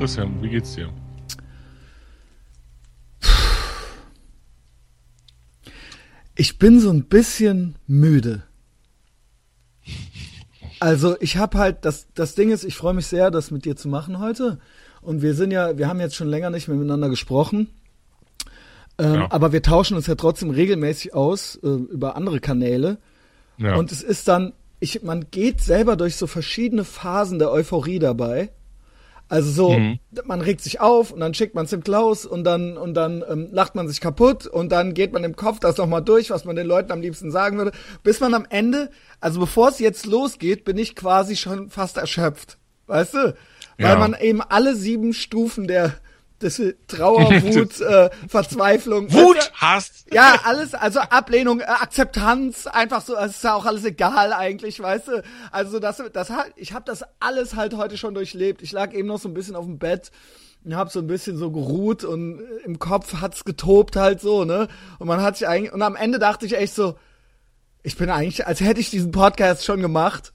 Christian, wie geht's dir? Ich bin so ein bisschen müde. Also ich habe halt, das, das Ding ist, ich freue mich sehr, das mit dir zu machen heute. Und wir sind ja, wir haben jetzt schon länger nicht mehr miteinander gesprochen. Ähm, Ja. Aber wir tauschen uns ja trotzdem regelmäßig aus äh, über andere Kanäle. Ja. Und es ist dann, ich, man geht selber durch so verschiedene Phasen der Euphorie dabei. Also so, Mhm. man regt sich auf und dann schickt man es dem Klaus und dann und dann ähm, lacht man sich kaputt und dann geht man im Kopf das nochmal durch, was man den Leuten am liebsten sagen würde, bis man am Ende, also bevor es jetzt losgeht, bin ich quasi schon fast erschöpft, weißt du? Weil Ja. man eben alle sieben Stufen der des Trauer, Wut, äh, Verzweiflung, Wut hast! ja, alles, also Ablehnung, äh, Akzeptanz, einfach so, es ist ja auch alles egal eigentlich, weißt du? Also das, das hat, ich habe das alles halt heute schon durchlebt. Ich lag eben noch so ein bisschen auf dem Bett und habe so ein bisschen so geruht und äh, im Kopf hat's getobt halt so, ne? Und man hat sich eigentlich, und am Ende dachte ich echt so, ich bin eigentlich, als hätte ich diesen Podcast schon gemacht.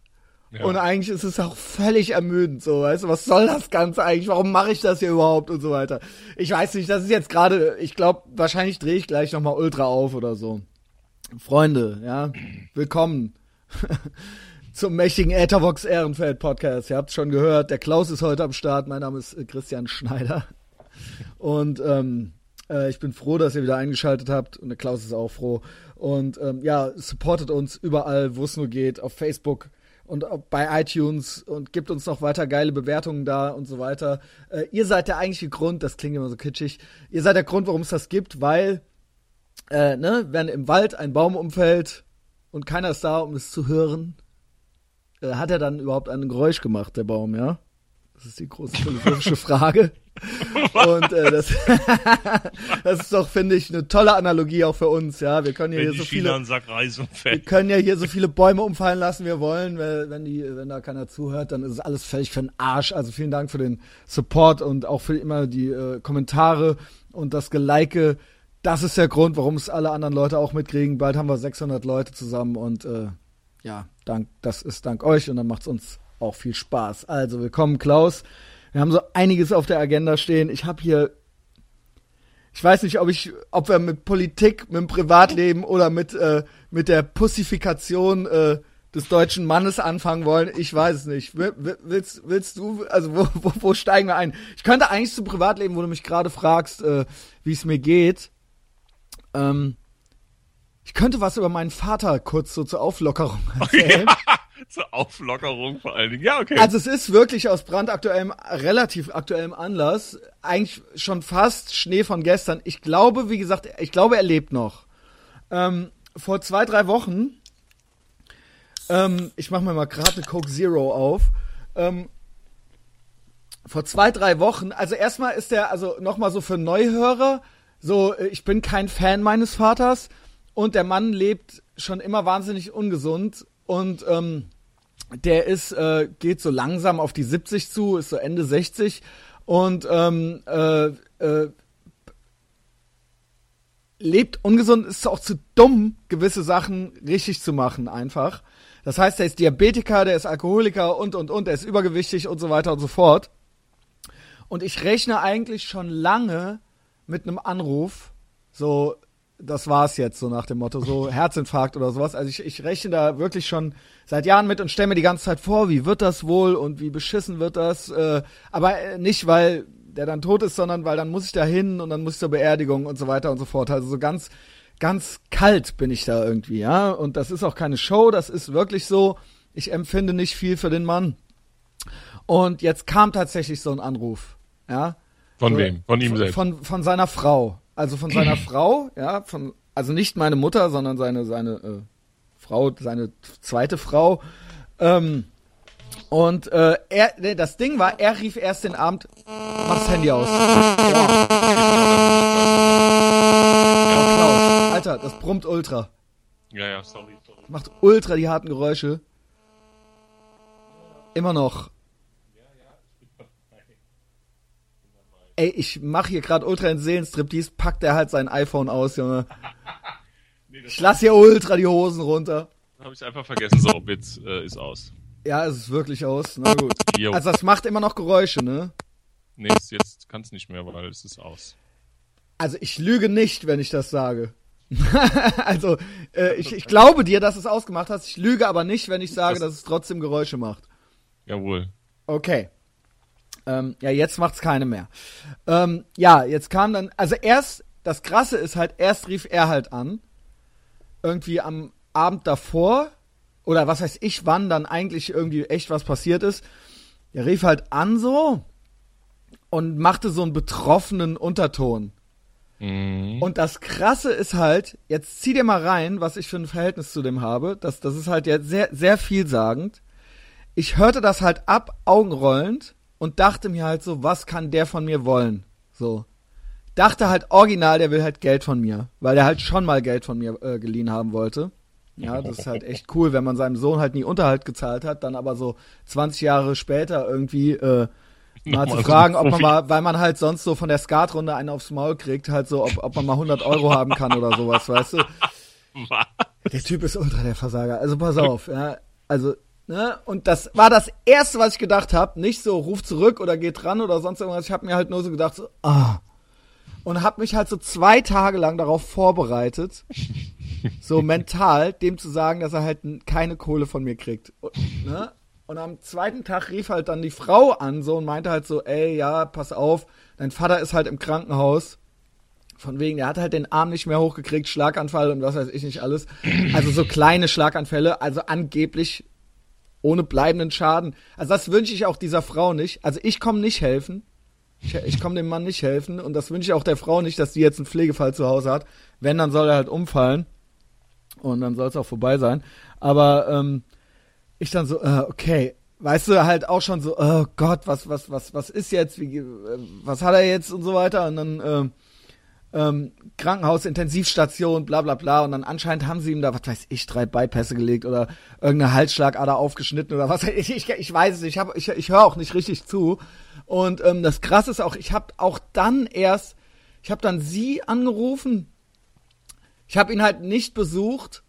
Und eigentlich ist es auch völlig ermüdend, so, weißt du, was soll das Ganze eigentlich? Warum mache ich das hier überhaupt und so weiter? Ich weiß nicht, das ist jetzt gerade, ich glaube, wahrscheinlich drehe ich gleich nochmal Ultra auf oder so. Freunde, ja, willkommen zum mächtigen Ethervox Ehrenfeld Podcast. Ihr habt schon gehört, der Klaus ist heute am Start. Mein Name ist äh, Christian Schneider. Und ähm, äh, ich bin froh, dass ihr wieder eingeschaltet habt. Und der Klaus ist auch froh. Und ähm, ja, supportet uns überall, wo es nur geht, auf Facebook und bei iTunes und gibt uns noch weiter geile Bewertungen da und so weiter. Äh, ihr seid der eigentliche Grund, das klingt immer so kitschig, ihr seid der Grund, warum es das gibt, weil, äh, ne, wenn im Wald ein Baum umfällt und keiner ist da, um es zu hören, äh, hat er dann überhaupt ein Geräusch gemacht, der Baum, ja? Das ist die große philosophische Frage. Und äh, das, das ist doch, finde ich, eine tolle Analogie auch für uns, ja. Wir können ja Wenn hier so China viele, wir können ja hier so viele Bäume umfallen lassen, wir wollen. Wenn die, wenn da keiner zuhört, dann ist es alles völlig für den Arsch. Also vielen Dank für den Support und auch für immer die äh, Kommentare und das Gelike. Das ist der Grund, warum es alle anderen Leute auch mitkriegen. Bald haben wir 600 Leute zusammen und äh, ja, dank, das ist dank euch und dann macht's uns auch viel Spaß. Also willkommen, Klaus. Wir haben so einiges auf der Agenda stehen. Ich habe hier, ich weiß nicht, ob ich, ob wir mit Politik, mit dem Privatleben oder mit äh, mit der Pussifikation äh, des deutschen Mannes anfangen wollen. Ich weiß es nicht. Will- will- Willst, willst du, also wo, wo, wo steigen wir ein? Ich könnte eigentlich zum Privatleben, wo du mich gerade fragst, äh, wie es mir geht. Ähm, ich könnte was über meinen Vater kurz so zur Auflockerung erzählen. Zur Auflockerung vor allen Dingen. Ja, okay. Also es ist wirklich aus brandaktuellem, relativ aktuellem Anlass, eigentlich schon fast Schnee von gestern. Ich glaube, wie gesagt, ich glaube, er lebt noch. Ähm, vor zwei, drei Wochen, ähm, ich mache mir mal gerade eine Coke Zero auf. Ähm, vor zwei, drei Wochen, also erstmal ist der, also nochmal so für Neuhörer, so, äh, ich bin kein Fan meines Vaters und der Mann lebt schon immer wahnsinnig ungesund und ähm, der ist, äh, geht so langsam auf die 70 zu, ist so Ende 60 und ähm, äh, äh, lebt ungesund, ist auch zu dumm, gewisse Sachen richtig zu machen einfach. Das heißt, er ist Diabetiker, der ist Alkoholiker und, und, und, er ist übergewichtig und so weiter und so fort. Und ich rechne eigentlich schon lange mit einem Anruf, so, das war's jetzt, so nach dem Motto, so Herzinfarkt oder sowas. Also ich, ich rechne da wirklich schon seit Jahren mit und stelle mir die ganze Zeit vor, wie wird das wohl und wie beschissen wird das. Äh, aber äh, nicht, weil der dann tot ist, sondern weil dann muss ich da hin und dann muss ich zur Beerdigung und so weiter und so fort. Also so ganz, ganz kalt bin ich da irgendwie, ja. Und das ist auch keine Show, das ist wirklich so. Ich empfinde nicht viel für den Mann. Und jetzt kam tatsächlich so ein Anruf, ja. von so, wem? Von ihm selbst. Von, von seiner Frau. Also von seiner Frau, ja, von, also nicht meine Mutter, sondern seine, seine äh, Frau, seine zweite Frau. Ähm, und äh, er, nee, das Ding war, er rief erst den Abend, mach das Handy aus. Ja. Ja, Klaus, Alter, das brummt ultra. ja, ja, sorry, sorry. Macht ultra die harten Geräusche. Immer noch. Ey, ich mach hier gerade ultra in Seelenstriptease, packt er halt sein iPhone aus, Junge. Nee, Ich lass hier ultra die Hosen runter. habe ich einfach vergessen. So, jetzt äh, ist aus. Ja, es ist wirklich aus. Na gut. Jo. Also das macht immer noch Geräusche, ne? Nee, jetzt, jetzt kann's nicht mehr, weil es ist aus. Also ich lüge nicht, wenn ich das sage. also äh, ich, ich glaube dir, dass es ausgemacht hast. Ich lüge aber nicht, wenn ich sage, Das- dass es trotzdem Geräusche macht. Jawohl. Okay. Ähm, ja, jetzt macht's keine mehr. Ähm, ja, jetzt kam dann, also erst, das Krasse ist halt, erst rief er halt an, irgendwie am Abend davor, oder was weiß ich, wann dann eigentlich irgendwie echt was passiert ist. Er rief halt an so und machte so einen betroffenen Unterton. Mhm. Und das Krasse ist halt, jetzt zieh dir mal rein, was ich für ein Verhältnis zu dem habe. Das, das ist halt jetzt sehr, sehr vielsagend. Ich hörte das halt ab, augenrollend, und dachte mir halt so, was kann der von mir wollen? So. Dachte halt original, der will halt Geld von mir, weil der halt schon mal Geld von mir äh, geliehen haben wollte. Ja, das ist halt echt cool, wenn man seinem Sohn halt nie Unterhalt gezahlt hat, dann aber so 20 Jahre später irgendwie äh, mal zu fragen, ob man mal, weil man halt sonst so von der Skatrunde einen aufs Maul kriegt, halt so, ob, ob man mal 100 Euro haben kann oder sowas, weißt du? Der Typ ist ultra der Versager. Also pass auf, ja. Also, ne? Und das war das Erste, was ich gedacht habe. Nicht so, ruf zurück oder geht ran oder sonst irgendwas. Ich habe mir halt nur so gedacht, so, ah. Und habe mich halt so zwei Tage lang darauf vorbereitet, so mental, dem zu sagen, dass er halt keine Kohle von mir kriegt. Und, ne? Und am zweiten Tag rief halt dann die Frau an so und meinte halt so, ey, ja, pass auf, dein Vater ist halt im Krankenhaus. Von wegen, der hat halt den Arm nicht mehr hochgekriegt, Schlaganfall und was weiß ich nicht alles. Also so kleine Schlaganfälle, also angeblich ohne bleibenden Schaden. Also das wünsche ich auch dieser Frau nicht. Also ich komme nicht helfen. Ich, ich komme dem Mann nicht helfen und das wünsche ich auch der Frau nicht, dass die jetzt einen Pflegefall zu Hause hat. Wenn, dann soll er halt umfallen und dann soll es auch vorbei sein. Aber ähm, ich dann so, äh, okay, weißt du, halt auch schon so, oh Gott, was, was, was, was ist jetzt, wie, äh, was hat er jetzt und so weiter und dann ähm, ähm, Krankenhaus, Intensivstation, bla bla bla. Und dann anscheinend haben sie ihm da, was weiß ich, drei Bypässe gelegt oder irgendeine Halsschlagader aufgeschnitten oder was, ich, ich, ich weiß es nicht, ich, hab, ich, ich höre auch nicht richtig zu. Und ähm, das Krasse ist auch, ich habe auch dann erst, ich habe dann sie angerufen, ich habe ihn halt nicht besucht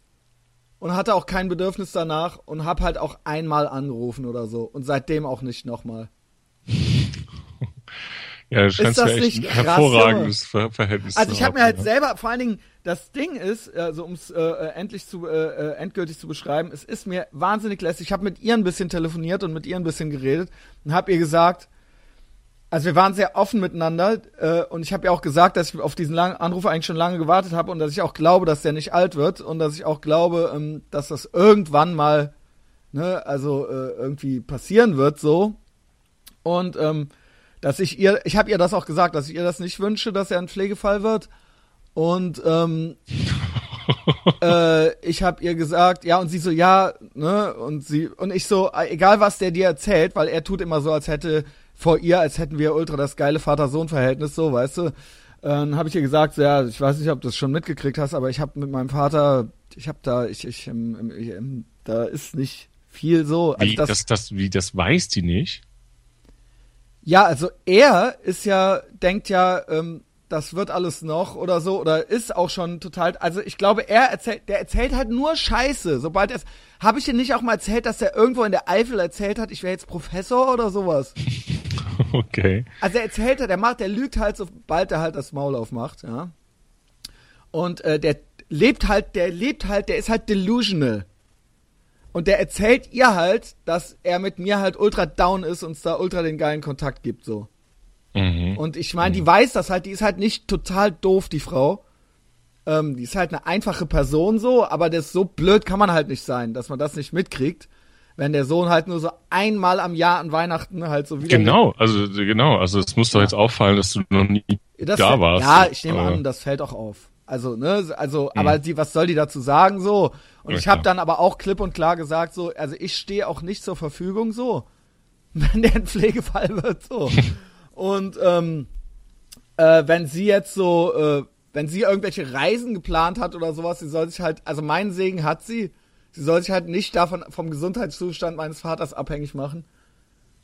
und hatte auch kein Bedürfnis danach und habe halt auch einmal angerufen oder so. Und seitdem auch nicht nochmal. Ja, das scheint das nicht ein krass, hervorragendes Ver Verhältnis Also ich habe mir halt ja. selber, vor allen Dingen, das Ding ist, also um es äh, äh, endlich zu, äh, äh, endgültig zu beschreiben, es ist mir wahnsinnig lästig. Ich habe mit ihr ein bisschen telefoniert und mit ihr ein bisschen geredet und habe ihr gesagt, also wir waren sehr offen miteinander äh, und ich habe ihr auch gesagt, dass ich auf diesen langen Anruf eigentlich schon lange gewartet habe und dass ich auch glaube, dass der nicht alt wird und dass ich auch glaube, ähm, dass das irgendwann mal, ne, also äh, irgendwie passieren wird so und ähm, dass ich ihr, ich habe ihr das auch gesagt, dass ich ihr das nicht wünsche, dass er ein Pflegefall wird. Und ähm, äh, ich habe ihr gesagt, ja, und sie so, ja, ne, und sie, und ich so, äh, egal was der dir erzählt, weil er tut immer so, als hätte vor ihr, als hätten wir ultra das geile Vater-Sohn-Verhältnis, so, weißt du. Dann habe ich ihr gesagt, so, ja, ich weiß nicht, ob du das schon mitgekriegt hast, aber ich habe mit meinem Vater, ich habe da, ich, ich, ähm, ich ähm, da ist nicht viel so. Also Wie, das, das, wie, das weiß die nicht? Ja, also er ist ja, denkt ja, ähm, das wird alles noch oder so, oder ist auch schon total, also ich glaube, er erzählt, der erzählt halt nur Scheiße. Sobald er es, habe ich dir nicht auch mal erzählt, dass er irgendwo in der Eifel erzählt hat, ich wäre jetzt Professor oder sowas? Okay. Also er erzählt, der macht, der lügt halt, sobald er halt das Maul aufmacht, ja. Und äh, der lebt halt, der lebt halt, der ist halt delusional. Und der erzählt ihr halt, dass er mit mir halt ultra down ist und es da ultra den geilen Kontakt gibt, so. Mhm. Und ich meine, die weiß das halt, die ist halt nicht total doof, die Frau. Ähm, die ist halt eine einfache Person so, aber das so blöd kann man halt nicht sein, dass man das nicht mitkriegt, wenn der Sohn halt nur so einmal am Jahr an Weihnachten halt so wieder. Genau, also genau, also es muss doch jetzt auffallen, dass du noch nie das da fällt- warst. Ja, ich nehme an, das fällt auch auf. Also, ne, also, aber die, was soll die dazu sagen, so? Und Ja, ich habe dann aber auch klipp und klar gesagt, so, also ich stehe auch nicht zur Verfügung, so, wenn der ein Pflegefall wird, so. und ähm, äh, wenn sie jetzt so, äh, wenn sie irgendwelche Reisen geplant hat oder sowas, sie soll sich halt, also meinen Segen hat sie, sie soll sich halt nicht davon vom Gesundheitszustand meines Vaters abhängig machen.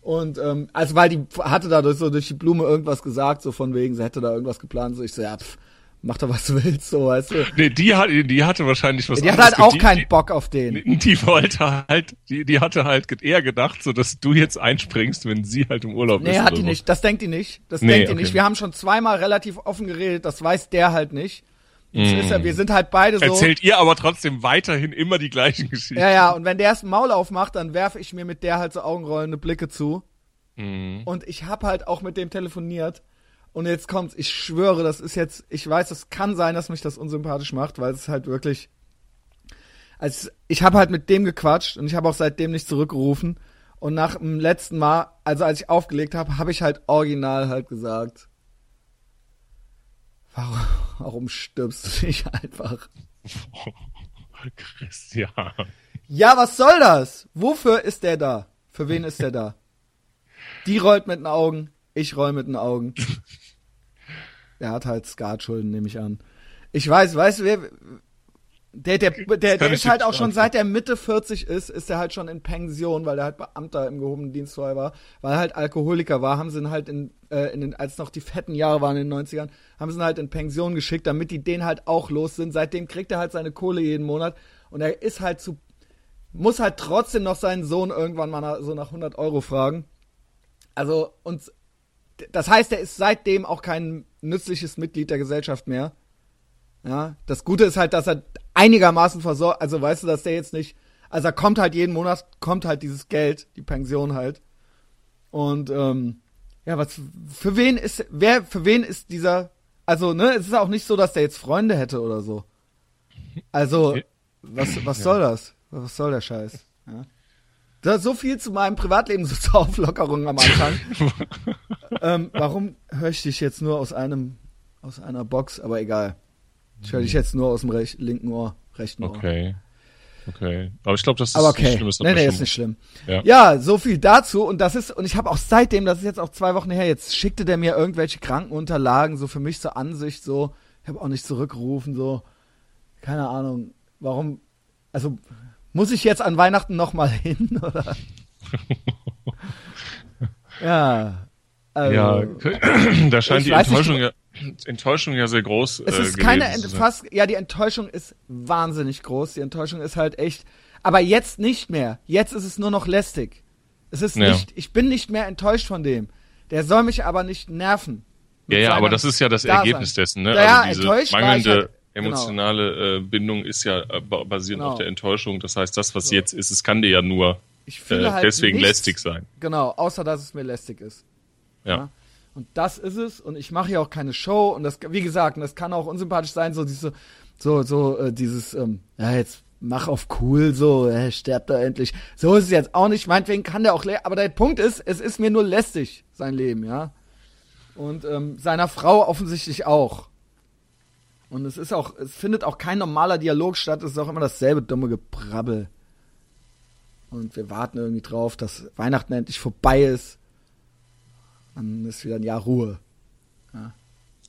Und ähm, also weil die hatte da durch, so durch die Blume irgendwas gesagt, so von wegen, sie hätte da irgendwas geplant, so ich so, ja, pff, mach doch was du willst, so, weißt du. Nee, die, hat, die hatte wahrscheinlich was Die hat halt auch keinen Bock auf den. Die, die wollte halt, die, die hatte halt eher gedacht, so dass du jetzt einspringst, wenn sie halt im Urlaub Nee, ist. hat oder die so. nicht. Das denkt die nicht. Das Nee, denkt die okay. nicht. Wir haben schon zweimal relativ offen geredet, das weiß der halt nicht. Mm. er, wir sind halt beide so. Erzählt ihr aber trotzdem weiterhin immer die gleichen Geschichten. Ja, ja, und wenn der erst ein Maul aufmacht, dann werfe ich mir mit der halt so augenrollende Blicke zu. Mhm. Und ich hab halt auch mit dem telefoniert. Und jetzt kommt's, ich schwöre, das ist jetzt, ich weiß, es kann sein, dass mich das unsympathisch macht, weil es halt wirklich, als ich habe halt mit dem gequatscht und ich habe auch seitdem nicht zurückgerufen. Und nach dem letzten Mal, also als ich aufgelegt habe, habe ich halt original halt gesagt, warum, warum stirbst du nicht einfach? Christian. Ja, was soll das? Wofür ist der da? Für wen ist der da? Die rollt mit den Augen, ich roll mit den Augen. Er hat halt Skatschulden, nehme ich an. Ich weiß, weißt du, wer, der, der, der, der ist halt auch schon seit er Mitte 40 ist, ist er halt schon in Pension, weil er halt Beamter im gehobenen Dienst vorher war, weil er halt Alkoholiker war, haben sie ihn halt in, äh, in den, als noch die fetten Jahre waren in den 90ern, haben sie ihn halt in Pension geschickt, damit die den halt auch los sind. Seitdem kriegt er halt seine Kohle jeden Monat und er ist halt zu, muss halt trotzdem noch seinen Sohn irgendwann mal so nach 100 Euro fragen. Also, und das heißt, er ist seitdem auch kein nützliches Mitglied der Gesellschaft mehr. Ja, das Gute ist halt, dass er einigermaßen versorgt, also weißt du, dass der jetzt nicht, also er kommt halt jeden Monat, kommt halt dieses Geld, die Pension halt. Und ähm, ja, was für wen ist, wer, für wen ist dieser, also ne, es ist auch nicht so, dass der jetzt Freunde hätte oder so. Also, was, was soll das? Was soll der Scheiß? Ja. Das, so viel zu meinem Privatleben, so zur Auflockerung am Anfang. ähm, warum höre ich dich jetzt nur aus einem, aus einer Box? Aber egal. Ich höre dich jetzt nur aus dem rech linken Ohr, rechten Ohr. Okay. Okay. Aber ich glaube, das ist Aber okay. nicht schlimm. Ist nee, nee, ist nicht schlimm. Ja. Ja, so viel dazu. Und das ist, und ich habe auch seitdem, das ist jetzt auch zwei Wochen her, jetzt schickte der mir irgendwelche Krankenunterlagen, so für mich zur Ansicht, so. Ich habe auch nicht zurückgerufen, so. Keine Ahnung. Warum, also, muss ich jetzt an Weihnachten nochmal hin, oder? ja. Also, Ja, da scheint die weiß nicht, Enttäuschung ja, Enttäuschung ja sehr groß Es äh, ist keine, fast, ja, die Enttäuschung ist wahnsinnig groß. Die Enttäuschung ist halt echt, aber jetzt nicht mehr. Jetzt ist es nur noch lästig. Es ist Ja. nicht, ich bin nicht mehr enttäuscht von dem. Der soll mich aber nicht nerven. Ja, ja, aber das ist ja das Dasein. Ergebnis dessen, ne? Ja, also diese enttäuscht mangelnde Genau. emotionale äh, Bindung ist ja äh, ba- basierend Genau. auf der Enttäuschung. Das heißt, das, was So. jetzt ist, es kann dir ja nur äh, halt deswegen nichts, lästig sein. Genau, außer dass es mir lästig ist. Ja. Ja. Und das ist es. Und ich mache ja auch keine Show. Und das, wie gesagt, und das kann auch unsympathisch sein, so diese, so, so, äh, dieses, ähm, ja, jetzt mach auf cool, so, äh, sterbt er endlich. So ist es jetzt auch nicht. Meinetwegen kann der auch, lä- aber der Punkt ist, es ist mir nur lästig, sein Leben, ja. Und ähm, seiner Frau offensichtlich auch. Und es ist auch, es findet auch kein normaler Dialog statt, es ist auch immer dasselbe dumme Gebrabbel. Und wir warten irgendwie drauf, dass Weihnachten endlich vorbei ist. Dann ist wieder ein Jahr Ruhe.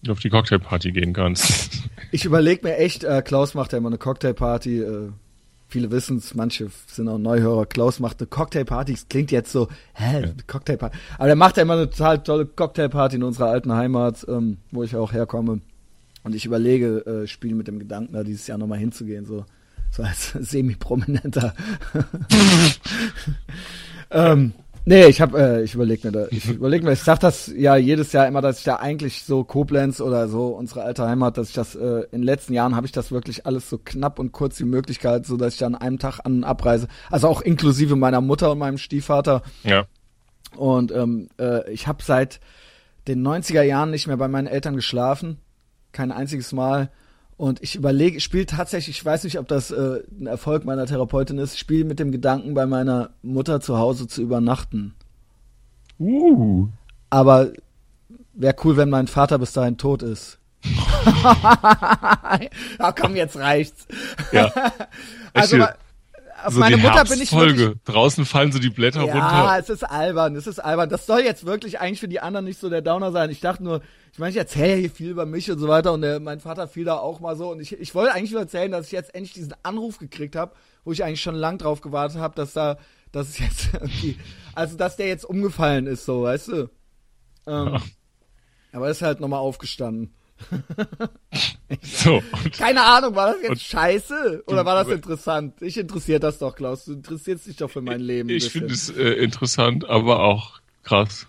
Du auf die Cocktailparty gehen kannst. Ich überlege mir echt, äh, Klaus macht ja immer eine Cocktailparty. Äh, viele wissen es, manche sind auch Neuhörer. Klaus macht eine Cocktailparty. Es klingt jetzt so, hä, Ja. Cocktailparty. Aber der macht ja immer eine total tolle Cocktailparty in unserer alten Heimat, ähm, wo ich auch herkomme. Und ich überlege, äh, spiele mit dem Gedanken, da dieses Jahr nochmal hinzugehen, so, so als semi-prominenter. ähm, nee, ich hab, äh, ich überlege mir da, ich überlege mir, ich sag das ja jedes Jahr immer, dass ich da eigentlich so Koblenz oder so unsere alte Heimat, dass ich das, äh, in den letzten Jahren habe ich das wirklich alles so knapp und kurz wie möglich gehalten, so dass ich da an einem Tag an abreise. Also auch inklusive meiner Mutter und meinem Stiefvater. ja. Und ähm, äh, ich habe seit den 90er Jahren nicht mehr bei meinen Eltern geschlafen. Kein einziges Mal. Und ich überlege, ich spiele tatsächlich, ich weiß nicht, ob das äh, ein Erfolg meiner Therapeutin ist, spiele mit dem Gedanken, bei meiner Mutter zu Hause zu übernachten. Uh. Aber wäre cool, wenn mein Vater bis dahin tot ist. ja, komm, jetzt reicht's. Ja. Also, auf so meine Mutter bin ich wirklich, Herbstfolge. Draußen fallen so die Blätter Ja, runter. es ist albern, es ist albern. Das soll jetzt wirklich eigentlich für die anderen nicht so der Downer sein. Ich dachte nur, ich meine, ich erzähle hier viel über mich und so weiter und der, mein Vater fiel da auch mal so und ich, ich wollte eigentlich nur erzählen, dass ich jetzt endlich diesen Anruf gekriegt habe, wo ich eigentlich schon lang drauf gewartet habe, dass da, dass es jetzt irgendwie, also dass der jetzt umgefallen ist, so, weißt du. Ähm, aber ist halt nochmal aufgestanden. so. Keine Ahnung, war das jetzt scheiße oder war das interessant? Ich interessiert das doch, Klaus. Du interessierst dich doch für mein Leben. Ich finde es äh, interessant, aber auch krass.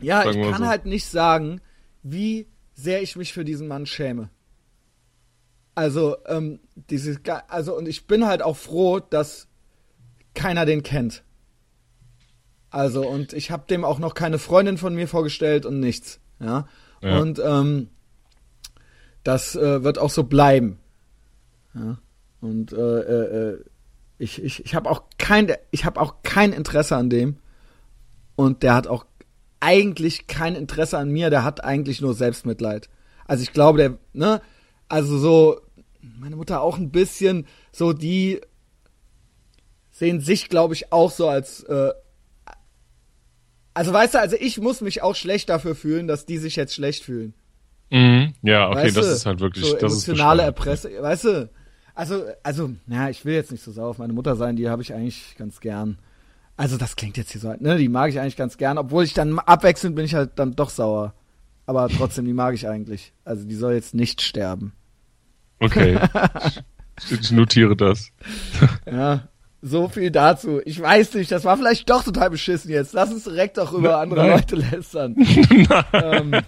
Ja, ich kann so. halt nicht sagen, wie sehr ich mich für diesen Mann schäme. Also, ähm, dieses, also, und ich bin halt auch froh, dass keiner den kennt. Also, und ich habe dem auch noch keine Freundin von mir vorgestellt und nichts. Ja. ja. Und ähm, das äh, wird auch so bleiben. Ja. Und äh, äh, äh ich, ich, ich habe auch kein, ich habe auch kein Interesse an dem. Und der hat auch eigentlich kein Interesse an mir, der hat eigentlich nur Selbstmitleid. Also ich glaube, der, ne, also so, meine Mutter auch ein bisschen, so die sehen sich, glaube ich, auch so als, äh, also weißt du, also ich muss mich auch schlecht dafür fühlen, dass die sich jetzt schlecht fühlen. Mhm. Ja, okay, weißt das du? ist halt wirklich, so das emotionale Erpresse, weißt du? Also, also, na, ich will jetzt nicht so sauer auf meine Mutter sein, die habe ich eigentlich ganz gern. Also das klingt jetzt hier so, ne? Die mag ich eigentlich ganz gern, obwohl ich dann abwechselnd bin ich halt dann doch sauer. Aber trotzdem, die mag ich eigentlich. Also die soll jetzt nicht sterben. Okay. ich notiere das. ja, so viel dazu. Ich weiß nicht, das war vielleicht doch total beschissen jetzt. Lass uns direkt doch über andere nein. Leute lästern. ähm,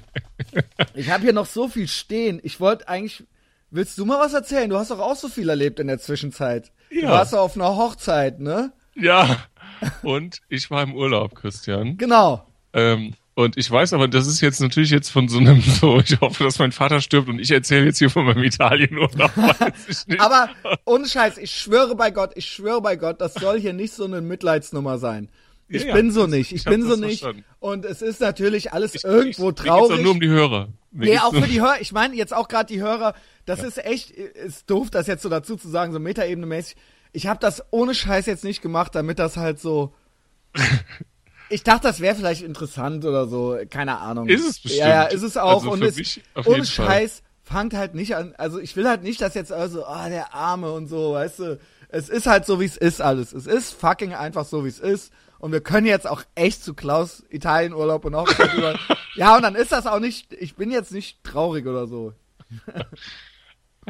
ich habe hier noch so viel stehen. Ich wollte eigentlich. Willst du mal was erzählen? Du hast doch auch so viel erlebt in der Zwischenzeit. Ja. Du warst auf einer Hochzeit, ne? Ja. Und ich war im Urlaub, Christian. Genau. Ähm, und ich weiß aber, das ist jetzt natürlich jetzt von so einem so, ich hoffe, dass mein Vater stirbt und ich erzähle jetzt hier von meinem Italienurlaub. aber ohne Scheiß, ich schwöre bei Gott, ich schwöre bei Gott, das soll hier nicht so eine Mitleidsnummer sein. Ich ja, bin so nicht, ich, ich bin so nicht. Verstanden. Und es ist natürlich alles ich, irgendwo ich, traurig. Mir nur um die Hörer. Mir nee, auch für die Hörer. Ich meine jetzt auch gerade die Hörer. Das ja. ist echt, ist doof, das jetzt so dazu zu sagen, so Metaebene mäßig ich habe das ohne Scheiß jetzt nicht gemacht, damit das halt so. ich dachte, das wäre vielleicht interessant oder so, keine Ahnung. Ist es bestimmt. Ja, ja ist es auch. Also und es, ohne Scheiß fangt halt nicht an. Also ich will halt nicht, dass jetzt also, ah, oh, der Arme und so, weißt du. Es ist halt so, wie es ist alles. Es ist fucking einfach so, wie es ist. Und wir können jetzt auch echt zu Klaus Italienurlaub und auch über. ja, und dann ist das auch nicht, ich bin jetzt nicht traurig oder so.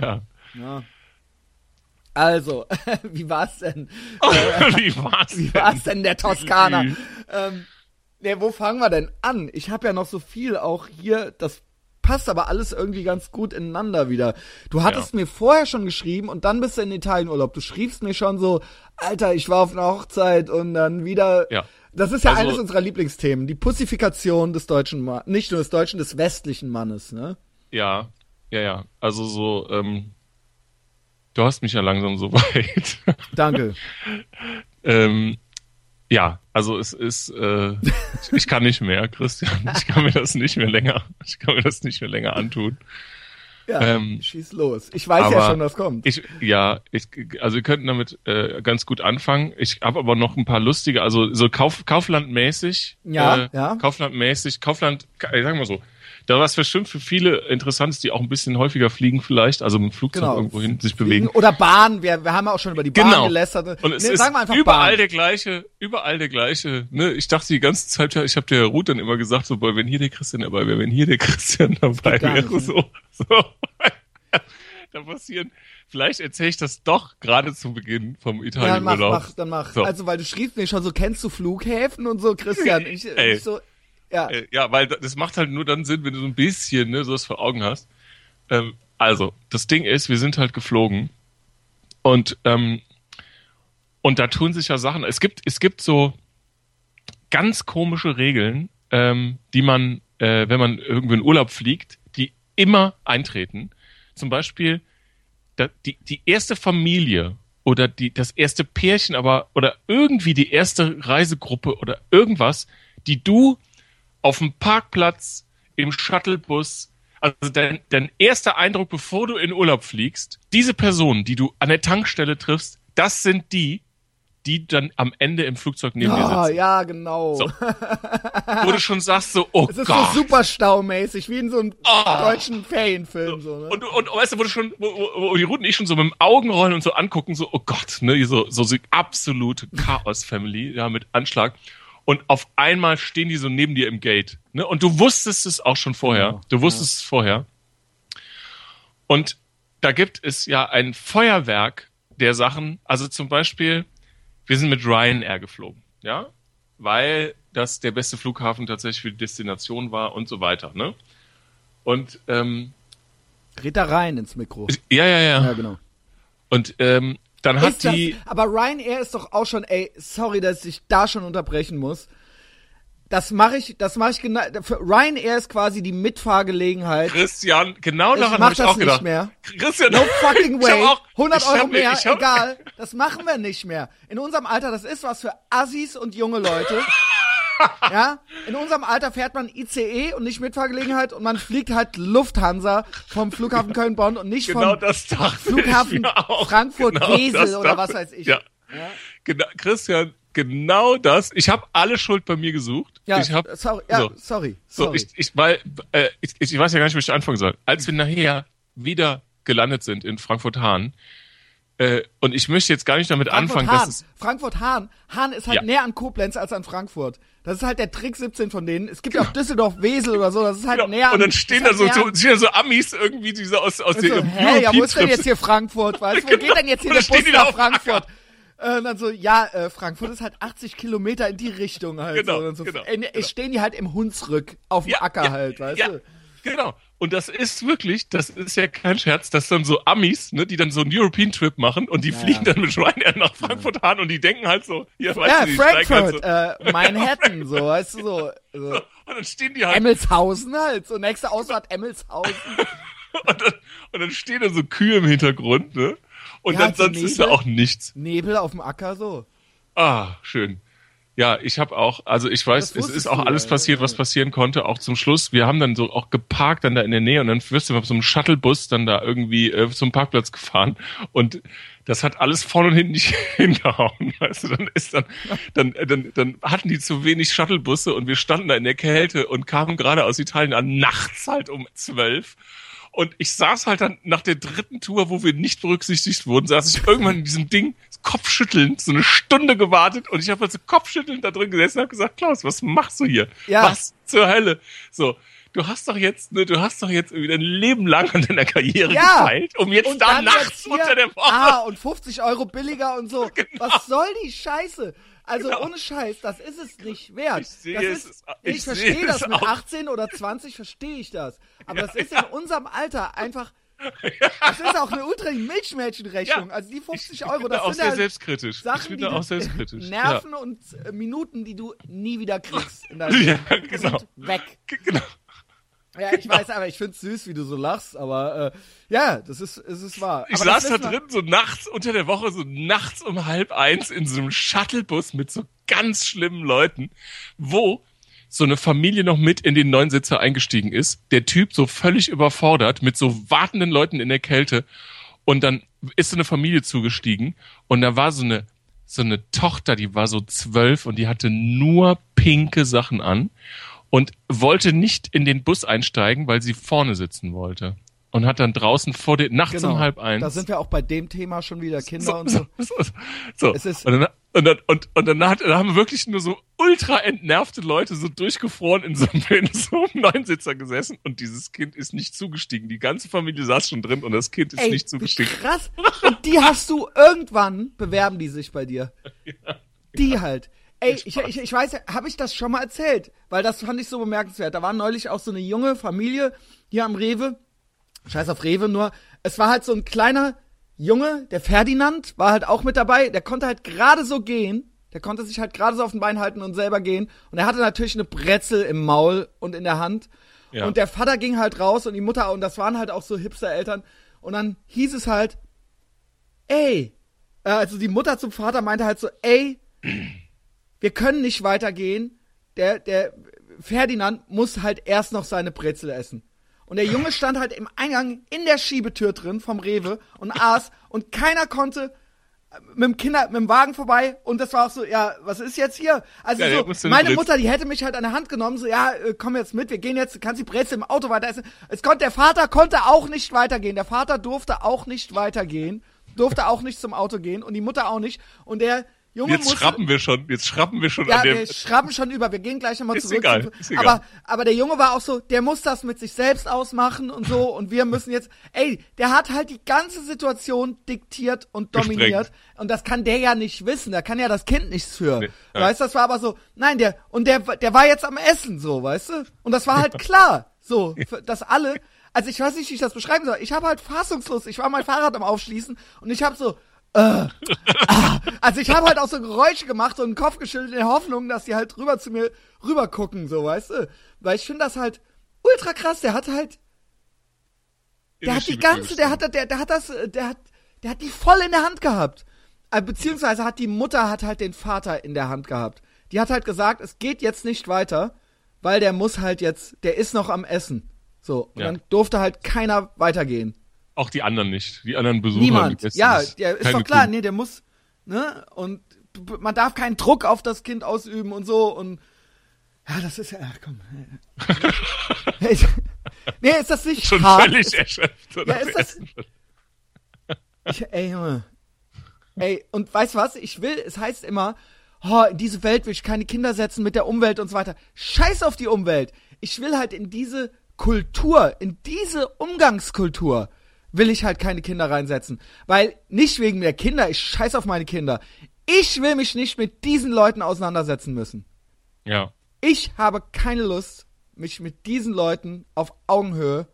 ja. Ja. Also, wie war's denn? wie war's Wie war's denn der Toskana? ähm, ne, wo fangen wir denn an? Ich habe ja noch so viel auch hier, das passt aber alles irgendwie ganz gut ineinander wieder. Du hattest ja. mir vorher schon geschrieben und dann bist du in Italienurlaub. Du schriebst mir schon so, Alter, ich war auf einer Hochzeit und dann wieder. Ja. Das ist ja also, eines unserer Lieblingsthemen, die Pussifikation des deutschen Mannes, nicht nur des deutschen, des westlichen Mannes, ne? Ja, ja, ja. Also so, ähm, Du hast mich ja langsam so weit. Danke. ähm, ja, also es ist, äh, ich kann nicht mehr, Christian. Ich kann mir das nicht mehr länger, ich kann mir das nicht mehr länger antun. Ja, ähm, schieß los. Ich weiß ja schon, was kommt. Ich, ja, ich, also wir könnten damit äh, ganz gut anfangen. Ich habe aber noch ein paar lustige, also so Kauf, Kauflandmäßig. Ja, äh, ja. Kauflandmäßig, Kaufland, sagen wir mal so, da was bestimmt für viele interessant ist, die auch ein bisschen häufiger fliegen vielleicht, also mit dem Flugzeug genau. irgendwo hin sich bewegen. Oder Bahn, wir, wir haben ja auch schon über die Bahn genau. gelästert. Und es nee, ist überall Bahn. der gleiche, überall der gleiche. Ne? Ich dachte die ganze Zeit, ich habe der Ruth dann immer gesagt, so, boy, wenn hier der Christian dabei wäre, wenn hier der Christian dabei wäre, nicht, so, so. da passieren Vielleicht erzähle ich das doch gerade zu Beginn vom Italienurlaub. Ja, mach, mach, dann mach. So. Also, weil du schriebst mir schon so, kennst du Flughäfen und so, Christian? Ich, ich so, ja. Äh, ja, weil das macht halt nur dann Sinn, wenn du so ein bisschen ne, sowas vor Augen hast. Ähm, also, das Ding ist, wir sind halt geflogen und ähm, und da tun sich ja Sachen. Es gibt es gibt so ganz komische Regeln, ähm, die man, äh, wenn man irgendwo in Urlaub fliegt, die immer eintreten. Zum Beispiel da, die die erste Familie oder die das erste Pärchen, aber oder irgendwie die erste Reisegruppe oder irgendwas, die du auf dem Parkplatz, im Shuttlebus. Also dein, dein erster Eindruck, bevor du in Urlaub fliegst, diese Personen, die du an der Tankstelle triffst, das sind die, die dann am Ende im Flugzeug neben ja, dir sitzen. Ja, genau. So. Wo du schon sagst so, oh Gott. Es ist Gott. so super staumäßig, wie in so einem oh. deutschen Ferienfilm. So, ne? und, und, und weißt du, wo du schon, wo, wo die Routen ich schon so mit dem Augenrollen und so angucken, so, oh Gott, ne, so, so, so absolute Chaos-Family, ja, mit Anschlag und auf einmal stehen die so neben dir im Gate. Ne? Und du wusstest es auch schon vorher. Du wusstest ja. es vorher. Und da gibt es ja ein Feuerwerk der Sachen. Also zum Beispiel, wir sind mit Ryanair geflogen, ja, weil das der beste Flughafen tatsächlich für die Destination war und so weiter, ne? Und ähm, Red da rein ins Mikro. ja, ja, ja. Ja, genau. Und ähm, dann hat das, die aber Ryanair ist doch auch schon, ey, sorry, dass ich da schon unterbrechen muss. Das mache ich, das mache ich genau. Für Ryanair ist quasi die Mitfahrgelegenheit. Christian, genau Ich daran mach habe ich das auch nicht gedacht. mehr. Christian, No fucking ich hab way. auch- 100 ich Euro hab mehr, ich hab- egal. Das machen wir nicht mehr. In unserem Alter, das ist was für Assis und junge Leute. ja, in unserem Alter fährt man ICE und nicht Mitfahrgelegenheit und man fliegt halt Lufthansa vom Flughafen Köln-Bonn und nicht Genau vom Flughafen. Frankfurt-Wesel das oder was weiß ich. Ja. Genau, Christian, genau das. Ich habe alle Schuld bei mir gesucht. Ja, ich hab, sorry, ja, so. sorry, So, sorry. ich, ich, weil, äh, ich, ich weiß ja gar nicht, wo ich anfangen soll. Als wir nachher wieder gelandet sind in Frankfurt-Hahn, äh, und ich möchte jetzt gar nicht damit anfangen, dass Frankfurt-Hahn. es, Frankfurt-Hahn. Hahn ist halt Ja. näher an Koblenz als an Frankfurt. Das ist halt der Trick 17 von denen. Es gibt ja auch Düsseldorf-Wesel oder so. Das ist halt Genau. näher und dann stehen da so, halt so, stehen da so Amis irgendwie, die so aus, aus der so, hä, ja, wo ist denn jetzt hier Frankfurt? Weißt du, wo geht denn jetzt hier der Bus die da nach dem Acker. Frankfurt? Äh, und dann so, ja, äh, Frankfurt ist halt 80 Kilometer in die Richtung halt. Genau, so. Und dann so, genau, äh, genau. Stehen die halt im Hunsrück auf dem Acker halt, weißt ja, du? Genau. Und das ist wirklich, das ist ja kein Scherz, dass dann so Amis, ne, die dann so einen European Trip machen und die fliegen dann mit Ryanair nach Frankfurt Hahn und die denken halt so, hier, weißt Ja, du, steigen Frankfurt, halt äh, Manhattan, so, weißt du, so. so. so, und dann stehen die halt Emmelshausen halt, so nächste Ausfahrt Emmelshausen. und dann, und dann stehen da so Kühe im Hintergrund, ne? Und Ja, dann so sonst ist da Nebel. auch nichts. Nebel auf dem Acker, so. Ah, schön. Ja, ich habe auch, also ich weiß, es ist auch du, alles ja, passiert, ja. was passieren konnte, auch zum Schluss. Wir haben dann so auch geparkt dann da in der Nähe und dann wirst du auf so einem Shuttlebus dann da irgendwie äh, zum Parkplatz gefahren und das hat alles vorne und hinten nicht hingehauen. Weißt du, dann ist dann, dann, äh, dann, dann hatten die zu wenig Shuttlebusse und wir standen da in der Kälte und kamen gerade aus Italien an, nachts halt um zwölf. Und ich saß halt dann nach der dritten Tour, wo wir nicht berücksichtigt wurden, saß ich irgendwann in diesem Ding, kopfschüttelnd, so eine Stunde gewartet und ich habe halt so kopfschüttelnd da drin gesessen und habe gesagt, Klaus, was machst du hier? Ja. Was zur Hölle? So, du hast doch jetzt, ne, du hast doch jetzt irgendwie dein Leben lang an deiner Karriere Ja. gefeilt, um jetzt Und da nachts jetzt hier, unter der Woche. Ah, und 50 Euro billiger und so. Genau. Was soll die Scheiße? Also Genau. ohne Scheiß, das ist es nicht wert. Ich sehe das es, ist, ich ich verstehe das mit auch. 18 oder 20 verstehe ich das. Aber das ist in unserem Alter einfach. Das ist auch eine ultra Milchmädchenrechnung. Ja. Also die 50 ich Euro, bin da das auch sind sehr halt selbstkritisch. ich Sachen, bin die da auch selbstkritisch. Nerven und äh, Minuten, die du nie wieder kriegst. In deinem Ja, genau. Weg. Ja, genau. Ja, ich weiß, aber ich find's süß, wie du so lachst, aber äh, ja, das ist, es ist wahr. Ich aber saß da drin, so nachts unter der Woche, so nachts um halb eins in so einem Shuttlebus mit so ganz schlimmen Leuten, wo so eine Familie noch mit in den Neunsitzer eingestiegen ist. Der Typ so völlig überfordert mit so wartenden Leuten in der Kälte. Und dann ist so eine Familie zugestiegen und da war so eine, so eine Tochter, die war so zwölf und die hatte nur pinke Sachen an und wollte nicht in den Bus einsteigen, weil sie vorne sitzen wollte. Und hat dann draußen vor den, nachts um halb eins. Da sind wir auch bei dem Thema schon wieder Kinder und so. so, so, so. Es ist- und dann, und dann, und, und dann hat, da haben wirklich nur so ultra entnervte Leute so durchgefroren in so, einem- in so einem Neunsitzer gesessen und dieses Kind ist nicht zugestiegen. Die ganze Familie saß schon drin und das Kind ist Ey, nicht zugestiegen. krass. Und die hast du irgendwann, bewerben die sich bei dir. Die halt. Ey, ich, ich, ich weiß, habe ich das schon mal erzählt? Weil das fand ich so bemerkenswert. Da war neulich auch so eine junge Familie hier am Rewe. Scheiß auf Rewe, nur es war halt so ein kleiner Junge, der Ferdinand, war halt auch mit dabei. Der konnte halt gerade so gehen. Der konnte sich halt gerade so auf den Bein halten und selber gehen. Und er hatte natürlich eine Brezel im Maul und in der Hand. Ja. Und der Vater ging halt raus und die Mutter, und das waren halt auch so Hipster-Eltern. Und dann hieß es halt, ey, äh, also die Mutter zum Vater meinte halt so, ey, wir können nicht weitergehen. Der, der Ferdinand muss halt erst noch seine Brezel essen. Und der Junge stand halt im Eingang in der Schiebetür drin vom Rewe und aß und keiner konnte äh, mit dem Kinder, mit dem Wagen vorbei und das war auch so, ja, was ist jetzt hier? Also Ja, so, meine Mutter, die hätte mich halt an der Hand genommen, so, ja, äh, komm jetzt mit, wir gehen jetzt, kannst die Brezel im Auto weiter essen. Es konnte, der Vater konnte auch nicht weitergehen. Der Vater durfte auch nicht weitergehen, durfte auch nicht zum Auto gehen und die Mutter auch nicht. Und der Junge Jetzt schrappen wir schon, jetzt schrappen wir schon ja, an dem. wir schrappen schon über. Wir gehen gleich nochmal zurück. egal, zu- ist egal. Aber, aber der Junge war auch so, der muss das mit sich selbst ausmachen und so. Und wir müssen jetzt, ey, der hat halt die ganze Situation diktiert und dominiert. Gesprengt. Und das kann der ja nicht wissen. Da kann ja das Kind nichts für. Nee, ja. weißt du, das war aber so, nein, der, und der, der war jetzt am Essen, so, weißt du? Und das war halt klar, so, dass alle, also ich weiß nicht, wie ich das beschreiben soll. Ich habe halt fassungslos, ich war mein Fahrrad am Aufschließen und ich habe so, äh, ah, also ich habe halt auch so Geräusche gemacht und den Kopf geschüttelt in der Hoffnung, dass die halt rüber zu mir rüber gucken, so, weißt du? Weil ich finde das halt ultra krass. Der hat halt, der hat die ganze, der hat, der, der hat das, der hat, der hat die voll in der Hand gehabt. Äh, Beziehungsweise hat die Mutter hat halt den Vater in der Hand gehabt. Die hat halt gesagt, es geht jetzt nicht weiter, weil der muss halt jetzt, der ist noch am Essen. So, und Ja. dann durfte halt keiner weitergehen. Auch die anderen nicht. Die anderen Besucher. Niemand. die Ja, der ist doch klar, Kunden. nee, der muss, ne? Und man darf keinen Druck auf das Kind ausüben und so und ja, das ist ja, ach, komm. Nee, ist das nicht Schon hart? völlig erschöpft. Ja, oder? ist das- Ich, ey, Junge. Ey, und weißt du was? Ich will, es heißt immer, oh, in diese Welt will ich keine Kinder setzen mit der Umwelt und so weiter. Scheiß auf die Umwelt. Ich will halt in diese Kultur, in diese Umgangskultur will ich halt keine Kinder reinsetzen. Weil, nicht wegen der Kinder, ich scheiß auf meine Kinder. Ich will mich nicht mit diesen Leuten auseinandersetzen müssen. Ja. Ich habe keine Lust, mich mit diesen Leuten auf Augenhöhe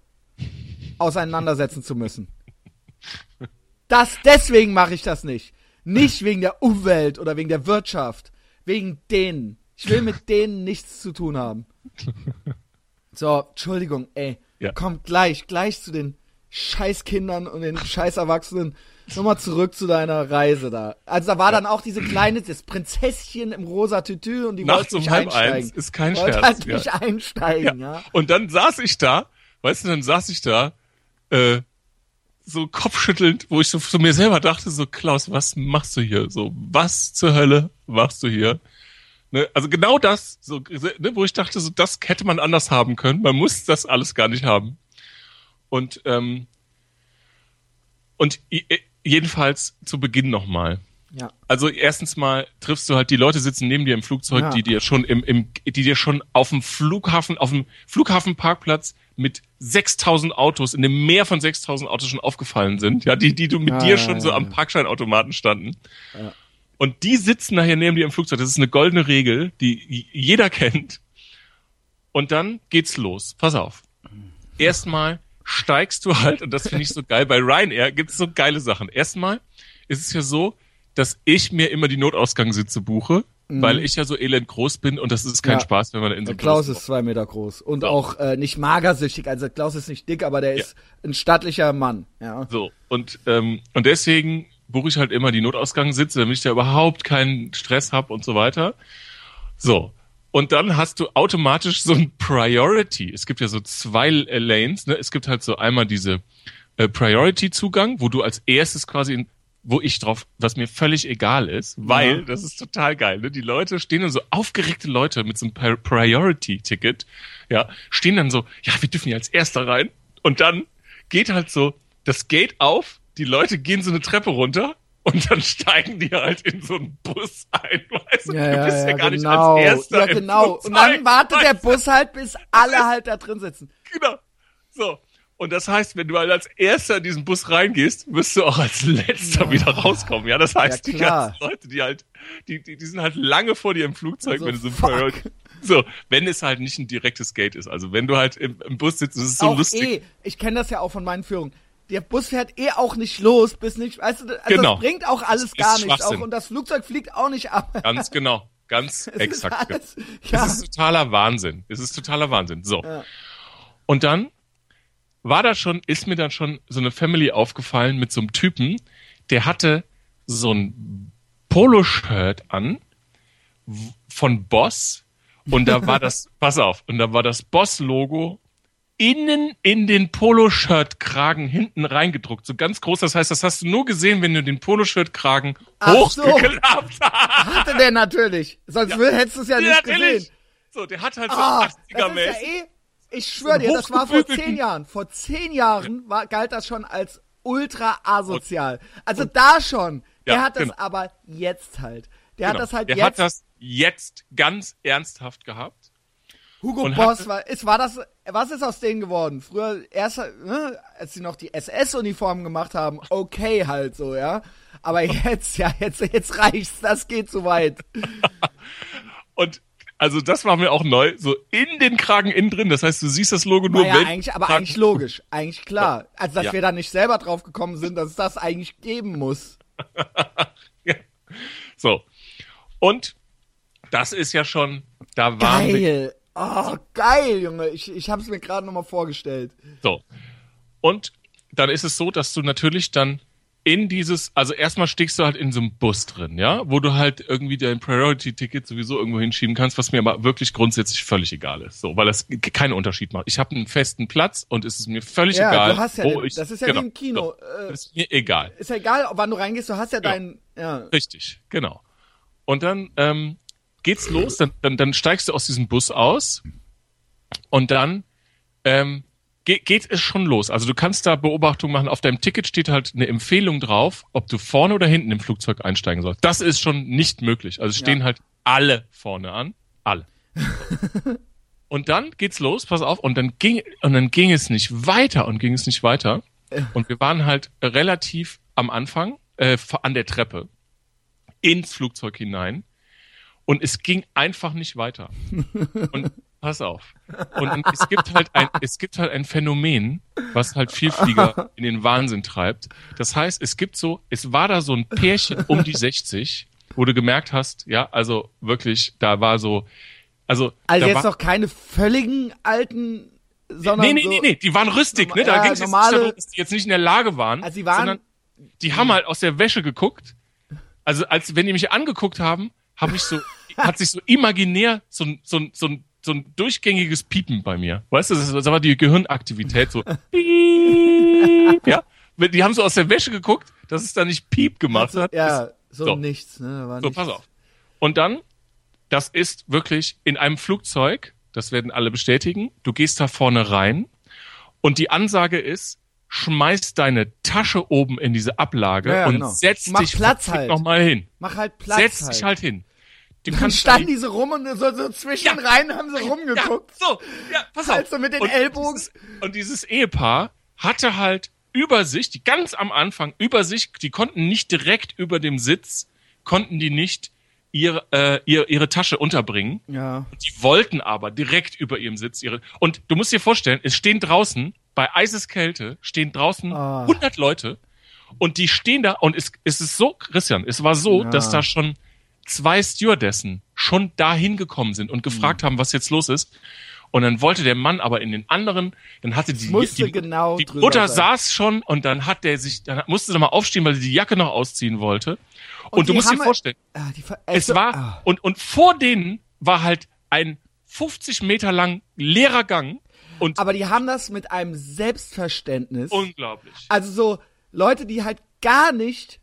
auseinandersetzen zu müssen. Das, deswegen mache ich das nicht. Nicht wegen der Umwelt oder wegen der Wirtschaft. Wegen denen. Ich will mit denen nichts zu tun haben. So, Entschuldigung, ey. Ja. Komm gleich, gleich zu den Scheißkindern und den Scheißerwachsenen. Nochmal zurück zu deiner Reise da. Also da war dann auch diese kleine, das Prinzesschen im rosa Tütü und die Nachts wollte um halb einsteigen. eins ist kein wollte Scherz. halt ja. nicht einsteigen, ja. Und dann saß ich da, weißt du, dann saß ich da, äh, so kopfschüttelnd, wo ich so zu mir selber dachte, so Klaus, was machst du hier? So, was zur Hölle machst du hier? Ne, also genau das, so, ne, wo ich dachte, so das hätte man anders haben können. Man muss das alles gar nicht haben. Und ähm, und jedenfalls zu Beginn nochmal. Ja. Also erstens mal triffst du halt die Leute sitzen neben dir im Flugzeug, Ja. die dir schon im, im die dir schon auf dem Flughafen auf dem Flughafenparkplatz mit 6000 Autos in dem Meer von 6000 Autos schon aufgefallen sind, ja, die die du mit Ja, dir ja, schon so am Parkscheinautomaten standen. Ja. Und die sitzen nachher neben dir im Flugzeug. Das ist eine goldene Regel, die jeder kennt. Und dann geht's los. Pass auf. Erstmal steigst du halt, und das finde ich so geil, bei Ryanair gibt's so geile Sachen. Erstmal ist es ja so, dass ich mir immer die Notausgangssitze buche, weil ich ja so elend groß bin und das ist kein Mhm. Ja. Spaß, wenn man in so Klaus ist zwei Meter groß und So. auch äh, nicht magersüchtig. Also Klaus ist nicht dick, aber der ist ein stattlicher Mann. Ja. So, und, ähm, und deswegen buche ich halt immer die Notausgangssitze, damit ich da überhaupt keinen Stress hab und so weiter. So. Und dann hast du automatisch so ein Priority. Es gibt ja so zwei äh, Lanes, ne? Es gibt halt so einmal diese äh, Priority-Zugang, wo du als erstes quasi in, wo ich drauf, was mir völlig egal ist, weil, das ist total geil, ne? Die Leute stehen dann so, aufgeregte Leute mit so einem Pri- Priority-Ticket, ja, stehen dann so, ja, wir dürfen ja als Erster rein. Und dann geht halt so das Gate auf, die Leute gehen so eine Treppe runter und dann steigen die halt in so einen Bus ein, weißt du? Ja, du ja, bist ja, ja, gar genau. nicht als Erster ja, im genau. Und dann wartet der? Bus halt, bis alle halt da drin sitzen. Genau. So. Und das heißt, wenn du halt als Erster in diesen Bus reingehst, wirst du auch als Letzter wieder rauskommen. Ja, das heißt, Ja, die ganzen Leute, die halt, die, die, die sind halt lange vor dir im Flugzeug, Also, wenn du so fuck. Priority- So, wenn es halt nicht ein direktes Gate ist. Also wenn du halt im, im Bus sitzt, das ist so auch lustig. eh, ich kenne das ja auch von meinen Führungen. Der Bus fährt eh auch nicht los, bis nicht, weißt du, also Genau. das bringt auch alles ist gar nichts. Auch, und das Flugzeug fliegt auch nicht ab. Ganz genau. Ganz Es ist exakt. alles- Es ja. ist totaler Wahnsinn. Es ist totaler Wahnsinn. So. Ja. Und dann war da schon, ist mir dann schon so eine Family aufgefallen mit so einem Typen, der hatte so ein Poloshirt an von Boss und da war das, pass auf, und da war das Boss-Logo innen in den Poloshirt-Kragen hinten reingedruckt, so ganz groß. Das heißt, das hast du nur gesehen, wenn du den Poloshirt-Kragen Ach so. hochgeklappt hast. Hatte der natürlich. Sonst will, hättest du es ja, Ja, nicht natürlich. gesehen. So, der hat halt so Ah, das ist ja 80er-mäßig. eh, ich schwöre dir, das war vor zehn Jahren. Vor zehn Jahren war, galt das schon als ultra asozial. Also da schon. Der Ja, hat das genau. aber jetzt halt. Der hat Genau. das halt der jetzt. hat das jetzt ganz ernsthaft gehabt. Hugo Boss war, ist, war das, was ist aus denen geworden? Früher, erst, ne, als sie noch die SS-Uniformen gemacht haben, okay halt so, ja. Aber jetzt, ja, jetzt, jetzt reicht's, das geht zu weit. Und also das war mir auch neu, so in den Kragen innen drin. Das heißt, du siehst das Logo nur Naja, eigentlich, aber Kragen- eigentlich logisch, eigentlich klar. Also, dass Ja. wir da nicht selber drauf gekommen sind, dass es das eigentlich geben muss. Ja. So. Und das ist ja schon, da waren wir. Geil. Oh, geil, Junge. Ich, ich hab's mir gerade nochmal vorgestellt. So. Und dann ist es so, dass du natürlich dann in dieses, also erstmal steckst du halt in so einem Bus drin, ja, wo du halt irgendwie dein Priority-Ticket sowieso irgendwo hinschieben kannst, was mir aber wirklich grundsätzlich völlig egal ist, so, weil das keinen Unterschied macht. Ich habe einen festen Platz und es ist mir völlig Ja, egal, du hast ja wo den- ich, das ist ja genau, wie im Kino. So, Äh, ist mir egal. Ist ja egal, wann du reingehst, du hast ja Ja. deinen, ja. Richtig, genau. Und dann ähm, geht's los, dann, dann, dann steigst du aus diesem Bus aus und dann ähm, ge geht es schon los. Also du kannst da Beobachtungen machen. Auf deinem Ticket steht halt eine Empfehlung drauf, ob du vorne oder hinten im Flugzeug einsteigen sollst. Das ist schon nicht möglich. Also stehen Ja. halt alle vorne an. Alle. und dann geht's los, pass auf, und dann ging, und dann ging es nicht weiter und ging es nicht weiter. Und wir waren halt relativ am Anfang, äh, an der Treppe ins Flugzeug hinein und es ging einfach nicht weiter. Und pass auf. Und, es gibt halt ein, es gibt halt ein Phänomen, was halt Vielflieger in den Wahnsinn treibt. Das heißt, es gibt so, es war da so ein Pärchen um die 60, wo du gemerkt hast, ja, also wirklich, da war so, also, Also jetzt war, noch keine völligen alten, sondern Nee, nee, so, nee, nee, die waren rüstig, ne? Da Ja, ging es jetzt nicht normale- darum, dass die jetzt nicht in der Lage waren, Also sie waren- sondern die haben halt aus der Wäsche geguckt. Also als wenn die mich angeguckt haben, habe ich so, hat sich so imaginär so ein, so ein, so ein, so ein durchgängiges Piepen bei mir. Weißt du, das, ist- das war die Gehirnaktivität so. Piep, ja, die haben so aus der Wäsche geguckt, dass es da nicht Piep gemacht hat. Ja, so, So. nichts, ne? War So, nichts. pass auf. Und dann, das ist wirklich in einem Flugzeug, das werden alle bestätigen, du gehst da vorne rein und die Ansage ist, schmeiß deine Tasche oben in diese Ablage Ja, ja, und genau. setz Mach dich Platz halt. noch mal hin. Mach halt Platz setz halt. dich halt hin. Du Dann standen die so rum und so, so zwischen Ja. Reihen haben sie rumgeguckt. Ja, so, ja, pass Halt auf. so mit den und Ellbogen. Dieses, und dieses Ehepaar hatte halt über sich, die ganz am Anfang über sich, die konnten nicht direkt über dem Sitz, konnten die nicht ihre, äh, ihre, ihre Tasche unterbringen. Ja. Die wollten aber direkt über ihrem Sitz ihre. Und du musst dir vorstellen, es stehen draußen, bei Eiseskälte, stehen draußen Ah. 100 Leute und die stehen da und es, es ist so, Christian, es war so, Ja. dass da schon zwei Stewardessen schon dahin gekommen sind und gefragt Hm. haben, was jetzt los ist. Und dann wollte der Mann aber in den anderen, dann hatte die, die, genau die Mutter sein. saß schon und dann hat der sich, dann musste er mal aufstehen, weil sie die Jacke noch ausziehen wollte. Und, Und du musst dir vorstellen, Ah, Ver- es also, war, ah. und, und vor denen war halt ein 50 Meter lang leerer Gang und Aber die haben das mit einem Selbstverständnis. unglaublich. also so Leute, die halt gar nicht,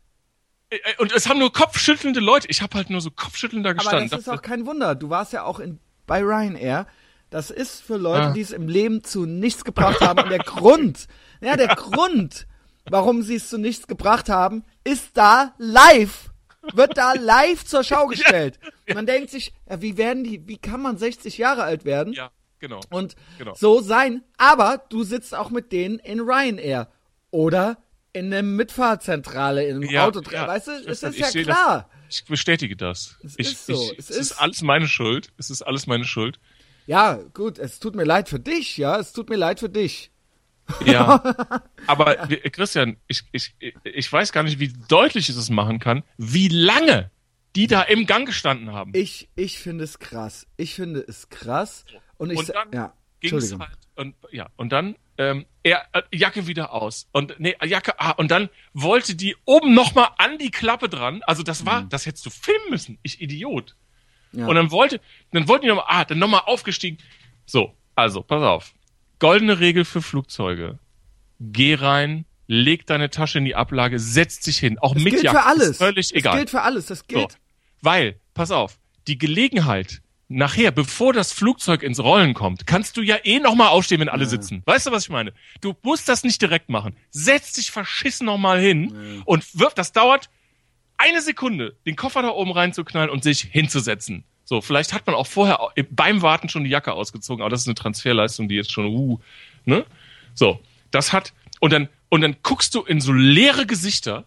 Und es haben nur kopfschüttelnde Leute. Ich habe halt nur so kopfschüttelnd da aber gestanden. das ist auch kein Wunder. Du warst ja auch in, bei Ryanair. Das ist für Leute, Ah. die es im Leben zu nichts gebracht haben. Und der Grund, ja, der Grund, warum sie es zu nichts gebracht haben, ist da live. Wird da live zur Schau gestellt. Man denkt sich, ja, wie werden die, wie kann man 60 Jahre alt werden? ja, genau. und Genau. so sein. Aber du sitzt auch mit denen in Ryanair oder in der Mitfahrzentrale im Ja, Auto. ja, weißt du, es ist ich ja klar. Das, ich bestätige das. Es ich, ist so, Ich, es es ist ist- alles meine Schuld. Es ist alles meine Schuld. Ja, gut, es tut mir leid für dich, ja, es tut mir leid für dich. Ja. Aber wir- Christian, ich, ich, ich weiß gar nicht, wie deutlich ich es machen kann, wie lange die da im Gang gestanden haben. Ich, ich finde es krass. Ich finde es krass. Und ich, und dann ja, ging's halt und ja und dann ähm, er äh, Jacke wieder aus und nee Jacke ah, und dann wollte die oben noch mal an die Klappe dran also das war das hättest du filmen müssen ich Idiot Mhm. Ja. und dann wollte dann wollten die noch mal ah dann noch mal aufgestiegen so also pass auf goldene Regel für Flugzeuge geh rein leg deine Tasche in die Ablage setz dich hin auch das mit gilt Jacke für alles. ist völlig das egal gilt für alles. Das so, gilt. weil, pass auf, die Gelegenheit, nachher, bevor das Flugzeug ins Rollen kommt, kannst du ja eh nochmal aufstehen, wenn alle sitzen. Weißt du, was ich meine? Du musst das nicht direkt machen. Setz dich verschissen nochmal hin und wirf, das dauert eine Sekunde, den Koffer da oben reinzuknallen und sich hinzusetzen. So, vielleicht hat man auch vorher beim Warten schon die Jacke ausgezogen, aber das ist eine Transferleistung, die jetzt schon, uh, ne? So, das hat, und dann, und dann guckst du in so leere Gesichter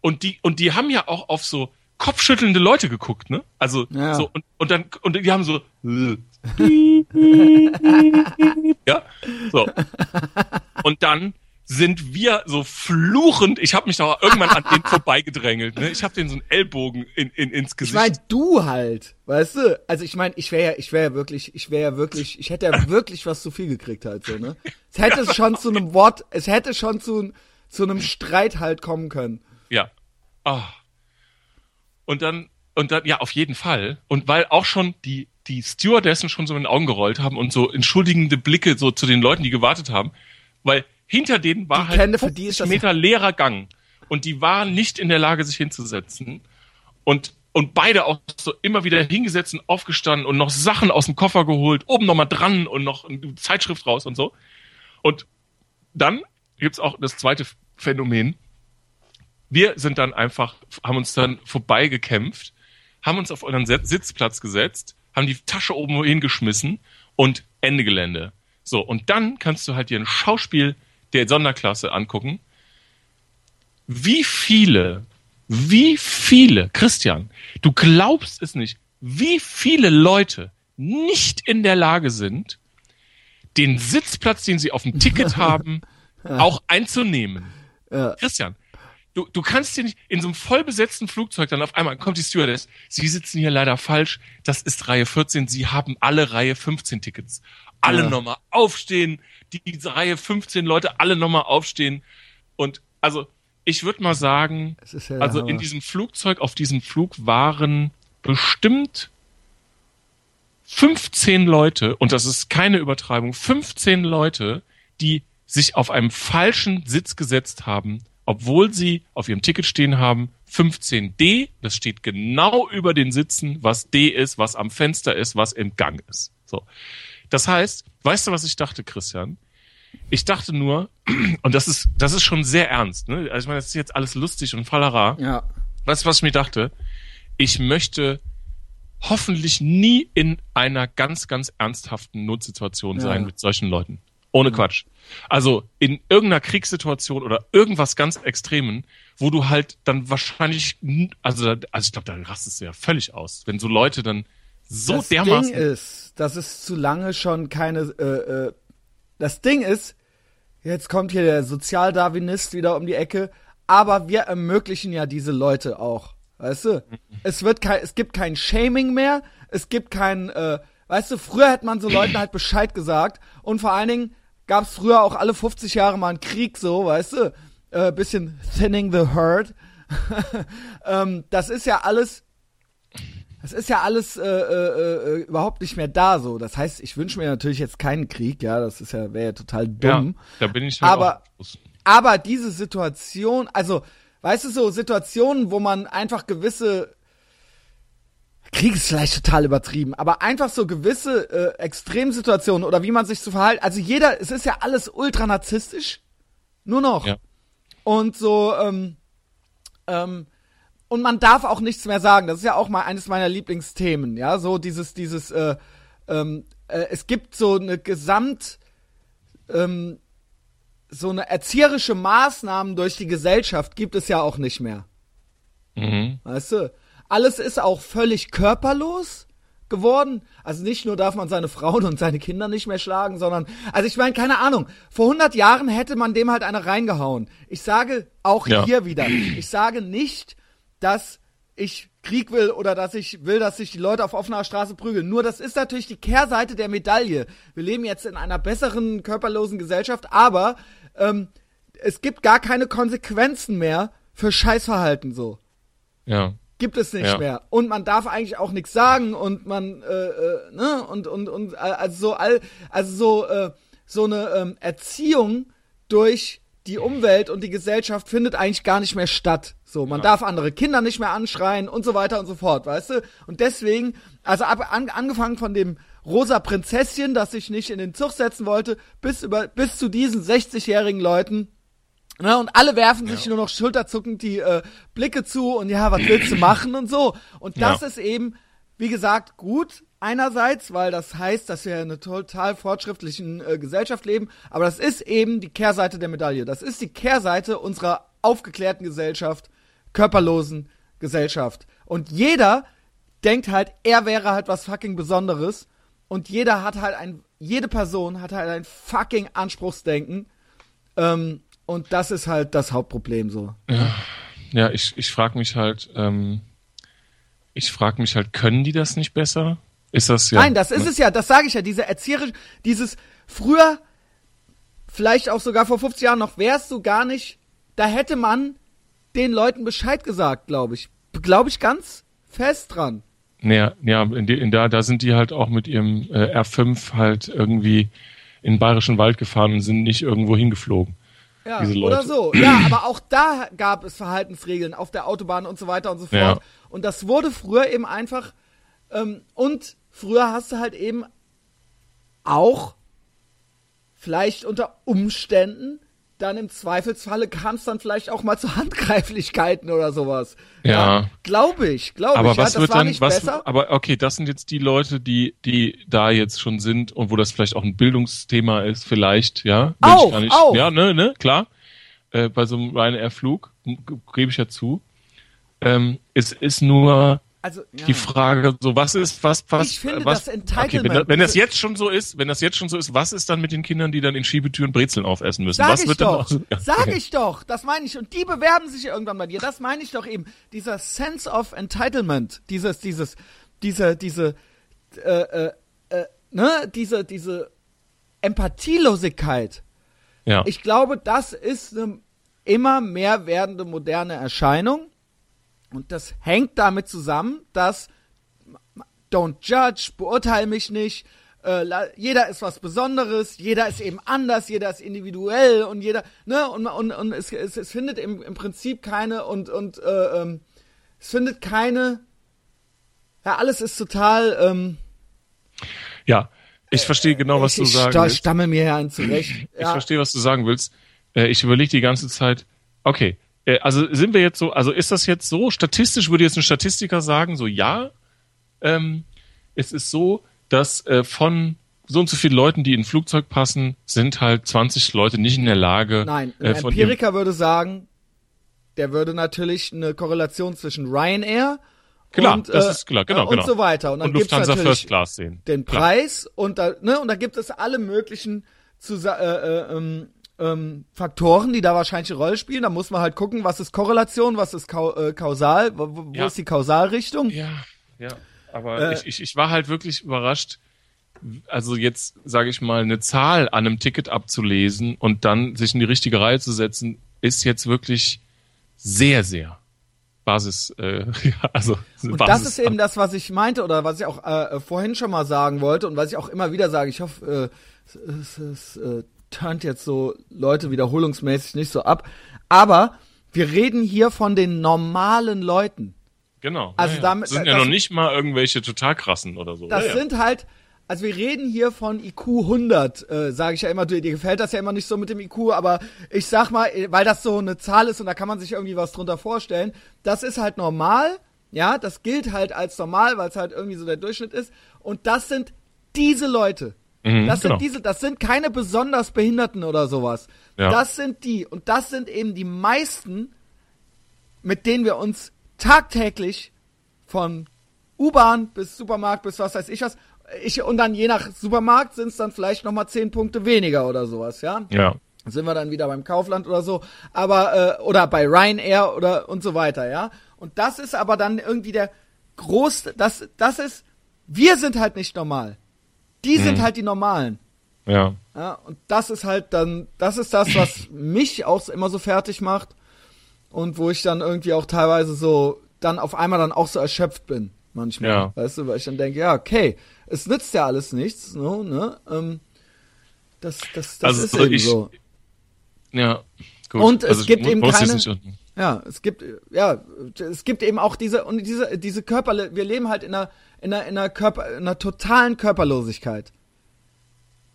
und die, und die haben ja auch auf so kopfschüttelnde Leute geguckt, ne? Also, Ja. so, und, und dann, und die haben so, ja, so. Und dann sind wir so fluchend, ich habe mich da irgendwann an denen vorbeigedrängelt, ne? Ich habe denen so einen Ellbogen in, in, ins Ich Gesicht. meine, du halt, weißt du? Also ich meine, ich wäre ja, ich wäre ja wirklich, ich wäre ja wirklich, ich hätte ja wirklich was zu viel gekriegt halt so, ne? Es hätte schon zu einem Wort, es hätte schon zu, zu einem Streit halt kommen können. Ja. Ah. Und dann, und dann, ja, auf jeden Fall. Und weil auch schon die, die Stewardessen schon so in den Augen gerollt haben und so entschuldigende Blicke so zu den Leuten, die gewartet haben, weil hinter denen war Die halt Kenne, für die ist 50 das- Meter leerer Gang und die waren nicht in der Lage, sich hinzusetzen und und beide auch so immer wieder hingesetzt und aufgestanden und noch Sachen aus dem Koffer geholt, oben nochmal dran und noch eine Zeitschrift raus und so. Und dann gibt's auch das zweite Phänomen. Wir sind dann einfach, haben uns dann vorbeigekämpft, haben uns auf unseren Sitzplatz gesetzt, haben die Tasche oben hingeschmissen und Ende Gelände. So, und dann kannst du halt dir ein Schauspiel der Sonderklasse angucken. Wie viele, wie viele, Christian, du glaubst es nicht, wie viele Leute nicht in der Lage sind, den Sitzplatz, den sie auf dem Ticket haben, auch einzunehmen. Ja. Christian, du, du kannst dir nicht in so einem vollbesetzten Flugzeug dann auf einmal kommt die Stewardess. Sie sitzen hier leider falsch. Das ist Reihe 14. Sie haben alle Reihe 15 Tickets. Alle Ja. nochmal aufstehen. Die, diese Reihe 15 Leute alle nochmal aufstehen. Und also, ich würde mal sagen, ja also in Hammer. diesem Flugzeug, auf diesem Flug waren bestimmt 15 Leute, und das ist keine Übertreibung, 15 Leute, die sich auf einem falschen Sitz gesetzt haben, obwohl sie auf ihrem Ticket stehen haben, 15D, das steht genau über den Sitzen, was D ist, was am Fenster ist, was im Gang ist. So. Das heißt, weißt du, was ich dachte, Christian? Ich dachte nur, und das ist, das ist schon sehr ernst, ne? Also ich meine, das ist jetzt alles lustig und fallara. Ja. Weißt du, was ich mir dachte? Ich möchte hoffentlich nie in einer ganz, ganz ernsthaften Notsituation sein Ja. mit solchen Leuten. Ohne Quatsch. Also in irgendeiner Kriegssituation oder irgendwas ganz Extremen, wo du halt dann wahrscheinlich, also, also ich glaube, da rastest du ja völlig aus, wenn so Leute dann so das dermaßen. Ding ist, dass es zu lange schon keine. Äh, äh, das Ding ist, jetzt kommt hier der Sozialdarwinist wieder um die Ecke, aber wir ermöglichen ja diese Leute auch. Weißt du? Es wird kein, es gibt kein Shaming mehr, es gibt kein, äh, weißt du, früher hätte man so Leuten halt Bescheid gesagt und vor allen Dingen gab es früher auch alle 50 Jahre mal einen Krieg so, weißt du? Äh, bisschen thinning the herd. ähm, das ist ja alles das ist ja alles äh, äh, äh, überhaupt nicht mehr da so. Das heißt, ich wünsche mir natürlich jetzt keinen Krieg, ja, das ist ja wäre ja total ja, dumm. da bin ich Aber-. Aber diese Situation, also, weißt du, so Situationen, wo man einfach gewisse Krieg ist vielleicht total übertrieben, aber einfach so gewisse äh, Extremsituationen oder wie man sich zu verhalten. Also jeder, es ist ja alles ultra narzisstisch. Nur noch. Ja. Und so, ähm, ähm, und man darf auch nichts mehr sagen. Das ist ja auch mal eines meiner Lieblingsthemen, ja. So dieses, dieses, äh, ähm, äh, es gibt so eine Gesamt, ähm, so eine erzieherische Maßnahmen durch die Gesellschaft gibt es ja auch nicht mehr. Mhm. Weißt du? Alles ist auch völlig körperlos geworden. Also nicht nur darf man seine Frauen und seine Kinder nicht mehr schlagen, sondern, also ich meine, keine Ahnung, vor 100 Jahren hätte man dem halt eine reingehauen. Ich sage auch Ja. hier wieder, ich sage nicht, dass ich Krieg will oder dass ich will, dass sich die Leute auf offener Straße prügeln. Nur das ist natürlich die Kehrseite der Medaille. Wir leben jetzt in einer besseren körperlosen Gesellschaft, aber ähm, es gibt gar keine Konsequenzen mehr für Scheißverhalten so Ja. Gibt es nicht Ja. mehr und man darf eigentlich auch nichts sagen und man äh, äh, ne und und und äh, also so all also so äh, so eine ähm, Erziehung durch die Umwelt und die Gesellschaft findet eigentlich gar nicht mehr statt. So, man darf andere Kinder nicht mehr anschreien und so weiter und so fort, weißt du? Und deswegen, also ab, an, angefangen von dem rosa Prinzesschen, das sich nicht in den Zug setzen wollte, bis über bis zu diesen 60-jährigen Leuten, Ne, und alle werfen sich nur noch schulterzuckend die äh, Blicke zu und ja, was willst du machen und so. Und das Ja. ist eben, wie gesagt, gut einerseits, weil das heißt, dass wir in einer total fortschrittlichen äh, Gesellschaft leben, aber das ist eben die Kehrseite der Medaille. Das ist die Kehrseite unserer aufgeklärten Gesellschaft, körperlosen Gesellschaft. Und jeder denkt halt, er wäre halt was fucking Besonderes und jeder hat halt ein, jede Person hat halt ein fucking Anspruchsdenken ähm, und das ist halt das Hauptproblem so. Ja, ich, ich frage mich halt, ähm, ich frage mich halt, können die das nicht besser? Ist das ja. Nein, das ist es ja, das sage ich ja, diese erzieherische, dieses früher, vielleicht auch sogar vor 50 Jahren noch, wärst du gar nicht, da hätte man den Leuten Bescheid gesagt, glaube ich. Glaube ich ganz fest dran. Ja, ja in, in da, da sind die halt auch mit ihrem äh, R5 halt irgendwie in den Bayerischen Wald gefahren und sind nicht irgendwo hingeflogen. Ja, oder so. Ja, aber auch da gab es Verhaltensregeln auf der Autobahn und so weiter und so fort. Ja. Und das wurde früher eben einfach, ähm, und früher hast du halt eben auch vielleicht unter Umständen dann im Zweifelsfalle kam es dann vielleicht auch mal zu Handgreiflichkeiten oder sowas. Ja. glaube ich, glaube Aber ich. was ja, das wird war dann, was, besser. aber okay, das sind jetzt die Leute, die, die da jetzt schon sind und wo das vielleicht auch ein Bildungsthema ist, vielleicht, ja. Auch, ich nicht, auch. Ja, ne, ne, klar. Äh, bei so einem Ryanair-Flug, gebe ich ja zu. Ähm, es ist nur Also, ja. die Frage, so was ist, was, was, Ich finde, was, das Entitlement- wenn, das- wenn das jetzt schon so ist, wenn das jetzt schon so ist, was ist dann mit den Kindern, die dann in Schiebetüren Brezeln aufessen müssen? Sag was ich wird doch. dann auch. Sag ich doch. Das meine ich. Und die bewerben sich irgendwann bei dir. Das meine ich doch eben. Dieser Sense of Entitlement. Dieses, dieses, diese, diese, äh, äh, äh, ne, diese, diese Empathielosigkeit. Ja. Ich glaube, das ist eine immer mehr werdende moderne Erscheinung. Und das hängt damit zusammen, dass don't judge, beurteile mich nicht. Äh, jeder ist was Besonderes, jeder ist eben anders, jeder ist individuell und jeder, ne, und, und, und es, es, es findet im, im Prinzip keine und, und äh, ähm, es findet keine, ja, alles ist total, ähm, ja. Ich verstehe genau, was ich, du ich sagen sta- willst. stammel mir ja ein zurecht. Ich Ja. verstehe, was du sagen willst. Äh, ich überlege die ganze Zeit, okay, äh, also sind wir jetzt so, also ist das jetzt so, statistisch würde jetzt ein Statistiker sagen, so ja, ähm, es ist so, dass äh, von so und so vielen Leuten, die in ein Flugzeug passen, sind halt 20 Leute nicht in der Lage, Nein, ein äh, von ihrem, Empiriker würde sagen, der würde natürlich eine Korrelation zwischen Ryanair Klar, und, das äh, ist klar, genau, und genau. so weiter. Und dann und gibt's Lufthansa natürlich First Class sehen. den Klar. Preis und da, ne, und da gibt es alle möglichen Zusa äh, äh, ähm, ähm, Faktoren, die da wahrscheinlich eine Rolle spielen. Da muss man halt gucken, was ist Korrelation, was ist Kau äh, Kausal, wo, wo Ja. ist die Kausalrichtung. Ja, ja. Aber Äh, ich, ich, ich war halt wirklich überrascht, also jetzt, sage ich mal, eine Zahl an einem Ticket abzulesen und dann sich in die richtige Reihe zu setzen, ist jetzt wirklich sehr, sehr Basis, äh, ja, also Und Basis das ist eben das, was ich meinte oder was ich auch äh, vorhin schon mal sagen wollte und was ich auch immer wieder sage. Ich hoffe, äh, es, es, es äh, turnt jetzt so Leute wiederholungsmäßig nicht so ab. Aber wir reden hier von den normalen Leuten. Genau. Also ja, damit- das sind das- ja noch nicht mal irgendwelche total krassen oder so. Das ja, ja. sind halt, also wir reden hier von IQ 100, äh, sage ich ja immer, dir, dir gefällt das ja immer nicht so mit dem IQ, aber ich sag mal, äh, weil das so eine Zahl ist und da kann man sich irgendwie was drunter vorstellen, das ist halt normal, ja, das gilt halt als normal, weil es halt irgendwie so der Durchschnitt ist und das sind diese Leute. Mhm, das genau. sind diese, das sind keine besonders Behinderten oder sowas. Ja. Das sind die und das sind eben die meisten, mit denen wir uns tagtäglich von U-Bahn bis Supermarkt bis was weiß ich was. Ich, und dann je nach Supermarkt sind es dann vielleicht nochmal zehn Punkte weniger oder sowas, ja. ja. Sind wir dann wieder beim Kaufland oder so, aber äh, oder bei Ryanair oder und so weiter, ja. Und das ist aber dann irgendwie der groß, das das ist, wir sind halt nicht normal. Die sind halt die Normalen. Ja. Ja, und das ist halt dann, das ist das, was mich auch immer so fertig macht und wo ich dann irgendwie auch teilweise so dann auf einmal dann auch so erschöpft bin manchmal, Ja. weißt du, weil ich dann denke, ja, okay, es nützt ja alles nichts, no, ne, ähm, das, das, das Also ist eben ich- so. Ja. Gut. Und es also ich gibt eben keine-. Ja, es gibt, ja, es gibt eben auch diese, und diese, diese Körper, wir leben halt in einer, in einer, in einer Körper, in einer totalen Körperlosigkeit.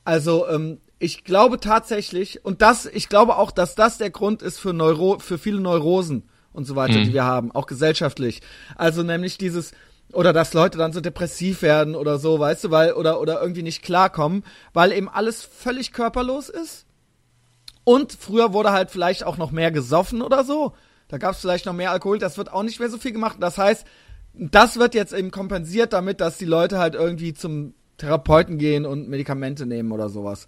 Also, ähm, ich glaube tatsächlich, und das, ich glaube auch, dass das der Grund ist für Neuro, für viele Neurosen und so weiter, Mhm. die wir haben, auch gesellschaftlich. Also nämlich dieses, oder dass Leute dann so depressiv werden oder so, weißt du, weil, oder, oder irgendwie nicht klarkommen, weil eben alles völlig körperlos ist. Und früher wurde halt vielleicht auch noch mehr gesoffen oder so. Da gab es vielleicht noch mehr Alkohol, das wird auch nicht mehr so viel gemacht. Das heißt, das wird jetzt eben kompensiert damit, dass die Leute halt irgendwie zum Therapeuten gehen und Medikamente nehmen oder sowas.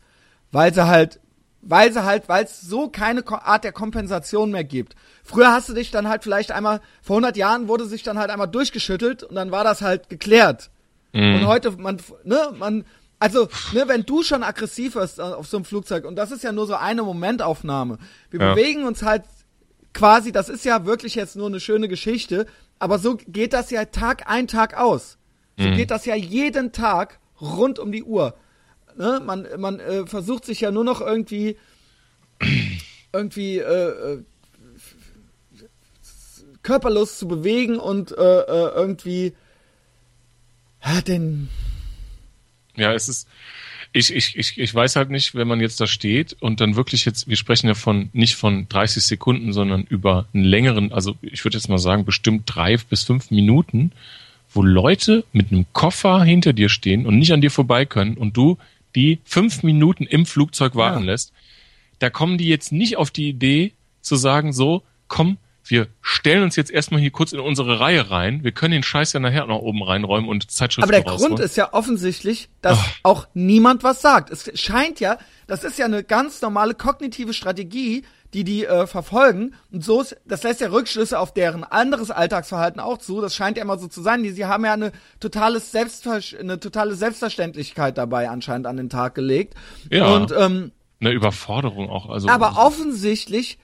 Weil sie halt, weil sie halt, weil es so keine Art der Kompensation mehr gibt. Früher hast du dich dann halt vielleicht einmal, vor 100 Jahren wurde sich dann halt einmal durchgeschüttelt und dann war das halt geklärt. Mhm. Und heute, man, ne, man, also, ne, wenn du schon aggressiv wirst äh, auf so einem Flugzeug, und das ist ja nur so eine Momentaufnahme. Wir Ja. bewegen uns halt quasi, das ist ja wirklich jetzt nur eine schöne Geschichte, aber so geht das ja Tag ein, Tag aus. So geht das ja jeden Tag rund um die Uhr. Ne? Man, man äh, versucht sich ja nur noch irgendwie, irgendwie, äh, äh, körperlos zu bewegen und äh, äh, irgendwie ja, den Ja, es ist, ich, ich, ich, ich weiß halt nicht, wenn man jetzt da steht und dann wirklich jetzt, wir sprechen ja von, nicht von 30 Sekunden, sondern über einen längeren, also ich würde jetzt mal sagen, bestimmt drei bis fünf Minuten, wo Leute mit einem Koffer hinter dir stehen und nicht an dir vorbei können und du die fünf Minuten im Flugzeug warten Ja. lässt, da kommen die jetzt nicht auf die Idee zu sagen, so, komm, wir stellen uns jetzt erstmal hier kurz in unsere Reihe rein. Wir können den Scheiß ja nachher noch oben reinräumen und Zeitschriften Aber der rausholen. Grund ist ja offensichtlich, dass auch niemand was sagt. Es scheint ja, das ist ja eine ganz normale kognitive Strategie, die die äh, verfolgen. Und so ist, das lässt ja Rückschlüsse auf deren anderes Alltagsverhalten auch zu. Das scheint ja immer so zu sein. Die, sie haben ja eine totales Selbstver eine totale Selbstverständlichkeit dabei anscheinend an den Tag gelegt. Ja. Und ähm, Eine Überforderung auch. Also aber offensichtlich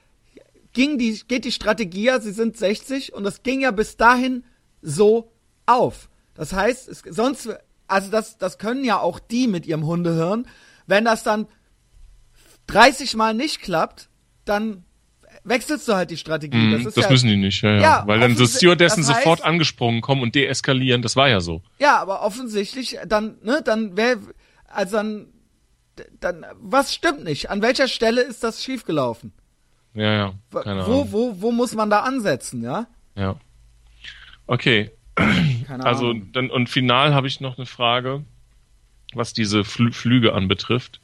ging die, geht die Strategie ja, sie sind 60 und das ging ja bis dahin so auf. Das heißt, es, sonst, also das, das können ja auch die mit ihrem Hundehirn. Wenn das dann 30 Mal nicht klappt, dann wechselst du halt die Strategie. Mhm, das das, ja, müssen die nicht, ja, ja. Ja, Weil dann so Stewardessen das heißt- sofort angesprungen kommen und deeskalieren. Das war ja so. Ja, aber offensichtlich, dann, ne, dann wer, also dann, dann, was stimmt nicht? An welcher Stelle ist das schiefgelaufen? Ja, ja. Wo, Keine wo, Ahnung. wo, wo muss man da ansetzen, ja? Ja. Okay. Keine Also Ahnung. dann und final habe ich noch eine Frage, was diese Flü Flüge anbetrifft.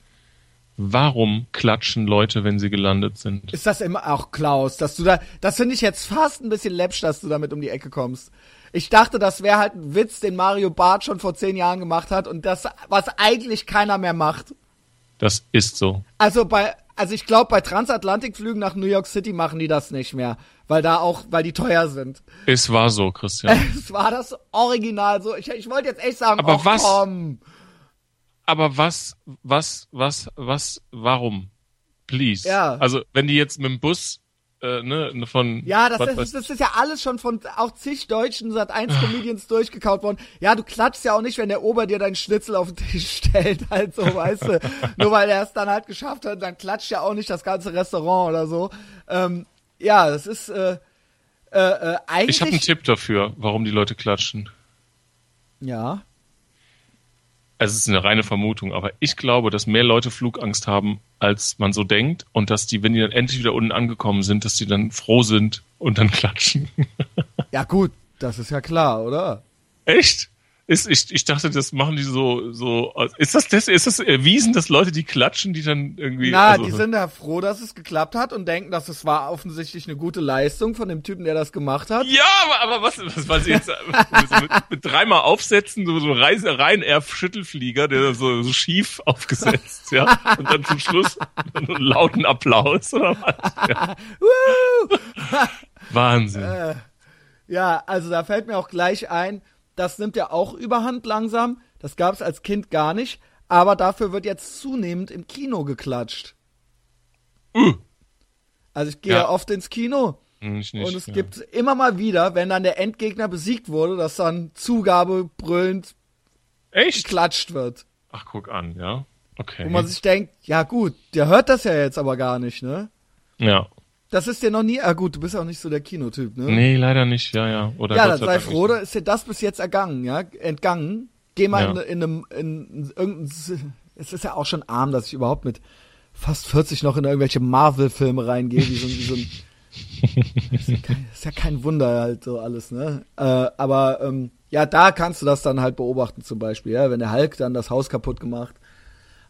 Warum klatschen Leute, wenn sie gelandet sind? Ist das immer auch Klaus, dass du da, das finde ich jetzt fast ein bisschen läppsch, dass du damit um die Ecke kommst. Ich dachte, das wäre halt ein Witz, den Mario Barth schon vor zehn Jahren gemacht hat und das, was eigentlich keiner mehr macht. Das ist so. Also bei, also ich glaube, bei Transatlantikflügen nach New York City machen die das nicht mehr, weil da auch, weil die teuer sind. Es war so, Christian. Es war das Original so. Ich, ich wollte jetzt echt sagen, Aber ach, was- komm. Aber was, was, was, was, warum? Please. Ja. Also, wenn die jetzt mit dem Bus, äh, ne, von. Ja, das ist, das ist ja alles schon von auch zig deutschen Sat 1 Comedians durchgekaut worden. Ja, du klatschst ja auch nicht, wenn der Ober dir deinen Schnitzel auf den Tisch stellt, halt so, weißt du. Nur weil er es dann halt geschafft hat, dann klatscht ja auch nicht das ganze Restaurant oder so. Ähm, ja, das ist äh, äh, äh, eigentlich. Ich habe einen Tipp dafür, warum die Leute klatschen. Ja. Es ist eine reine Vermutung, aber ich glaube, dass mehr Leute Flugangst haben, als man so denkt und dass die, wenn die dann endlich wieder unten angekommen sind, dass die dann froh sind und dann klatschen. Ja, gut, das ist ja klar, oder? Echt? Ist, ich, ich dachte, das machen die so, so, ist das, das, ist das erwiesen, dass Leute, die klatschen, die dann irgendwie, Na, also, die sind ja froh, dass es geklappt hat und denken, dass es war offensichtlich eine gute Leistung von dem Typen, der das gemacht hat. ja, aber, aber was, was, was sie jetzt mit, mit dreimal aufsetzen, so, so rein, rein Schüttelflieger, der so, so schief aufgesetzt, ja, und dann zum Schluss einen lauten Applaus, oder was? Ja. Wahnsinn. Äh, Ja, also da fällt mir auch gleich ein, das nimmt ja auch überhand langsam. Das gab es als Kind gar nicht. Aber dafür wird jetzt zunehmend im Kino geklatscht. Uh. Also ich gehe ja. Oft ins Kino Ich nicht, und es ja. gibt immer mal wieder, wenn dann der Endgegner besiegt wurde, dass dann Zugabe brüllend Echt? geklatscht wird. Ach, guck an, ja. Okay. Wo man sich denkt, ja gut, der hört das ja jetzt aber gar nicht, ne? ja. Das ist dir noch nie, ah gut, du bist auch nicht so der Kinotyp, ne? Nee, leider nicht, ja, ja. Oder Ja, dann sei froh, da ist dir das bis jetzt ergangen, ja, entgangen. Geh mal Ja. in, in einem, in, in irgendein es ist ja auch schon arm, dass ich überhaupt mit fast 40 noch in irgendwelche Marvel-Filme reingehe, wie so, wie so ein ist ja, kein, ist ja kein Wunder halt so alles, ne? Äh, aber ähm, ja, da kannst du das dann halt beobachten zum Beispiel, ja, wenn der Hulk dann das Haus kaputt gemacht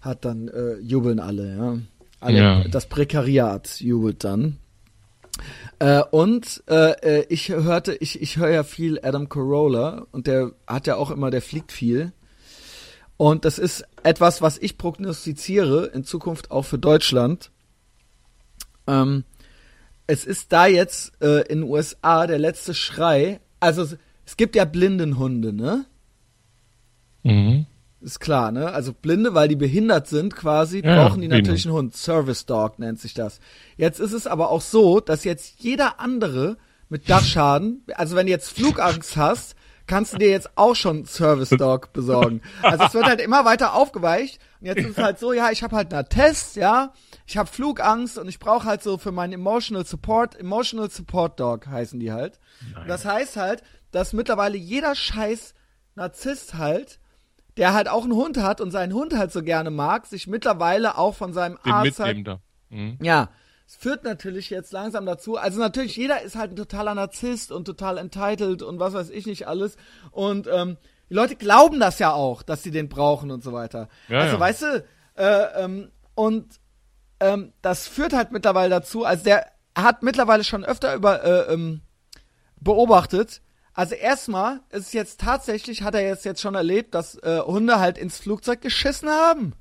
hat, dann äh, jubeln alle, ja. Alle, Ja. Das Prekariat jubelt dann. Äh, und äh, äh, ich hörte, ich, ich höre ja viel Adam Carolla und der hat ja auch immer, der fliegt viel. Und das ist etwas, was ich prognostiziere in Zukunft auch für Deutschland. Ähm, es ist da jetzt äh, in den USA der letzte Schrei. Also es, es gibt ja Blindenhunde, ne? Mhm. Ist klar, ne? Also Blinde, weil die behindert sind quasi, Ja, brauchen die natürlich einen Hund. Service Dog nennt sich das. Jetzt ist es aber auch so, dass jetzt jeder andere mit Dachschaden, also wenn du jetzt Flugangst hast, kannst du dir jetzt auch schon Service Dog besorgen. Also es wird halt immer weiter aufgeweicht. Und jetzt ist es halt so, ja, ich habe halt einen Test, ja, ich habe Flugangst und ich brauche halt so für meinen Emotional Support, Emotional Support Dog heißen die halt. Und das heißt halt, dass mittlerweile jeder scheiß Narzisst halt der halt auch einen Hund hat und seinen Hund halt so gerne mag, sich mittlerweile auch von seinem Den Arzt halt, mitnehmen da. Mhm. ja, es führt natürlich jetzt langsam dazu, also natürlich jeder ist halt ein totaler Narzisst und total entitled und was weiß ich nicht alles und ähm, die Leute glauben das ja auch, dass sie den brauchen und so weiter. Ja, also ja. weißt du, äh, ähm, und ähm, das führt halt mittlerweile dazu, also der hat mittlerweile schon öfter über äh, ähm, beobachtet. Also erstmal ist jetzt tatsächlich, hat er jetzt jetzt schon erlebt, dass äh, Hunde halt ins Flugzeug geschissen haben.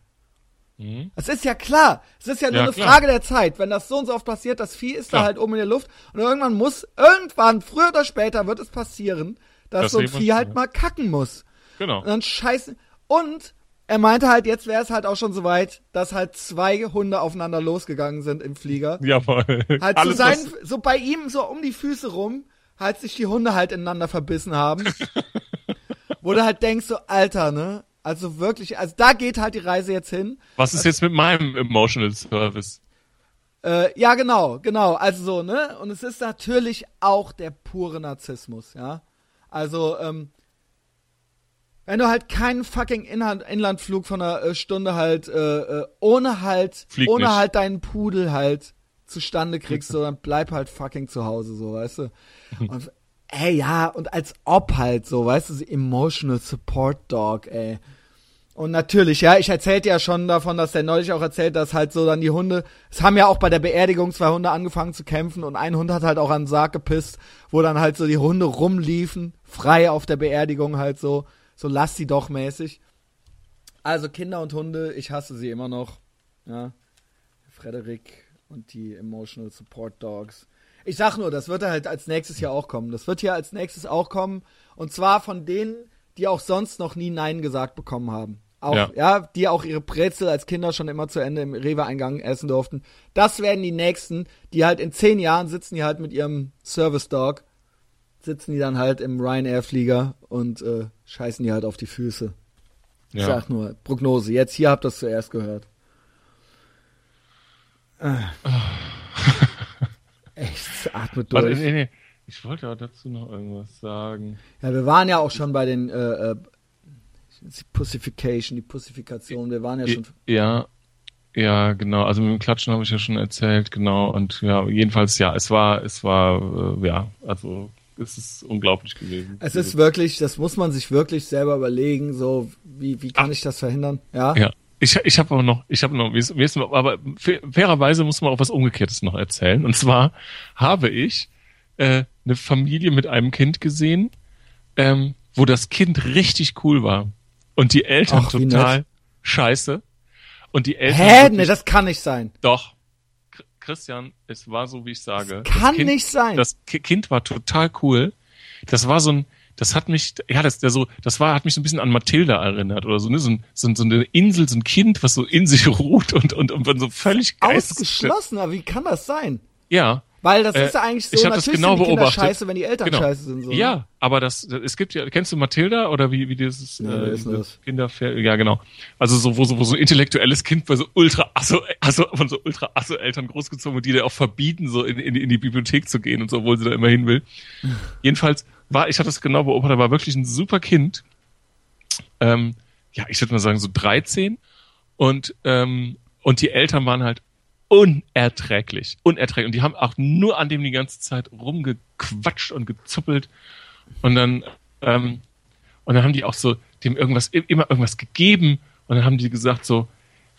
Mhm. Das ist ja klar. Es ist ja nur Ja, eine klar. Frage der Zeit. Wenn das so und so oft passiert, das Vieh ist da Klar. halt oben in der Luft und irgendwann muss, irgendwann, früher oder später wird es passieren, dass Das so ein Vieh halt ja. mal kacken muss. Genau. Und dann scheißen. Und er meinte halt, jetzt wäre es halt auch schon so weit, dass halt zwei Hunde aufeinander losgegangen sind im Flieger. Jawohl. Halt zu Alles, sein, was- so bei ihm so um die Füße rum, halt sich die Hunde halt ineinander verbissen haben. wo du halt denkst, so, Alter, ne? Also wirklich, also da geht halt die Reise jetzt hin. Was ist jetzt mit meinem Emotional Service? Äh, ja, genau, genau. Also so, ne? Und es ist natürlich auch der pure Narzissmus, ja. Also, ähm, wenn du halt keinen fucking Inland Inlandflug von einer äh, Stunde halt, äh, äh, ohne halt, Flieg ohne nicht. halt deinen Pudel halt zustande kriegst, so, dann bleib halt fucking zu Hause, so, weißt du. Und, ey, ja, und als ob halt so, weißt du, Emotional Support Dog, ey. Und natürlich, ja, ich erzählte ja schon davon, dass der neulich auch erzählt, dass halt so dann die Hunde, es haben ja auch bei der Beerdigung zwei Hunde angefangen zu kämpfen und ein Hund hat halt auch an den Sarg gepisst, wo dann halt so die Hunde rumliefen, frei auf der Beerdigung halt so, so lass sie doch mäßig. Also Kinder und Hunde, ich hasse sie immer noch, ja. Frederik und die Emotional Support Dogs. Ich sag nur, das wird halt als nächstes hier auch kommen. Das wird hier als nächstes auch kommen. Und zwar von denen, die auch sonst noch nie Nein gesagt bekommen haben. Auch, ja. Ja. die auch ihre Brezel als Kinder schon immer zu Ende im Rewe-Eingang essen durften. Das werden die nächsten, die halt in zehn Jahren sitzen die halt mit ihrem Service Dog, sitzen die dann halt im Ryanair-Flieger und äh, scheißen die halt auf die Füße. Ich Ja. sag nur, Prognose. Jetzt hier habt ihr es zuerst gehört. Äh. Echt, atmet Warte, durch. nee, nee. Ich wollte auch dazu noch irgendwas sagen. Ja, wir waren ja auch schon bei den äh, äh, die Pussification, die Pussifikation. Wir waren ja schon. Ja, ja, genau. Also mit dem Klatschen habe ich ja schon erzählt, genau. Und ja, jedenfalls ja, es war, es war, äh, ja, also es ist unglaublich gewesen. Es ist wirklich, das muss man sich wirklich selber überlegen. So, wie wie kann ich das verhindern? Ja. Ja. Ich, ich habe aber noch, ich habe noch, aber fa- fairerweise muss man auch was Umgekehrtes noch erzählen. Und zwar habe ich äh, eine Familie mit einem Kind gesehen, ähm, wo das Kind richtig cool war und die Eltern Ach, total nett. scheiße. Und die Eltern Hä? Nee, das kann nicht sein. Doch. Ch- Christian, es war so, wie ich sage. kann kind, nicht sein. Das Ki- Kind war total cool. Das war so ein, das hat mich, ja, das, der so, das war, hat mich so ein bisschen an Mathilda erinnert oder so, ne, so, ein, so, so eine Insel, so ein Kind, was so in sich ruht und, und, und so völlig Ausgeschlossen, aber wie kann das sein? Ja. Weil das Äh, ist ja eigentlich so, ich hab das natürlich genau sind die Kinder beobachtet. scheiße, wenn die Eltern Genau. scheiße sind. So, ne? Ja, aber das, es gibt ja, kennst du Mathilda oder wie, wie dieses, wer äh, das? Kinderfer ja genau. Also so, wo so, wo so ein intellektuelles Kind bei so ultra asso, also von so ultra asso Eltern großgezogen und die dir auch verbieten, so in, in, in die Bibliothek zu gehen und so, obwohl sie da immer hin will. Jedenfalls war, ich hatte das genau beobachtet, er war wirklich ein super Kind. Ähm, ja, ich würde mal sagen so 13 Und, ähm, und die Eltern waren halt unerträglich. Unerträglich. Und die haben auch nur an dem die ganze Zeit rumgequatscht und gezuppelt. Und dann, ähm, und dann haben die auch so dem irgendwas, immer irgendwas gegeben. Und dann haben die gesagt so,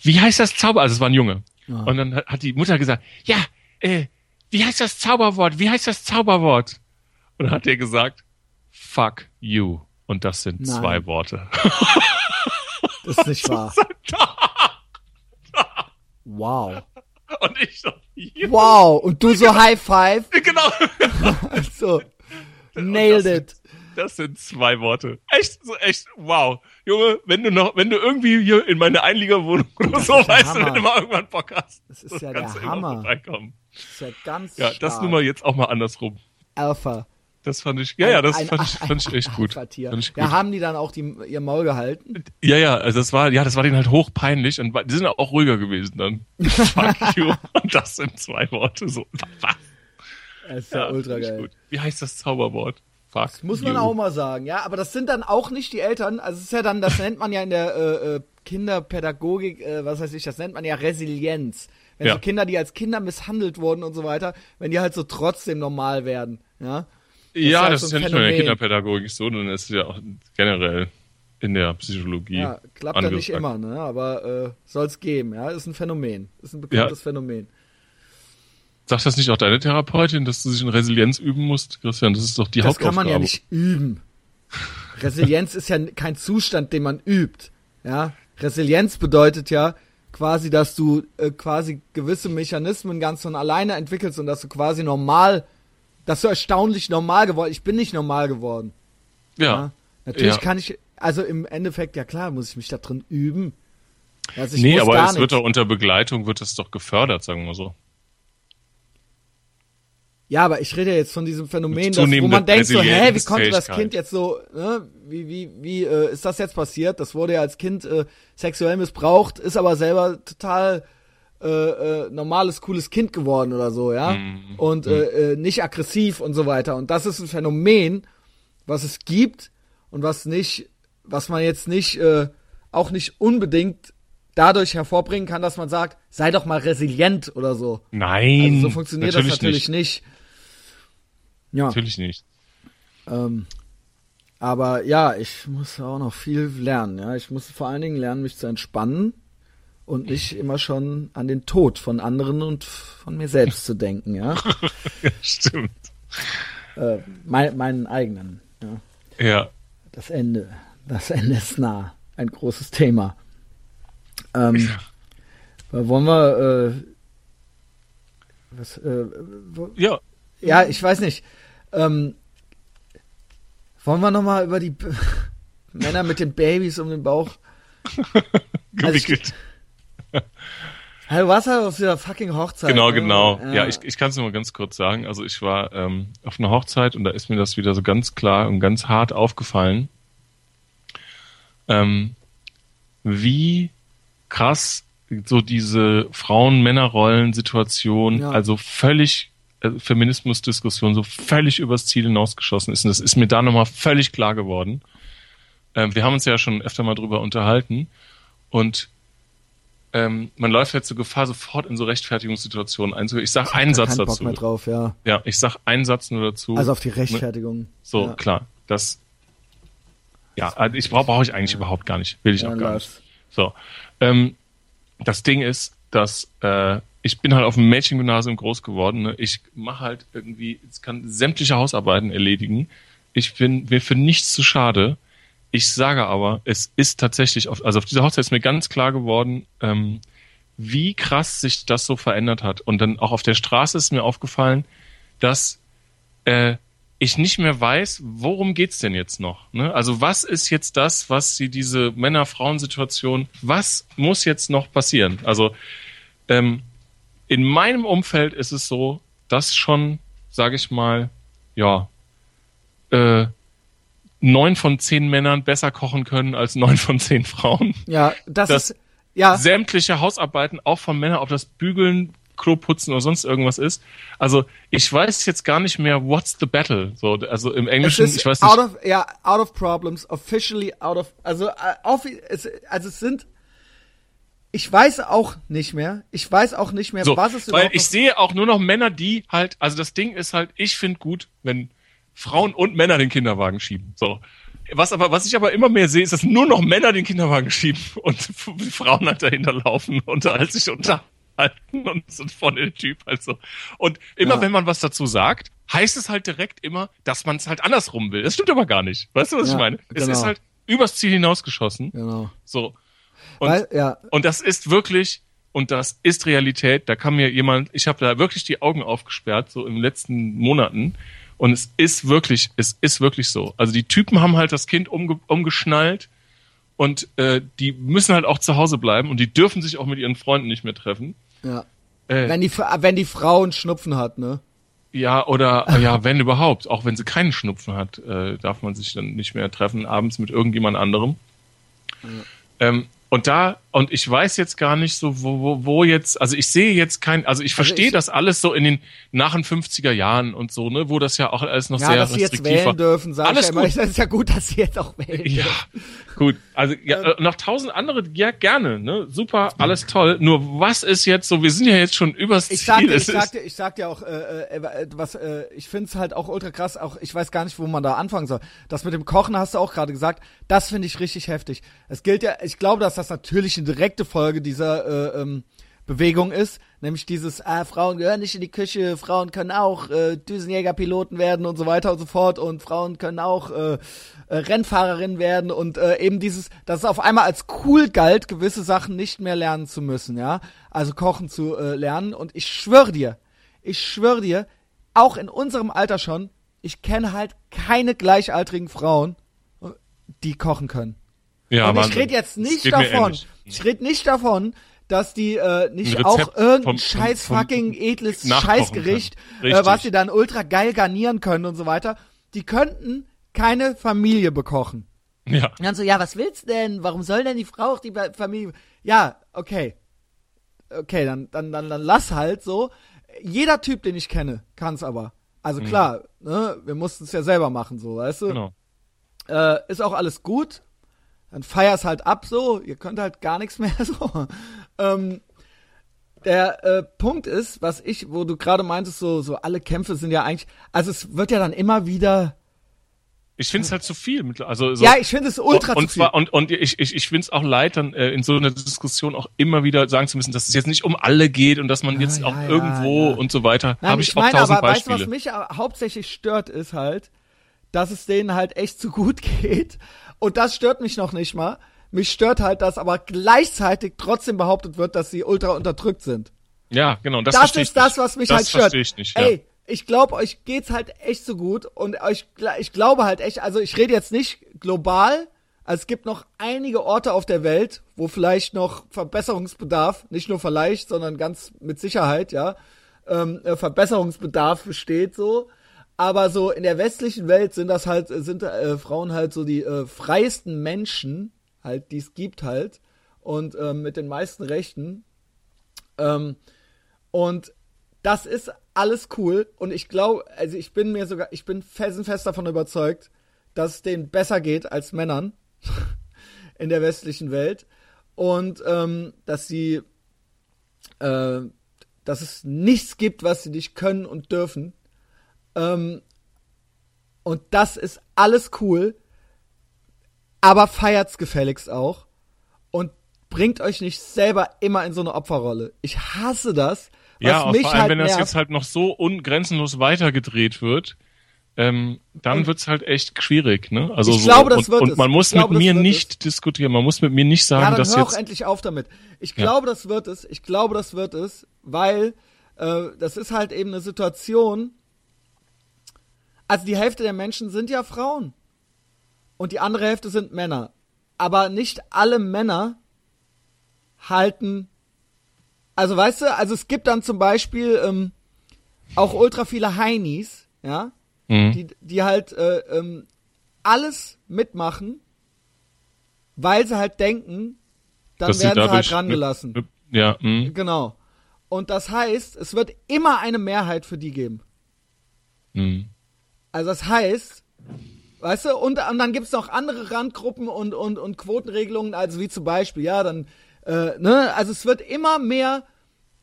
wie heißt das Zauber? Also es war ein Junge. Ja. Und dann hat die Mutter gesagt, ja, äh, wie heißt das Zauberwort? Wie heißt das Zauberwort? Und dann hat er gesagt, fuck you. Und das sind Nein. zwei Worte. Das ist nicht wahr. Wow. Und ich so, ja, Wow. Und du so High Five. genau. So. Nailed das it. Das sind zwei Worte. Echt, so echt, wow. Junge, wenn du noch, wenn du irgendwie hier in meine Einliegerwohnung oder so, weißt Hammer. wenn du mal irgendwann Bock hast, Das ist ja der Hammer. Das ist ja ganz Ja, das stark. nun mal jetzt auch mal andersrum. Alpha. Das fand ich, ja, ja, das Ein- fand ich, ein- fand ich echt gut. Fand ich gut. Ja, haben die dann auch die, ihr Maul gehalten? Ja, ja, also das war, ja, das war denen halt hochpeinlich und die sind auch ruhiger gewesen dann. Fuck you. Und das sind zwei Worte, so. Was? Das ist ja, ultra fand ich geil. gut. Wie heißt das Zauberwort? Fuck Das muss man you. auch mal sagen, ja. Aber das sind dann auch nicht die Eltern. Also es ist ja dann, das nennt man ja in der äh, äh, Kinderpädagogik, äh, was weiß ich, das nennt man ja Resilienz. Wenn Ja. so Kinder, die als Kinder misshandelt wurden und so weiter, wenn die halt so trotzdem normal werden, ja. Ja, halt das so ist ja nicht nur in der. Kinderpädagogik so, sondern es ist ja auch generell in der Psychologie. Ja, klappt ja nicht immer, ne? Aber äh, soll's geben, ja. Ist ein Phänomen. Ist ein bekanntes Phänomen. Sagt das nicht auch deine Therapeutin, dass du dich in Resilienz üben musst, Christian? Das ist doch die Das kann Hauptaufgabe. man ja nicht üben. Resilienz ist ja kein Zustand, den man übt. Ja, Resilienz bedeutet ja quasi, dass du äh, quasi gewisse Mechanismen ganz von alleine entwickelst und dass du quasi normal, dass du erstaunlich normal geworden. Ich bin nicht normal geworden. Ja. Natürlich Ja. kann ich, also im Endeffekt ja klar, muss ich mich da drin üben. Also nee, aber es wird nichts. doch unter Begleitung wird das doch gefördert, sagen wir so. Ja, aber ich rede ja jetzt von diesem Phänomen, dass, wo man denkt so, hä, wie konnte das. Kind jetzt so, ne, wie, wie, wie äh, ist das jetzt passiert? Das wurde ja als Kind äh, sexuell missbraucht, ist aber selber total äh, äh, normales, cooles Kind geworden oder so, ja. Mhm. Und äh, äh, nicht aggressiv und so weiter. Und das ist ein Phänomen, was es gibt und was nicht, was man jetzt nicht, äh, auch nicht unbedingt dadurch hervorbringen kann, dass man sagt, sei doch mal resilient oder so. Nein, Also so funktioniert das natürlich nicht. Ja. Natürlich nicht. Ähm, aber ja, ich muss auch noch viel lernen. Ja, ich muss vor allen Dingen lernen, mich zu entspannen und nicht immer schon an den Tod von anderen und von mir selbst zu denken. Ja, Ja, stimmt. äh, mein, meinen eigenen. Ja. Ja. Das Ende, das Ende ist nah. Ein großes Thema. Ähm, wollen wir? Äh, was? Äh, wo, Ja. Ja, ich weiß nicht. Ähm, wollen wir nochmal über die B Männer mit den Babys um den Bauch? Also ich-. Hey, du warst halt auf dieser fucking Hochzeit. Genau, ne? genau. Ja, ich, ich kann es nur mal ganz kurz sagen. Also ich war ähm, auf einer Hochzeit und da ist mir das wieder so ganz klar und ganz hart aufgefallen, ähm, wie krass so diese Frauen-Männer-Rollen-Situation, Ja. also völlig äh, Feminismus-Diskussion so völlig übers Ziel hinausgeschossen ist. Und das ist mir da nochmal völlig klar geworden. Ähm, wir haben uns ja schon öfter mal drüber unterhalten und ähm, man läuft jetzt so Gefahr, sofort in so Rechtfertigungssituationen einzugehen. Ich sag einen Satz keinen Bock dazu. mehr drauf, ja. Ja, ich sag einen Satz nur dazu. Also auf die Rechtfertigung. so, ja. klar. Das, ja, also ich brauche brauch ich eigentlich überhaupt gar nicht. Will ich Ja, auch gar nicht. Lars. So. Ähm, das Ding ist, dass äh, ich bin halt auf dem Mädchengymnasium groß geworden. Ne? Ich mache halt irgendwie, ich kann sämtliche Hausarbeiten erledigen. Ich bin mir für nichts zu schade. Ich sage aber, es ist tatsächlich, auf, also auf dieser Hochzeit ist mir ganz klar geworden, ähm, wie krass sich das so verändert hat. Und dann auch auf der Straße ist mir aufgefallen, dass äh, ich nicht mehr weiß, worum geht's denn jetzt noch? Ne? Also was ist jetzt das, was sie diese Männer-Frauen-Situation, was muss jetzt noch passieren? Also ähm, in meinem Umfeld ist es so, dass schon, sage ich mal, ja, äh, neun von zehn Männern besser kochen können als neun von zehn Frauen. Ja, das, Das- ist, ja, Sämtliche Hausarbeiten, auch von Männern, ob das Bügeln, Kloputzen oder sonst irgendwas ist. Also ich weiß jetzt gar nicht mehr, what's the battle? So, also im Englischen, ist ich weiß nicht. out of, ja, out of problems, officially out of, also, äh, auf, es, also es sind, ich weiß auch nicht mehr, ich weiß auch nicht mehr, So, was es weil überhaupt ich noch- sehe auch nur noch Männer, die halt, also das Ding ist halt, ich finde gut, wenn Frauen und Männer den Kinderwagen schieben. So. Was aber, was ich aber immer mehr sehe, ist, dass nur noch Männer den Kinderwagen schieben und die Frauen halt dahinter laufen und halt sich unterhalten und sind vorne der Typ halt so. Und immer Ja. wenn man was dazu sagt, heißt es halt direkt immer, dass man es halt andersrum will. Das stimmt aber gar nicht. Weißt du, was Ja, ich meine? Es genau. ist halt übers Ziel hinausgeschossen. Genau. So. Und Weil, ja, und das ist wirklich, und das ist Realität. Da kann mir jemand, ich habe da wirklich die Augen aufgesperrt, so in den letzten Monaten. Und es ist wirklich, es ist wirklich so. Also die Typen haben halt das Kind umge umgeschnallt und äh, die müssen halt auch zu Hause bleiben und die dürfen sich auch mit ihren Freunden nicht mehr treffen. ja. Äh, Wenn die, wenn die Frau einen Schnupfen hat, ne? ja, oder äh, ja, wenn überhaupt, auch wenn sie keinen Schnupfen hat, äh, darf man sich dann nicht mehr treffen, abends mit irgendjemand anderem. Ähm, und da, und ich weiß jetzt gar nicht so, wo, wo, wo jetzt, also ich sehe jetzt kein, also ich verstehe ich- das alles so in den nach den 50er Jahren und so, ne, wo das ja auch alles noch Ja, sehr dass sie jetzt restriktiv war. wählen dürfen, sag Alles ich ja immer. gut. Das ist ja gut, dass sie jetzt auch wählen Ja, dürfen. gut. Also ja, Ähm. äh, noch tausend andere, ja gerne, ne? Super, alles toll. Nur was ist jetzt so? Wir sind ja jetzt schon übers Ich Ziel. sag dir, ich sag dir, ich sag dir auch, äh, äh, äh, was, äh, ich find's halt auch ultra krass, auch ich weiß gar nicht, wo man da anfangen soll. Das mit dem Kochen hast du auch gerade gesagt, das finde ich richtig heftig. Es gilt ja, ich glaube, dass das natürlich eine direkte Folge dieser äh, ähm, Bewegung ist, nämlich dieses, ah, Frauen gehören nicht in die Küche, Frauen können auch äh, Düsenjägerpiloten werden und so weiter und so fort und Frauen können auch äh, äh, Rennfahrerinnen werden und äh, eben dieses, dass es auf einmal als cool galt, gewisse Sachen nicht mehr lernen zu müssen, ja, also kochen zu äh, lernen und ich schwöre dir, ich schwöre dir, auch in unserem Alter schon, ich kenne halt keine gleichaltrigen Frauen, äh, die kochen können. ja, Und ich Wahnsinn. rede jetzt nicht davon, ähnlich. Ich rede nicht davon, dass die äh, nicht auch irgendein vom- scheiß vom- fucking edles Scheißgericht, äh, was sie dann ultra geil garnieren können und so weiter. Die könnten keine Familie bekochen. Ja. Und dann so, ja, was willst du denn? Warum soll denn die Frau auch die Familie? Ja, okay. Okay, dann, dann, dann, dann lass halt so. Jeder Typ, den ich kenne, kann's aber. Also klar, ne, wir mussten es ja selber machen, so, weißt du? Mhm. Genau. Äh, ist auch alles gut. Dann feier's halt ab so. Ihr könnt halt gar nichts mehr so. Ähm, der äh, Punkt ist, was ich, wo du gerade meintest, so, so alle Kämpfe sind ja eigentlich, also es wird ja dann immer wieder, Ich finde es halt zu viel. Also so, ja, ich finde es ultra und zu viel. zwar und und ich ich ich finde es auch leid, dann äh, in so einer Diskussion auch immer wieder sagen zu müssen, dass es jetzt nicht um alle geht und dass man jetzt ja, auch ja, irgendwo und so weiter. Habe ich, ich, auch meine tausend aber, weißt du, Beispiele. was mich aber hauptsächlich stört, ist halt, dass es denen halt echt zu gut geht. Und das stört mich noch nicht mal. Mich stört halt, dass aber gleichzeitig trotzdem behauptet wird, dass sie ultra unterdrückt sind. ja, genau. Das, Das, ist das, nicht. was mich das halt stört. verstehe ich nicht. Ja. Ey, ich glaube, euch geht's halt echt so gut und euch, ich glaube halt echt, also ich rede jetzt nicht global, also es gibt noch einige Orte auf der Welt, wo vielleicht noch Verbesserungsbedarf, nicht nur vielleicht, sondern ganz mit Sicherheit, ja, ähm, äh, Verbesserungsbedarf besteht so. Aber so in der westlichen Welt sind das halt, sind äh, Frauen halt so die äh, freiesten Menschen, halt, die es gibt halt. Und ähm, mit den meisten Rechten. Ähm, und das ist alles cool. Und ich glaube, also ich bin mir sogar, ich bin felsenfest davon überzeugt, dass es denen besser geht als Männern in der westlichen Welt. Und ähm, dass sie, äh, dass es nichts gibt, was sie nicht können und dürfen. Ähm, und das ist alles cool. Aber feiert's gefälligst auch. Und bringt euch nicht selber immer in so eine Opferrolle. Ich hasse das. Ja, mich vor allem, halt wenn das nervt. jetzt halt noch so ungrenzenlos weitergedreht wird, ähm, dann Und- wird's halt echt schwierig, ne? Also Ich so, glaube, das und, wird und es. man muss glaube, mit mir nicht diskutieren, man muss mit mir nicht sagen, ja, dann dass hör auch jetzt endlich auf damit. Ich Ja. glaube, das wird es. Ich glaube, das wird es, weil äh, das ist halt eben eine Situation. Also die Hälfte der Menschen sind ja Frauen und die andere Hälfte sind Männer. Aber nicht alle Männer halten. Also weißt du, also es gibt dann zum Beispiel ähm, auch ultra viele Heinis, ja, Mhm. die, die halt äh, ähm, alles mitmachen, weil sie halt denken, dann dass werden sie halt rangelassen. mit- mit- Ja, mhm. Genau. Und das heißt, es wird immer eine Mehrheit für die geben. Mhm. Also das heißt, weißt du, und, und dann gibt's noch andere Randgruppen und, und, und Quotenregelungen, also wie zum Beispiel, ja, dann Äh, ne? Also es wird immer mehr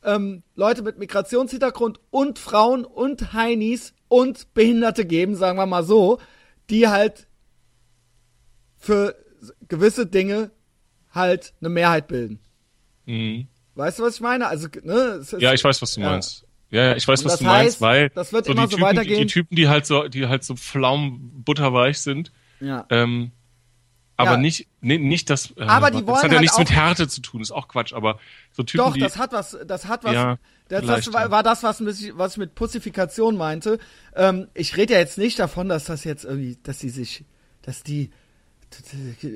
ähm, Leute mit Migrationshintergrund und Frauen und Heinis und Behinderte geben, sagen wir mal so, die halt für gewisse Dinge halt eine Mehrheit bilden. Mhm. Weißt du, was ich meine? Also, ne, ist, ja, ich weiß, was du ja. meinst. Ja, ich weiß, Und was du heißt, meinst, weil das wird so immer die so Typen, weitergehen. Die, die Typen, die halt so, die halt so flaum butterweich sind, ja. ähm, aber Ja. nicht, nee, nicht das. Äh, Aber die das wollen hat ja halt nichts mit Härte zu tun, ist auch Quatsch. Aber so Typen, Doch, die. das hat was, das hat was, Ja, das, das war, war das, was, was ich mit Pussifikation meinte. Ähm, ich rede ja jetzt nicht davon, dass das jetzt irgendwie, dass sie sich, dass die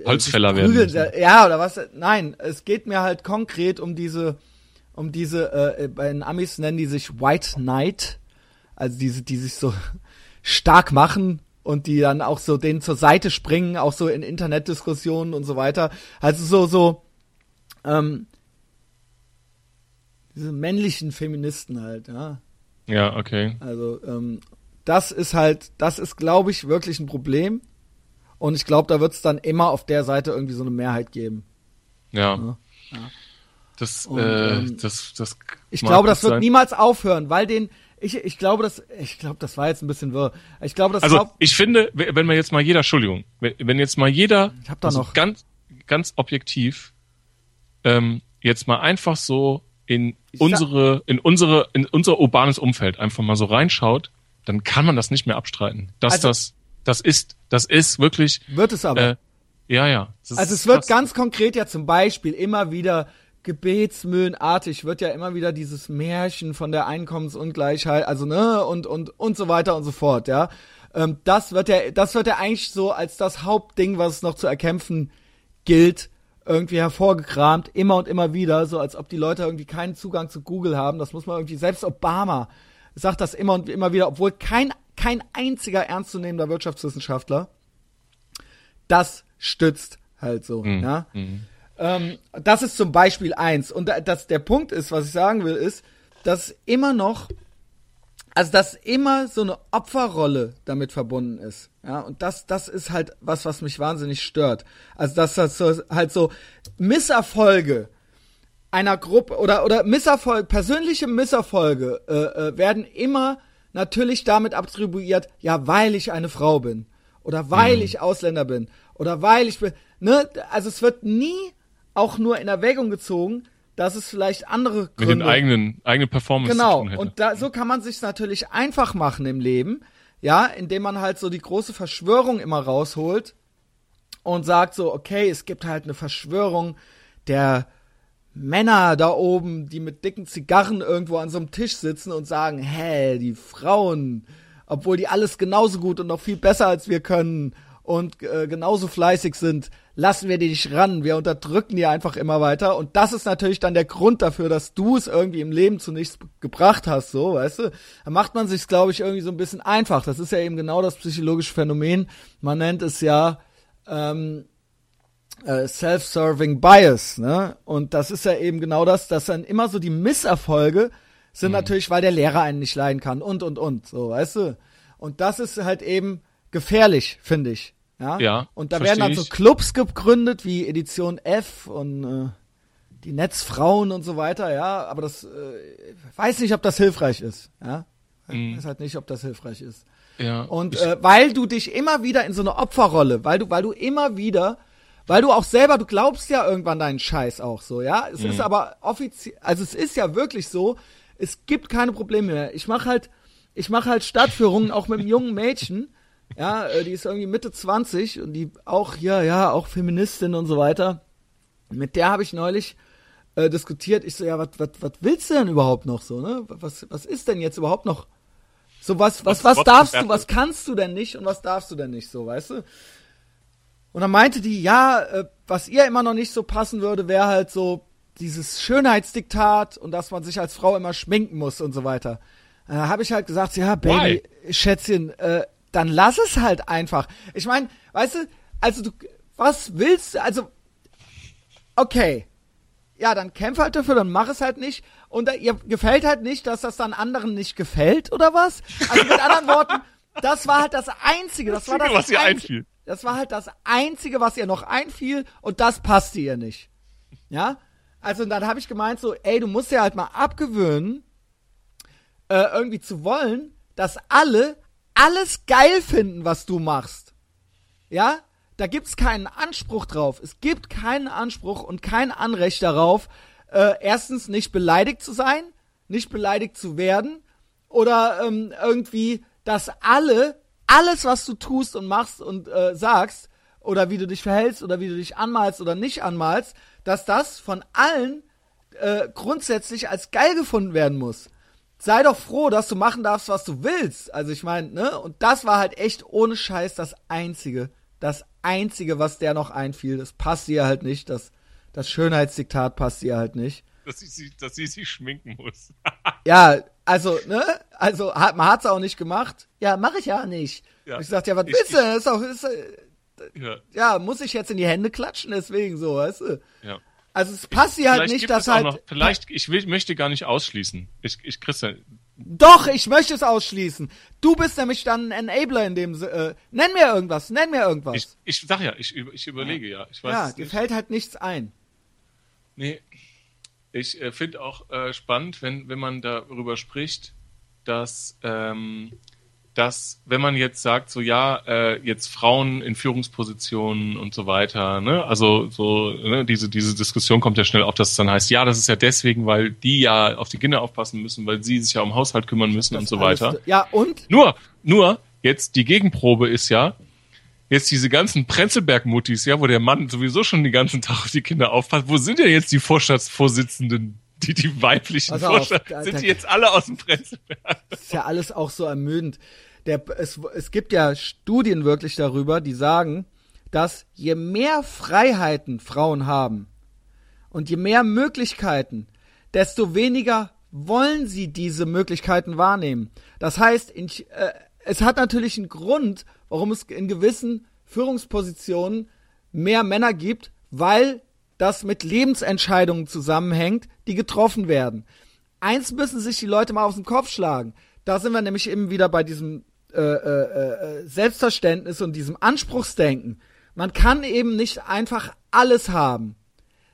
Holzfäller werden. Ja, oder was? Nein, es geht mir halt konkret um diese, um diese, äh, bei den Amis nennen die sich White Knight, also diese, die sich so stark machen und die dann auch so denen zur Seite springen, auch so in Internetdiskussionen und so weiter. Also so, so, ähm, diese männlichen Feministen halt, ja. ja, okay. Also, ähm, das ist halt, das ist, glaube ich, wirklich ein Problem. Und ich glaube, da wird es dann immer auf der Seite irgendwie so eine Mehrheit geben. Ja. Ja. Das, Und, äh, ähm, das, das. Ich glaube, das wird sein. niemals aufhören, weil den, ich, ich glaube, das, ich glaube, das war jetzt ein bisschen wirr. Ich glaube, das Also ich finde, wenn man jetzt mal jeder, Entschuldigung, wenn, jetzt mal jeder, Ich hab da also noch- ganz, ganz objektiv, ähm, jetzt mal einfach so in Ich unsere, in unsere, in unser urbanes Umfeld einfach mal so reinschaut, dann kann man das nicht mehr abstreiten. Dass Also- das, das ist, das ist wirklich, wird es aber. äh, ja, ja. Also es wird ganz konkret ja zum Beispiel immer wieder gebetsmühlenartig wird ja immer wieder dieses Märchen von der Einkommensungleichheit, also ne und und und so weiter und so fort, ja. Ähm, das wird ja, das wird ja eigentlich so als das Hauptding, was es noch zu erkämpfen gilt, irgendwie hervorgekramt, immer und immer wieder, so als ob die Leute irgendwie keinen Zugang zu Google haben. Das muss man irgendwie, selbst Obama sagt das immer und immer wieder, obwohl kein kein einziger ernstzunehmender Wirtschaftswissenschaftler das stützt halt so, Mhm. ja. Ähm, das ist zum Beispiel eins. Und da- das, der Punkt ist, was ich sagen will, ist, dass immer noch, also dass immer so eine Opferrolle damit verbunden ist. Ja, und das, das ist halt was, was mich wahnsinnig stört. Also dass das so, halt so Misserfolge einer Gruppe oder oder Misserfolg, persönliche Misserfolge äh, äh, werden immer natürlich damit attribuiert, ja, weil ich eine Frau bin oder weil ich Ausländer bin oder weil ich bin, ne, also es wird nie auch nur in Erwägung gezogen, dass es vielleicht andere mit Gründe den eigenen, eigenen Performance Genau, und da, so kann man sich natürlich einfach machen im Leben, ja, indem man halt so die große Verschwörung immer rausholt und sagt so, okay, es gibt halt eine Verschwörung der Männer da oben, die mit dicken Zigarren irgendwo an so einem Tisch sitzen und sagen, hä, die Frauen, obwohl die alles genauso gut und noch viel besser als wir können und äh, genauso fleißig sind, lassen wir die nicht ran, wir unterdrücken die einfach immer weiter und das ist natürlich dann der Grund dafür, dass du es irgendwie im Leben zu nichts gebracht hast, so, weißt du? Da macht man sich glaube ich irgendwie so ein bisschen einfach. Das ist ja eben genau das psychologische Phänomen. Man nennt es ja ähm, äh, Self-Serving Bias, ne? Und das ist ja eben genau das, dass dann immer so die Misserfolge sind natürlich, weil der Lehrer einen nicht leiden kann und und und, so, weißt du? Und das ist halt eben gefährlich, finde ich. Ja. Ja, Und da werden dann so. Clubs gegründet wie Edition F und äh, die Netzfrauen und so weiter, ja. Aber das äh, weiß nicht, ob das hilfreich ist, ja. Ich weiß halt nicht, ob das hilfreich ist. ja. Und ich, äh, weil du dich immer wieder in so eine Opferrolle, weil du, weil du immer wieder, weil du auch selber, du glaubst ja irgendwann deinen Scheiß auch so, ja. Es Mhm. ist aber offiziell, also es ist ja wirklich so, es gibt keine Probleme mehr. Ich mache halt, ich mache halt Stadtführungen auch mit einem jungen Mädchen, ja, äh, die ist irgendwie Mitte 20 und die auch, ja, ja, auch Feministin und so weiter. Mit der habe ich neulich äh, diskutiert. Ich so, ja, was, willst du denn überhaupt noch so, ne? Was, was ist denn jetzt überhaupt noch so was, was, was Was- darfst du, was kannst du denn nicht und was darfst du denn nicht so, weißt du? Und dann meinte die, ja, äh, was ihr immer noch nicht so passen würde, wäre halt so dieses Schönheitsdiktat und dass man sich als Frau immer schminken muss und so weiter. Da habe ich halt gesagt, ja, Baby, Schätzchen, äh, dann lass es halt einfach. Ich meine, weißt du, also du, was willst du, also, okay, ja, dann kämpf halt dafür, dann mach es halt nicht. Und da, ihr gefällt halt nicht, dass das dann anderen nicht gefällt, oder was? Also mit anderen Worten, das war halt das Einzige, das, war das was ihr einfiel. Das war halt das Einzige, was ihr noch einfiel und das passte ihr nicht. Ja? Also dann habe ich gemeint so, ey, du musst ja halt mal abgewöhnen, äh, irgendwie zu wollen, dass alle alles geil finden, was du machst. Ja? Da gibt's keinen Anspruch drauf. Es gibt keinen Anspruch und kein Anrecht darauf, äh, erstens nicht beleidigt zu sein, nicht beleidigt zu werden oder ähm, irgendwie, dass alle alles, was du tust und machst und äh, sagst oder wie du dich verhältst oder wie du dich anmalst oder nicht anmalst, dass das von allen äh, grundsätzlich als geil gefunden werden muss. Sei doch froh, dass du machen darfst, was du willst. Also ich meine, ne? Und das war halt echt ohne Scheiß das Einzige, das Einzige, was der noch einfiel. Das passt ihr halt nicht. Das, das Schönheitsdiktat passt ihr halt nicht. Dass sie, dass sie sich schminken muss. ja, also, ne? Also, hat, man hat's auch nicht gemacht. Ja, mache ich ja nicht. Ja. Ich sagte, ja, was ich, willst du? Ist auch, ist, äh, ja. ja, muss ich jetzt in die Hände klatschen, deswegen so, weißt du? Ja. Also es passt ihr halt nicht, dass halt. Noch, vielleicht, ich will, möchte gar nicht ausschließen. Ich, ich Christian. Doch, ich möchte es ausschließen. Du bist nämlich dann ein Enabler in dem. Äh, nenn mir irgendwas, nenn mir irgendwas. Ich, ich sag ja, ich, ich überlege ja. Ich weiß ja, dir fällt halt nichts ein. Nee, ich äh, finde auch äh, spannend, wenn, wenn man darüber spricht, dass, ähm, dass, wenn man jetzt sagt, so ja, äh, jetzt Frauen in Führungspositionen und so weiter, ne, also so, ne, diese, diese Diskussion kommt ja schnell auf, dass es dann heißt, ja, das ist ja deswegen, weil die ja auf die Kinder aufpassen müssen, weil sie sich ja um Haushalt kümmern müssen das und so weiter. Ja, und? Nur, nur, jetzt die Gegenprobe ist ja, jetzt diese ganzen Prenzlberg-Muttis, ja, wo der Mann sowieso schon den ganzen Tag auf die Kinder aufpasst, wo sind denn jetzt die Vorstandsvorsitzenden, die, die weiblichen Vorstands, sind die jetzt alle aus dem Prenzlberg? Das ist ja alles auch so ermüdend. Der, es, es gibt ja Studien wirklich darüber, die sagen, dass je mehr Freiheiten Frauen haben und je mehr Möglichkeiten, desto weniger wollen sie diese Möglichkeiten wahrnehmen. Das heißt, in, äh, es hat natürlich einen Grund, warum es in gewissen Führungspositionen mehr Männer gibt, weil das mit Lebensentscheidungen zusammenhängt, die getroffen werden. Eins müssen sich die Leute mal aus dem Kopf schlagen. Da sind wir nämlich eben wieder bei diesem äh, äh, äh, Selbstverständnis und diesem Anspruchsdenken. Man kann eben nicht einfach alles haben.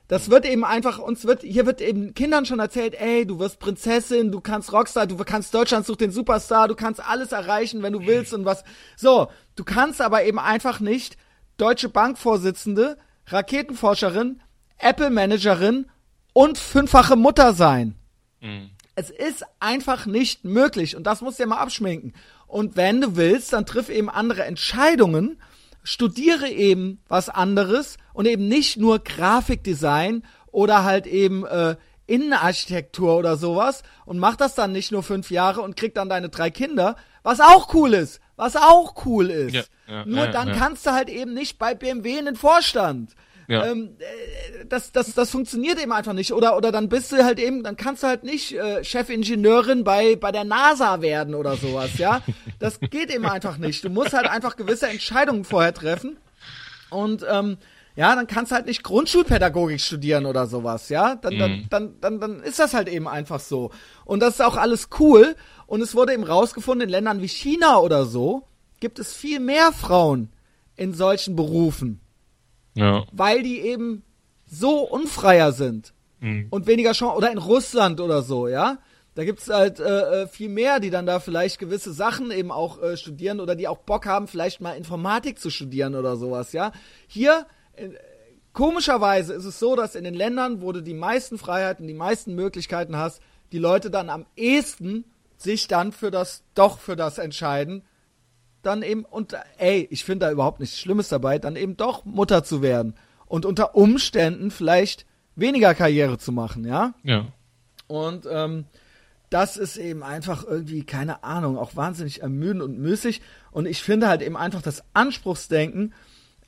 Das wird eben einfach, uns wird, hier wird eben Kindern schon erzählt, ey, du wirst Prinzessin, du kannst Rockstar, du kannst Deutschland sucht den Superstar, du kannst alles erreichen, wenn du willst und was. So, du kannst aber eben einfach nicht deutsche Bankvorsitzende, Raketenforscherin, Apple-Managerin und fünffache Mutter sein. Mhm. Es ist einfach nicht möglich und das musst du dir mal abschminken. Und wenn du willst, dann triff eben andere Entscheidungen studiere eben was anderes und eben nicht nur Grafikdesign oder halt eben äh, Innenarchitektur oder sowas und mach das dann nicht nur fünf Jahre und krieg dann deine drei Kinder, was auch cool ist, was auch cool ist. Ja, ja, nur ja, dann kannst du halt eben nicht bei BMW in den Vorstand. Ja. Ähm, äh, das, das, das funktioniert eben einfach nicht. Oder, oder dann bist du halt eben, dann kannst du halt nicht äh, Chefingenieurin bei, bei der NASA werden oder sowas, ja. Das geht eben einfach nicht. Du musst halt einfach gewisse Entscheidungen vorher treffen. Und ähm, ja, dann kannst du halt nicht Grundschulpädagogik studieren oder sowas, ja. Dann, dann, mhm. dann, dann, dann ist das halt eben einfach so. Und das ist auch alles cool. Und es wurde eben rausgefunden, in Ländern wie China oder so gibt es viel mehr Frauen in solchen Berufen. Ja. Weil die eben so unfreier sind mhm. und weniger Chance oder in Russland oder so, ja. Da gibt's halt äh, äh, viel mehr, die dann da vielleicht gewisse Sachen eben auch äh, studieren oder die auch Bock haben, vielleicht mal Informatik zu studieren oder sowas, ja. Hier äh, komischerweise ist es so, dass in den Ländern, wo du die meisten Freiheiten, die meisten Möglichkeiten hast, die Leute dann am ehesten sich dann für das doch für das entscheiden, dann eben, und ey, ich finde da überhaupt nichts Schlimmes dabei, dann eben doch Mutter zu werden und unter Umständen vielleicht weniger Karriere zu machen, ja? Ja. Und ähm, das ist eben einfach irgendwie, keine Ahnung, auch wahnsinnig ermüdend und müßig. Und ich finde halt eben einfach das Anspruchsdenken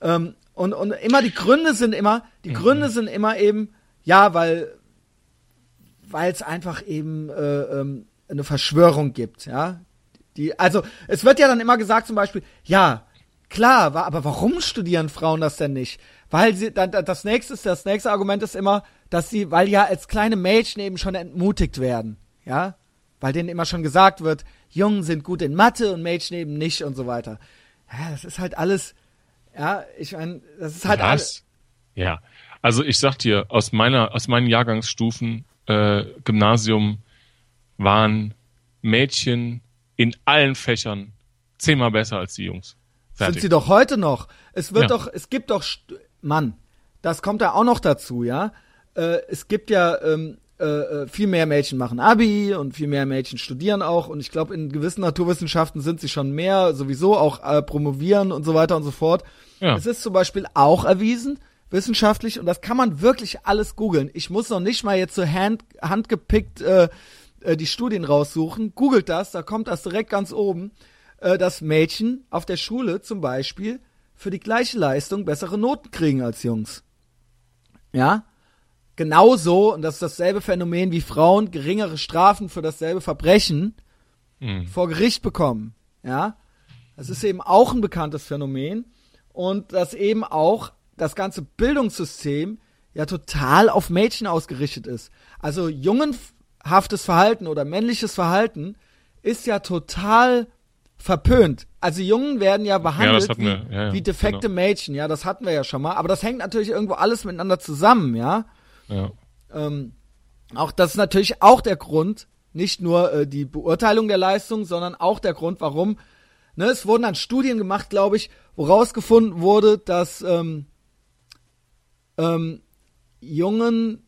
ähm, und, und immer die Gründe sind immer, die mhm. Gründe sind immer eben, ja, weil weil es einfach eben äh, ähm, eine Verschwörung gibt, ja. Die, also es wird ja dann immer gesagt zum Beispiel, ja, klar, aber warum studieren Frauen das denn nicht? Weil sie, dann, das nächste, das nächste Argument ist immer, dass sie, weil ja als kleine Mädchen eben schon entmutigt werden, ja, weil denen immer schon gesagt wird, Jungen sind gut in Mathe und Mädchen eben nicht und so weiter. Ja, das ist halt alles, ja, ich meine, das ist halt alles. Ja, Also ich sag dir, aus meiner, aus meinen Jahrgangsstufen äh, Gymnasium waren Mädchen in allen Fächern zehnmal besser als die Jungs. Fertig. Sind sie doch heute noch. Es wird ja. doch, es gibt doch, Mann, das kommt da auch noch dazu, ja. Äh, es gibt ja ähm, äh, äh, viel mehr Mädchen machen Abi und viel mehr Mädchen studieren auch und ich glaube in gewissen Naturwissenschaften sind sie schon mehr sowieso auch äh, promovieren und so weiter und so fort. Ja. Es ist zum Beispiel auch erwiesen wissenschaftlich und das kann man wirklich alles googeln. Ich muss noch nicht mal jetzt so hand, handgepickt äh, äh, die Studien raussuchen. Googelt das, da kommt das direkt ganz oben, äh, dass Mädchen auf der Schule zum Beispiel für die gleiche Leistung bessere Noten kriegen als Jungs. Ja? Genauso, und das ist dasselbe Phänomen wie Frauen geringere Strafen für dasselbe Verbrechen mhm. vor Gericht bekommen. Ja? Das ist eben auch ein bekanntes Phänomen und dass eben auch das ganze Bildungssystem ja total auf Mädchen ausgerichtet ist. Also jungenhaftes Verhalten oder männliches Verhalten ist ja total verpönt. Also Jungen werden ja behandelt ja, wie, wir, ja, ja, wie, defekte genau. Mädchen, ja, das hatten wir ja schon mal. Aber das hängt natürlich irgendwo alles miteinander zusammen, ja. Ja. Ähm, auch das ist natürlich auch der Grund, nicht nur äh, die Beurteilung der Leistung, sondern auch der Grund, warum. Ne, es wurden dann Studien gemacht, glaube ich, wo rausgefunden wurde, dass ähm, ähm, Jungen,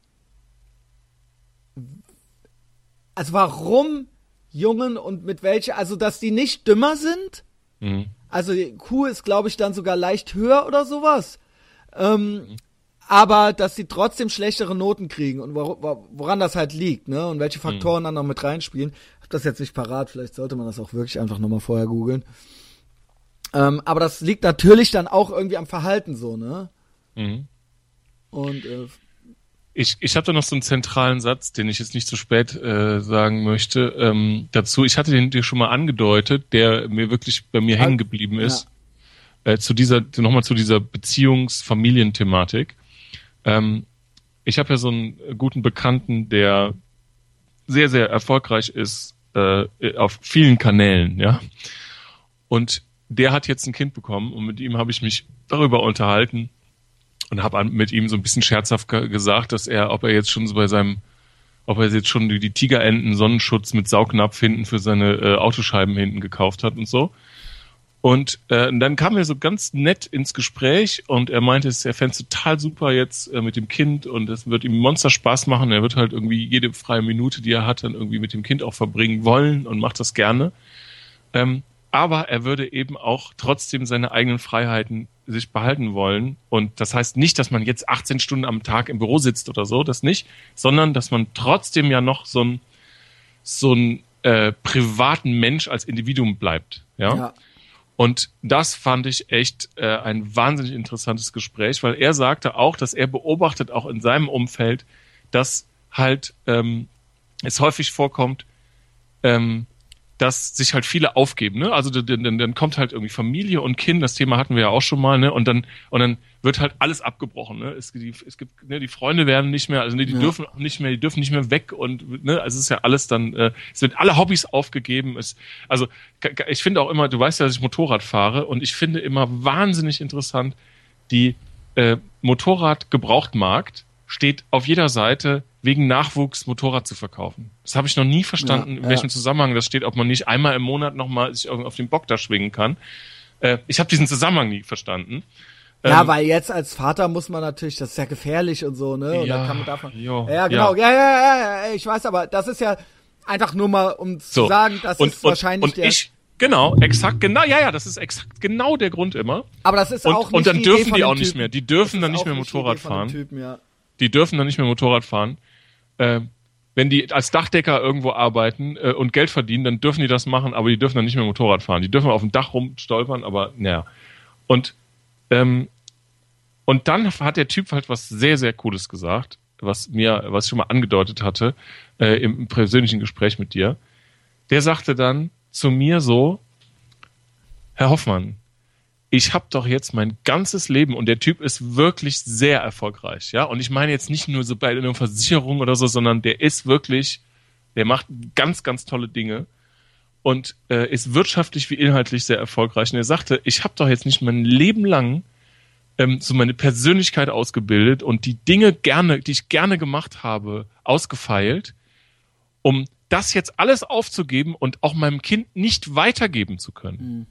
also warum Jungen und mit welcher, also dass die nicht dümmer sind. Mhm. Also Q ist, glaube ich, dann sogar leicht höher oder sowas. Ähm, mhm. Aber dass sie trotzdem schlechtere Noten kriegen und wor woran das halt liegt, ne? Und welche Faktoren mhm. dann noch mit reinspielen. Ich hab das jetzt nicht parat, vielleicht sollte man das auch wirklich einfach nochmal vorher googeln. Ähm, aber das liegt natürlich dann auch irgendwie am Verhalten so, ne? Mhm. Und äh, ich, ich habe da noch so einen zentralen Satz, den ich jetzt nicht zu spät äh, sagen möchte. Ähm, dazu, ich hatte den dir schon mal angedeutet, der mir wirklich bei mir hängen geblieben ist. Ja. Äh, zu dieser, nochmal zu dieser Beziehungs-Familienthematik. Ähm, ich habe ja so einen guten Bekannten, der sehr, sehr erfolgreich ist äh, auf vielen Kanälen, ja. Und der hat jetzt ein Kind bekommen und mit ihm habe ich mich darüber unterhalten, und habe mit ihm so ein bisschen scherzhaft gesagt, dass er, ob er jetzt schon so bei seinem, ob er jetzt schon die, die Tigerenten Sonnenschutz mit Saugnapf hinten für seine äh, Autoscheiben hinten gekauft hat und so. Und äh, dann kam er so ganz nett ins Gespräch und er meinte, er fände es total super jetzt äh, mit dem Kind und es wird ihm Monster Spaß machen. Er wird halt irgendwie jede freie Minute, die er hat, dann irgendwie mit dem Kind auch verbringen wollen und macht das gerne. Ähm, aber er würde eben auch trotzdem seine eigenen Freiheiten sich behalten wollen. Und das heißt nicht, dass man jetzt 18 Stunden am Tag im Büro sitzt oder so, das nicht, sondern dass man trotzdem ja noch so ein, so ein äh, privaten Mensch als Individuum bleibt. Ja. ja. Und das fand ich echt äh, ein wahnsinnig interessantes Gespräch, weil er sagte auch, dass er beobachtet auch in seinem Umfeld, dass halt ähm, es häufig vorkommt, ähm, dass sich halt viele aufgeben, ne? Also dann, dann, dann kommt halt irgendwie Familie und Kind, das Thema hatten wir ja auch schon mal, ne? Und dann und dann wird halt alles abgebrochen, ne? Es, die, es gibt, ne, die Freunde werden nicht mehr, also ne, die ja. dürfen nicht mehr, die dürfen nicht mehr weg und ne, also es ist ja alles dann, äh, es wird alle Hobbys aufgegeben. Es, also ich finde auch immer, du weißt ja, dass ich Motorrad fahre und ich finde immer wahnsinnig interessant die äh, Motorrad-Gebrauchtmarkt steht auf jeder Seite wegen Nachwuchs Motorrad zu verkaufen. Das habe ich noch nie verstanden, ja, in welchem ja. Zusammenhang das steht, ob man nicht einmal im Monat nochmal sich auf den Bock da schwingen kann. Äh, ich habe diesen Zusammenhang nie verstanden. Ja, ähm, weil jetzt als Vater muss man natürlich, das ist ja gefährlich und so, ne? Und ja, dann kann man davon. Jo, ja, genau. Ja. ja, ja, ja, ja, ich weiß, aber das ist ja einfach nur mal, um so. zu sagen, das und, ist und, wahrscheinlich und der. Ich, Genau, exakt, genau, ja, ja, das ist exakt genau der Grund immer. Aber das ist und, auch nicht Und dann dürfen die auch nicht mehr, die dürfen dann nicht mehr Motorrad fahren. Typen, ja. Die dürfen dann nicht mehr Motorrad fahren äh, wenn die als Dachdecker irgendwo arbeiten äh, und Geld verdienen, dann dürfen die das machen, aber die dürfen dann nicht mehr Motorrad fahren. Die dürfen auf dem Dach rumstolpern, aber naja. Und, ähm, und dann hat der Typ halt was sehr, sehr Cooles gesagt, was mir, was ich schon mal angedeutet hatte, äh, im persönlichen Gespräch mit dir. Der sagte dann zu mir so, Herr Hoffmann, ich habe doch jetzt mein ganzes Leben und der Typ ist wirklich sehr erfolgreich, ja. Und ich meine jetzt nicht nur so bei einer Versicherung oder so, sondern der ist wirklich, der macht ganz, ganz tolle Dinge und äh, ist wirtschaftlich wie inhaltlich sehr erfolgreich. Und er sagte, ich habe doch jetzt nicht mein Leben lang ähm, so meine Persönlichkeit ausgebildet und die Dinge gerne, die ich gerne gemacht habe, ausgefeilt, um das jetzt alles aufzugeben und auch meinem Kind nicht weitergeben zu können. Mhm.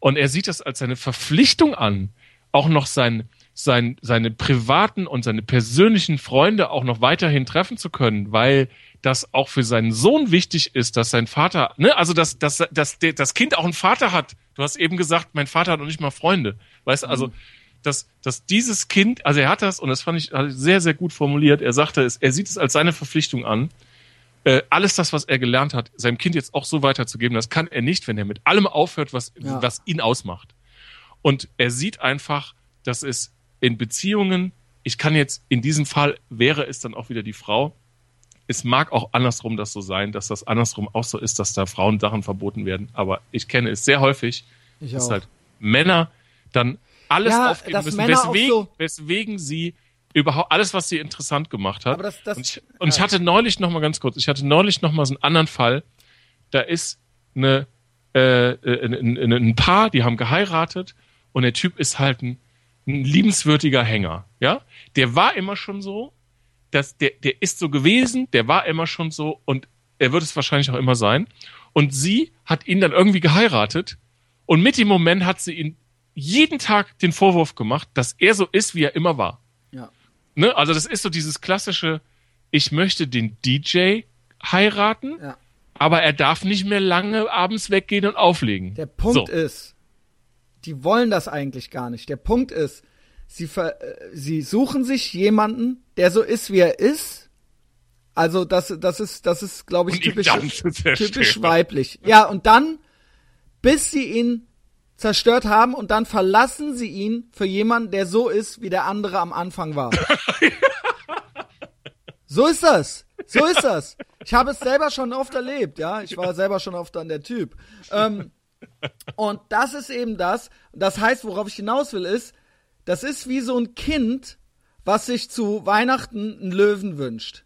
Und er sieht das als seine Verpflichtung an, auch noch sein, sein, seine privaten und seine persönlichen Freunde auch noch weiterhin treffen zu können, weil das auch für seinen Sohn wichtig ist, dass sein Vater, ne, also dass, dass, dass der, das Kind auch einen Vater hat. Du hast eben gesagt, mein Vater hat noch nicht mal Freunde. Weißt du, also, mhm. dass, dass dieses Kind, also er hat das, und das fand ich sehr, sehr gut formuliert, er sagte es, er sieht es als seine Verpflichtung an, äh, alles das, was er gelernt hat, seinem Kind jetzt auch so weiterzugeben, das kann er nicht, wenn er mit allem aufhört, was, ja. was ihn ausmacht. Und er sieht einfach, dass es in Beziehungen, ich kann jetzt, in diesem Fall wäre es dann auch wieder die Frau, es mag auch andersrum das so sein, dass das andersrum auch so ist, dass da Frauen Sachen verboten werden. Aber ich kenne es sehr häufig, ich dass auch. halt Männer dann alles ja, aufgeben müssen, weswegen, so weswegen sie überhaupt alles, was sie interessant gemacht hat. Das, das, und, ich, und ja. ich hatte neulich noch mal ganz kurz, ich hatte neulich noch mal so einen anderen Fall. Da ist eine, äh, äh ein, ein, ein Paar, die haben geheiratet und der Typ ist halt ein, ein liebenswürdiger Hänger. Ja, der war immer schon so das, der, der ist so gewesen, der war immer schon so und er wird es wahrscheinlich auch immer sein. Und sie hat ihn dann irgendwie geheiratet und mit dem Moment hat sie ihn jeden Tag den Vorwurf gemacht, dass er so ist, wie er immer war. Ne? Also das ist so dieses klassische, ich möchte den DJ heiraten, ja. aber er darf nicht mehr lange abends weggehen und auflegen. Der Punkt so. ist, die wollen das eigentlich gar nicht. Der Punkt ist, sie, ver, äh, sie suchen sich jemanden, der so ist, wie er ist. Also das, das ist, das ist, glaube ich, typisch, typisch weiblich. Ja, und dann, bis sie ihn zerstört haben und dann verlassen sie ihn für jemanden, der so ist, wie der andere am Anfang war. so ist das. So ist das. Ich habe es selber schon oft erlebt, ja. Ich war selber schon oft an der Typ. Ähm, und das ist eben das. Das heißt, worauf ich hinaus will, ist, das ist wie so ein Kind, was sich zu Weihnachten einen Löwen wünscht.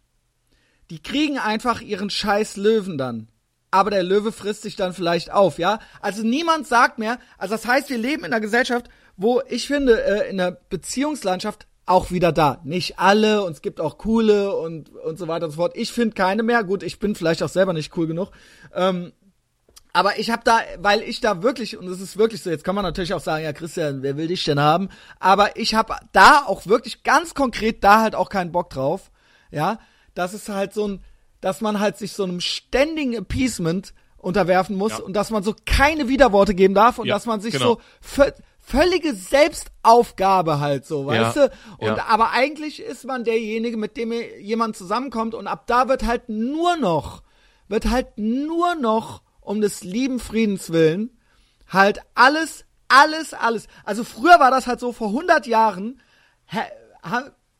Die kriegen einfach ihren scheiß Löwen dann. Aber der Löwe frisst sich dann vielleicht auf, ja? Also niemand sagt mehr, also das heißt, wir leben in einer Gesellschaft, wo ich finde, äh, in der Beziehungslandschaft auch wieder da. Nicht alle und es gibt auch coole und, und so weiter und so fort. Ich finde keine mehr. Gut, ich bin vielleicht auch selber nicht cool genug. Ähm, aber ich habe da, weil ich da wirklich, und es ist wirklich so, jetzt kann man natürlich auch sagen, ja Christian, wer will dich denn haben? Aber ich habe da auch wirklich ganz konkret da halt auch keinen Bock drauf. Ja, das ist halt so ein, dass man halt sich so einem ständigen Appeasement unterwerfen muss ja. und dass man so keine Widerworte geben darf und ja, dass man sich genau. so völlige Selbstaufgabe halt so, weißt ja, du? Und ja. aber eigentlich ist man derjenige, mit dem jemand zusammenkommt und ab da wird halt nur noch, wird halt nur noch um des lieben Friedens willen halt alles, alles, alles. Also früher war das halt so, vor 100 Jahren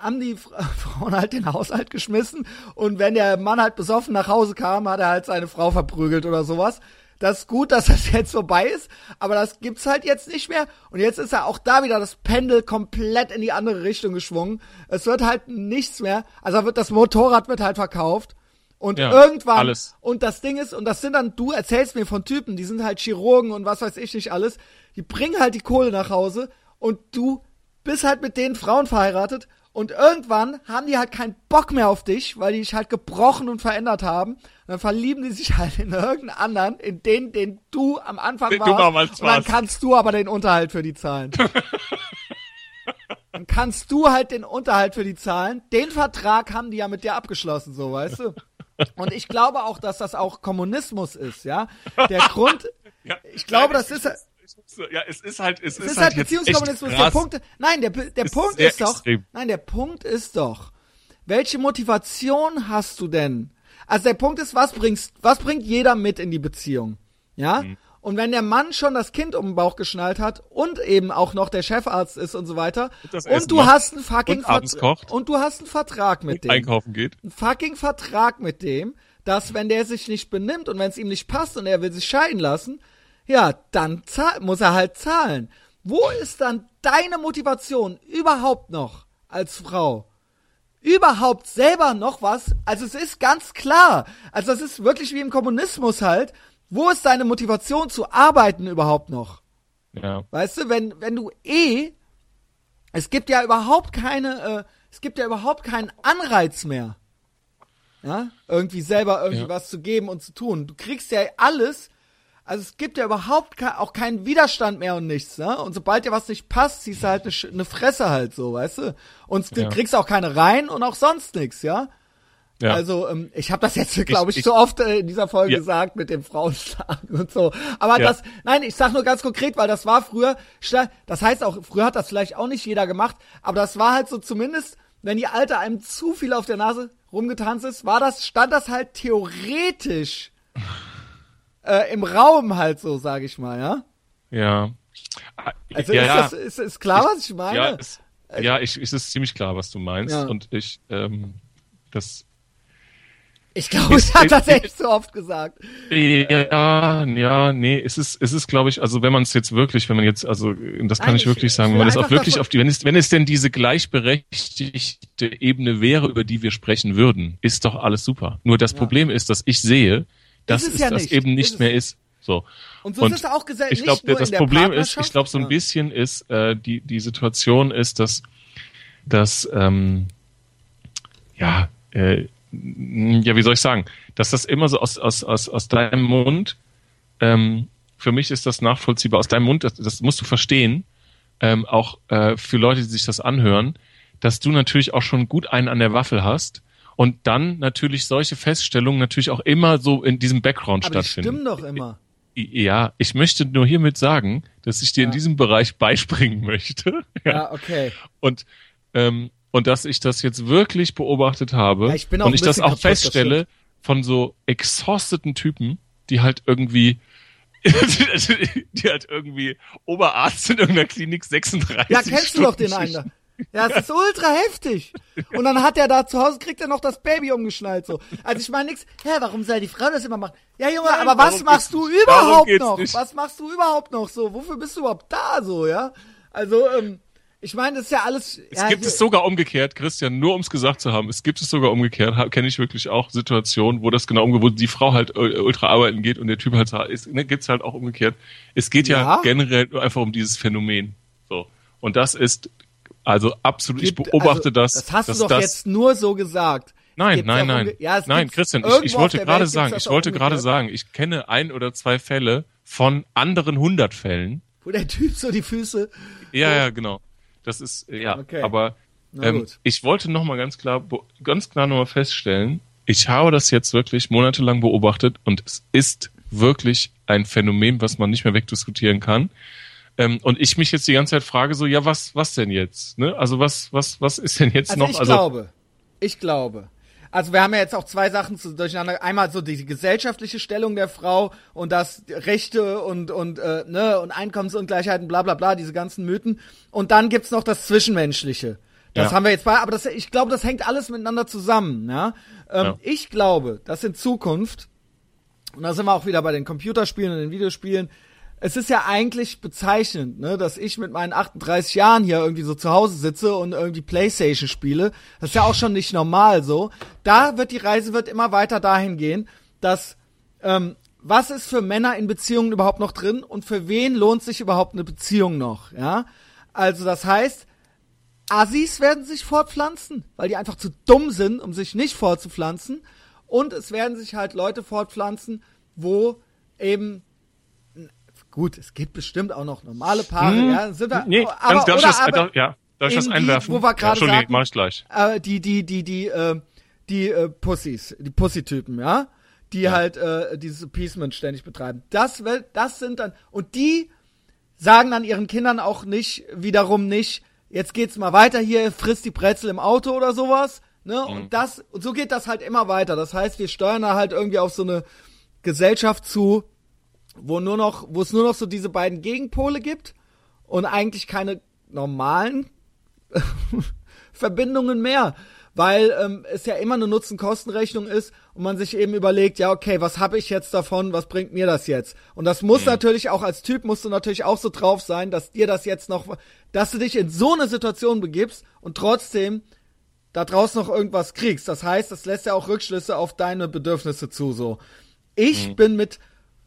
haben die Frauen halt den Haushalt geschmissen und wenn der Mann halt besoffen nach Hause kam, hat er halt seine Frau verprügelt oder sowas. Das ist gut, dass das jetzt vorbei ist, aber das gibt's halt jetzt nicht mehr. Und jetzt ist ja auch da wieder das Pendel komplett in die andere Richtung geschwungen. Es wird halt nichts mehr. Also wird das Motorrad wird halt verkauft und ja, irgendwann, alles. und das Ding ist, und das sind dann, du erzählst mir von Typen, die sind halt Chirurgen und was weiß ich nicht alles, die bringen halt die Kohle nach Hause und du bist halt mit den Frauen verheiratet und irgendwann haben die halt keinen Bock mehr auf dich, weil die dich halt gebrochen und verändert haben. Und dann verlieben die sich halt in irgendeinen anderen, in den, den du am Anfang den warst. Und dann kannst du aber den Unterhalt für die zahlen. dann kannst du halt den Unterhalt für die zahlen. Den Vertrag haben die ja mit dir abgeschlossen, so, weißt du? Und ich glaube auch, dass das auch Kommunismus ist, ja. Der Grund, ja, ich glaube, das ist, ja, es ist halt, es, es ist, halt, halt Beziehungskommunismus. Der Punkt, nein, der, der ist Punkt ist doch, extrem. nein, der Punkt ist doch, welche Motivation hast du denn? Also der Punkt ist, was bringst, was bringt jeder mit in die Beziehung? Ja? Mhm. Und wenn der Mann schon das Kind um den Bauch geschnallt hat und eben auch noch der Chefarzt ist und so weiter und, und du hast einen fucking und, und du hast einen Vertrag mit dem einkaufen geht. Einen fucking Vertrag mit dem, dass wenn der sich nicht benimmt und wenn es ihm nicht passt und er will sich scheiden lassen, ja, dann muss er halt zahlen. Wo ist dann deine Motivation überhaupt noch als Frau? Überhaupt selber noch was? Also es ist ganz klar. Also es ist wirklich wie im Kommunismus halt wo ist deine Motivation zu arbeiten überhaupt noch? Ja. Weißt du, wenn, wenn du eh es gibt ja überhaupt keine, äh, es gibt ja überhaupt keinen Anreiz mehr. Ja, irgendwie selber irgendwie Ja. was zu geben und zu tun. Du kriegst ja alles, also es gibt ja überhaupt ke auch keinen Widerstand mehr und nichts, ne? Und sobald dir was nicht passt, ziehst du halt eine, eine Fresse halt so, weißt du? Und du Ja. kriegst auch keine rein und auch sonst nichts, ja? Ja. Also, ähm, ich habe das jetzt, glaube ich, ich- so oft äh, in dieser Folge Ja. gesagt mit dem Frauenschlagen und so. Aber Ja. das, nein, ich sag nur ganz konkret, weil das war früher, das heißt auch, früher hat das vielleicht auch nicht jeder gemacht, aber das war halt so zumindest, wenn die Alte einem zu viel auf der Nase rumgetanzt ist, war das, stand das halt theoretisch äh, im Raum halt so, sag ich mal, ja? ja. Also ja, ist ja. das, ist, ist klar, was ich meine? Ja, es, ja ich, es ist ziemlich klar, was du meinst. Ja. Und ich, ähm, das, ich glaube, ich habe das echt so oft gesagt. ja, ja, nee, es ist, es ist, glaube ich, also wenn man es jetzt wirklich, wenn man jetzt, also das kann Nein, ich ich- wirklich ich sagen, wenn man einfach auch wirklich auf die, wenn es, wenn es denn diese gleichberechtigte Ebene wäre, über die wir sprechen würden, ist doch alles super. Nur das Problem ist, dass ich sehe, dass Ist es ja das eben Ist nicht es mehr ist. So. Und so Und ist es auch gesellschaftlich. ich glaube, das Problem ist, ich glaube, so ein bisschen ist, äh, die, die Situation ist, dass, dass ähm, ja, äh, ja, wie soll ich sagen, dass das immer so aus, aus, aus, aus deinem Mund, ähm, für mich ist das nachvollziehbar, aus deinem Mund, das, das musst du verstehen, ähm, auch äh, für Leute, die sich das anhören, dass du natürlich auch schon gut einen an der Waffel hast und dann natürlich solche Feststellungen natürlich auch immer so in diesem Background Aber die stattfinden. stimmen doch immer. Ja, ich möchte nur hiermit sagen, dass ich dir in Ja. diesem Bereich beispringen möchte. Ja, okay. Und, ähm, und dass ich das jetzt wirklich beobachtet habe Ja, ich bin auch und ich das auch kaputt, das feststelle von so exhausteten Typen, die halt irgendwie die halt irgendwie Oberarzt in irgendeiner Klinik 36 Ja, kennst du doch den Stunden einen da. Ja, es ist ultra heftig. Und dann hat er da zu Hause, kriegt er noch das Baby umgeschnallt so. Also ich meine nix, hä, warum soll die Frau das immer machen? Ja, Junge, Nein, aber was machst du überhaupt noch? nicht. Was machst du überhaupt noch so? Wofür bist du überhaupt da so, ja? Also, ähm, ich meine, das ist ja alles. Es ja, gibt es sogar umgekehrt, Christian, nur um es gesagt zu haben, es gibt es sogar umgekehrt, kenne ich wirklich auch Situationen, wo das genau umgekehrt, wo die Frau halt äh, ultra arbeiten geht und der Typ halt ist, ne, gibt's halt auch umgekehrt. Es geht ja, Ja. generell nur einfach um dieses Phänomen. So. Und das ist also absolut, ich gibt- beobachte also, das. Das hast dass du doch das, jetzt nur so gesagt. Nein, nein, nein. Ja, nein, Christian, ich, ich wollte gerade sagen, ich wollte gerade sagen, ich kenne ein oder zwei Fälle von anderen hundert Fällen. Wo der Typ so die Füße. Ja, ja, genau. Das ist, äh, ja, Okay. aber ähm, ich wollte noch mal ganz klar, ganz klar noch mal feststellen, ich habe das jetzt wirklich monatelang beobachtet und es ist wirklich ein Phänomen, was man nicht mehr wegdiskutieren kann. Ähm, und ich mich jetzt die ganze Zeit frage so, ja, was, was denn jetzt? Ne? Also was, was, was ist denn jetzt Also noch? ich also glaube, ich glaube. Also wir haben ja jetzt auch zwei Sachen zu, durcheinander. Einmal so die gesellschaftliche Stellung der Frau und das Rechte und und äh, ne und Einkommensungleichheiten, bla bla bla, diese ganzen Mythen. Und dann gibt's noch das Zwischenmenschliche. Das Ja. haben wir jetzt bei, aber das, ich glaube, das hängt alles miteinander zusammen. Ja? Ähm, Ja. Ich glaube, dass in Zukunft und da sind wir auch wieder bei den Computerspielen und den Videospielen. Es ist ja eigentlich bezeichnend, ne, dass ich mit meinen 38 Jahren hier irgendwie so zu Hause sitze und irgendwie Playstation spiele. Das ist ja auch schon nicht normal so. Da wird die Reise wird immer weiter dahin gehen, dass ähm, was ist für Männer in Beziehungen überhaupt noch drin und für wen lohnt sich überhaupt eine Beziehung noch, ja? Also das heißt, Assis werden sich fortpflanzen, weil die einfach zu dumm sind, um sich nicht fortzupflanzen. Und es werden sich halt Leute fortpflanzen, wo eben gut, es gibt bestimmt auch noch normale Paare, Hm, ja, sind wir, nee, aber, darf ich das, aber, ja, darf ich das eben die, einwerfen? wo wir ja, gerade Entschuldigung, sagten, mach ich gleich. äh, die, die, die, die, äh, die äh, Pussys, die Pussy-Typen, ja, die Ja. halt äh, dieses Appeasement ständig betreiben. Das, will- das sind dann und die sagen dann ihren Kindern auch nicht wiederum nicht, jetzt geht's mal weiter hier, frisst die Brezel im Auto oder sowas, ne? Mhm. Und das und so geht das halt immer weiter. Das heißt, wir steuern da halt irgendwie auf so eine Gesellschaft zu, wo nur noch, wo es nur noch so diese beiden Gegenpole gibt und eigentlich keine normalen Verbindungen mehr, weil ähm, es ja immer eine Nutzen-Kosten-Rechnung ist und man sich eben überlegt, ja okay, was habe ich jetzt davon, was bringt mir das jetzt? Und das muss natürlich auch als Typ musst du natürlich auch so drauf sein, dass dir das jetzt noch, dass du dich in so eine Situation begibst und trotzdem da draußen noch irgendwas kriegst. Das heißt, das lässt ja auch Rückschlüsse auf deine Bedürfnisse zu. So, ich bin mit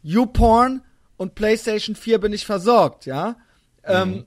YouPorn und PlayStation 4 bin ich versorgt, ja. Ähm,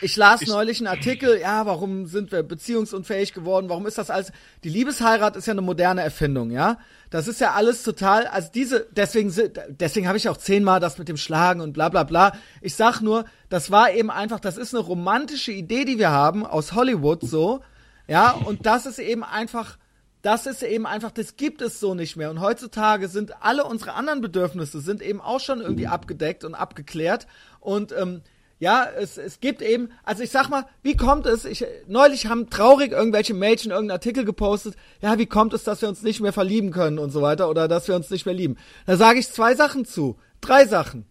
Ich las ich, neulich einen Artikel, ja, warum sind wir beziehungsunfähig geworden? Warum ist das alles? Die Liebesheirat ist ja eine moderne Erfindung, ja? Das ist ja alles total, also diese, deswegen, deswegen habe ich auch zehnmal das mit dem Schlagen und bla bla bla. Ich sag nur, das war eben einfach, das ist eine romantische Idee, die wir haben aus Hollywood so, ja, und das ist eben einfach, das ist eben einfach, das gibt es so nicht mehr. Und heutzutage sind alle unsere anderen Bedürfnisse sind eben auch schon irgendwie abgedeckt und abgeklärt. Und ähm, ja, es, es gibt eben, also ich sag mal, wie kommt es, ich, neulich haben traurig irgendwelche Mädchen irgendeinen Artikel gepostet, ja, wie kommt es, dass wir uns nicht mehr verlieben können und so weiter oder dass wir uns nicht mehr lieben. Da sage ich zwei Sachen zu, drei Sachen.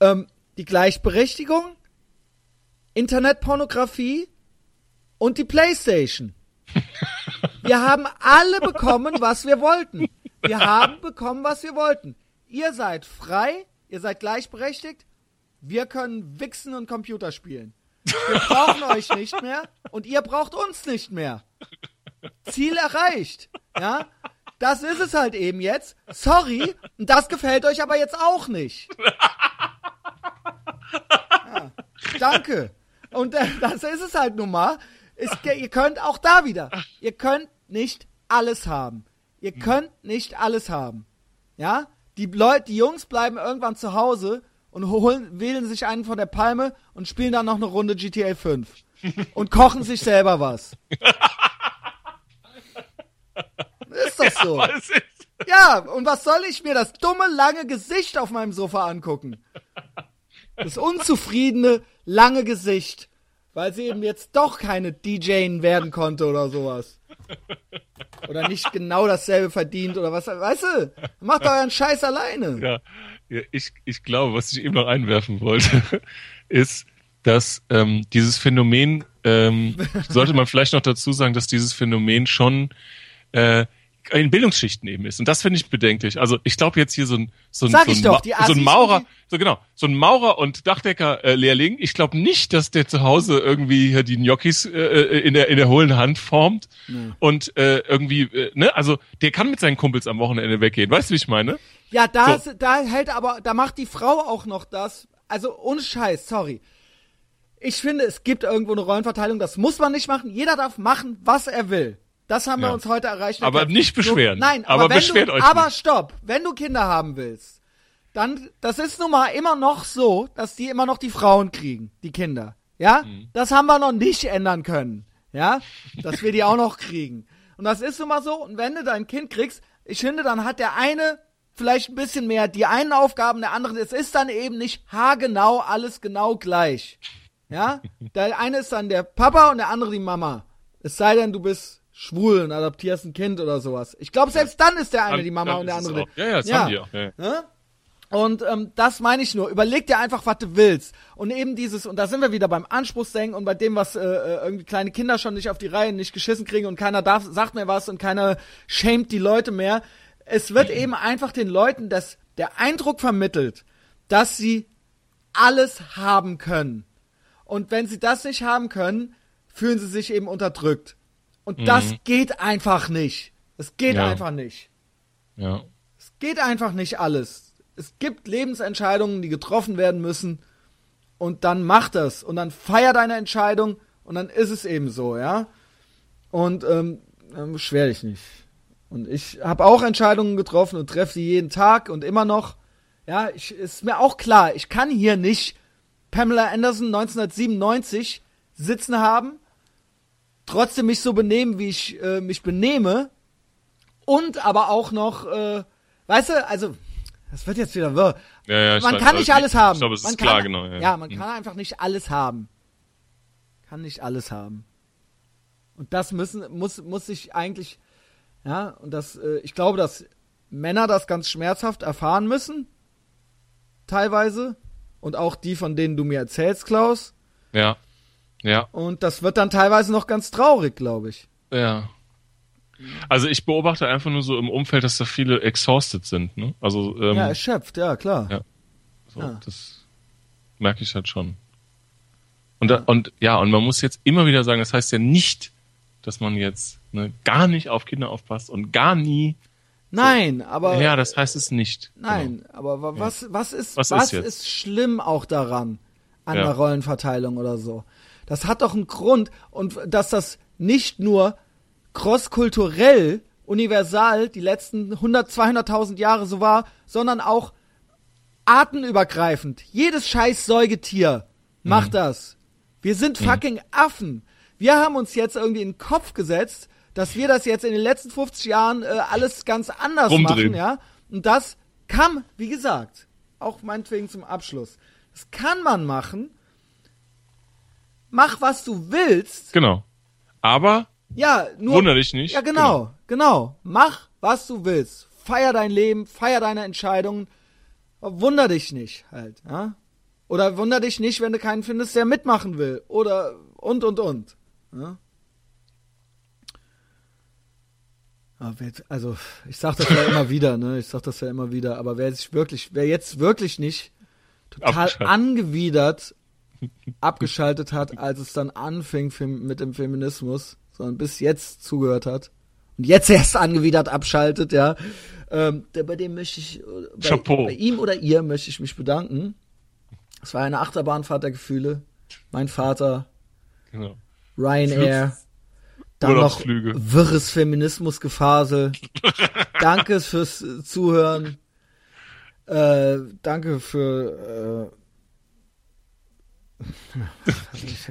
Ähm, die Gleichberechtigung, Internetpornografie und die Playstation. Wir haben alle bekommen, was wir wollten. Wir haben bekommen, was wir wollten. Ihr seid frei, ihr seid gleichberechtigt, wir können wichsen und Computer spielen. Wir brauchen euch nicht mehr und ihr braucht uns nicht mehr. Ziel erreicht. Ja? Das ist es halt eben jetzt. Sorry, und das gefällt euch aber jetzt auch nicht. Ja, danke. Und äh, das ist es halt nun mal. Es, ihr könnt auch da wieder. Ihr könnt nicht alles haben. Ihr könnt nicht alles haben. Ja? Die Leute, die Jungs bleiben irgendwann zu Hause und holen, wählen sich einen von der Palme und spielen dann noch eine Runde GTA 5. und kochen sich selber was. ist doch so. Ja, ja, und was soll ich mir das dumme, lange Gesicht auf meinem Sofa angucken? Das unzufriedene, lange Gesicht. Weil sie eben jetzt doch keine DJ werden konnte oder sowas. Oder nicht genau dasselbe verdient oder was. Weißt du, macht euren Scheiß alleine. Ja, ja, ich, ich glaube, was ich eben noch einwerfen wollte, ist, dass ähm, dieses Phänomen, ähm, sollte man vielleicht noch dazu sagen, dass dieses Phänomen schon äh, in Bildungsschichten eben ist. Und das finde ich bedenklich. Also ich glaube jetzt hier so ein so ein, Sag so ein, doch, so ein Maurer, so genau, so ein Maurer und Dachdecker äh, Lehrling. Ich glaube nicht, dass der zu Hause irgendwie hier die Gnocchis äh, äh, in der in der hohlen Hand formt nee. und äh, irgendwie äh, ne, also der kann mit seinen Kumpels am Wochenende weggehen. Weißt du, wie ich meine? Ja, da so. da hält aber da macht die Frau auch noch das. Also ohne Scheiß, sorry. Ich finde, es gibt irgendwo eine Rollenverteilung, das muss man nicht machen. Jeder darf machen, was er will. Das haben ja. wir uns heute erreicht. Aber nicht beschweren. So, nein, aber, aber beschwert du, euch Aber nicht. stopp, wenn du Kinder haben willst, dann, das ist nun mal immer noch so, dass die immer noch die Frauen kriegen, die Kinder. Ja? Mhm. Das haben wir noch nicht ändern können. Ja? Dass wir die auch noch kriegen. Und das ist nun mal so. Und wenn du dein Kind kriegst, ich finde, dann hat der eine vielleicht ein bisschen mehr die einen Aufgaben, der andere, es ist dann eben nicht haargenau alles genau gleich. Ja? Der eine ist dann der Papa und der andere die Mama. Es sei denn, du bist schwul und adoptierst ein Kind oder sowas. Ich glaube, selbst dann ist der eine dann, die Mama und der andere. Ja, ja, das ja. haben die auch. Ja. ja? Und ähm, das meine ich nur. Überleg dir einfach, was du willst. Und eben dieses, und da sind wir wieder beim Anspruchsdenken und bei dem, was äh, äh, irgendwie kleine Kinder schon nicht auf die Reihe nicht geschissen kriegen und keiner darf, sagt mir was und keiner schämt die Leute mehr. Es wird eben einfach den Leuten das, der Eindruck vermittelt, dass sie alles haben können. Und wenn sie das nicht haben können, fühlen sie sich eben unterdrückt. Und mhm. das geht einfach nicht. Es geht ja. einfach nicht. Ja. Es geht einfach nicht alles. Es gibt Lebensentscheidungen, die getroffen werden müssen. Und dann mach das. Und dann feier deine Entscheidung. Und dann ist es eben so, ja. Und ähm, schwer dich nicht. Und ich habe auch Entscheidungen getroffen und treffe sie jeden Tag und immer noch. Ja, ich, ist mir auch klar, ich kann hier nicht Pamela Anderson 1997 sitzen haben trotzdem mich so benehmen, wie ich äh, mich benehme und aber auch noch, äh, weißt du, also das wird jetzt wieder wirr. Ja, ja, man kann nicht alles haben. Ich glaube, es man ist klar, kann, genau. Ja, ja man hm. kann einfach nicht alles haben. Kann nicht alles haben. Und das müssen, muss, muss ich eigentlich, ja, und das, äh, ich glaube, dass Männer das ganz schmerzhaft erfahren müssen. Teilweise. Und auch die, von denen du mir erzählst, Klaus. Ja. Ja. Und das wird dann teilweise noch ganz traurig, glaube ich. Ja. Also ich beobachte einfach nur so im Umfeld, dass da viele exhausted sind, ne? Also ähm, ja, erschöpft, ja klar. Ja. So, ja. Das merke ich halt schon. Und, da, und ja, und man muss jetzt immer wieder sagen, das heißt ja nicht, dass man jetzt ne, gar nicht auf Kinder aufpasst und gar nie. Nein, so. aber. Ja, das heißt es nicht. Nein, genau. aber was, was ist, was, was ist, ist schlimm auch daran? an ja. der Rollenverteilung oder so. Das hat doch einen Grund und dass das nicht nur crosskulturell, universal die letzten 100, 200.000 Jahre so war, sondern auch artenübergreifend. Jedes scheiß Säugetier macht mhm. das. Wir sind mhm. fucking Affen. Wir haben uns jetzt irgendwie in den Kopf gesetzt, dass wir das jetzt in den letzten 50 Jahren äh, alles ganz anders Rumdrehen. machen, ja. Und das kann, wie gesagt, auch meinetwegen zum Abschluss. Das kann man machen. Mach, was du willst. Genau. Aber ja, nur, wunder dich nicht. Ja, genau, genau, genau. Mach, was du willst. Feier dein Leben, feier deine Entscheidungen. Wunder dich nicht halt, ja. Oder wunder dich nicht, wenn du keinen findest, der mitmachen will. Oder und und und. Ja? Also, ich sag das ja immer wieder, ne? Ich sag das ja immer wieder, aber wer sich wirklich, wer jetzt wirklich nicht total angewidert abgeschaltet hat, als es dann anfing mit dem Feminismus, sondern bis jetzt zugehört hat und jetzt erst angewidert abschaltet, ja, ähm, bei dem möchte ich, bei, bei, ihm oder ihr möchte ich mich bedanken. Es war eine Achterbahnfahrt der Gefühle. Mein Vater, genau. Ryanair, dann noch wirres Feminismusgefasel. danke fürs Zuhören. Äh, danke für äh,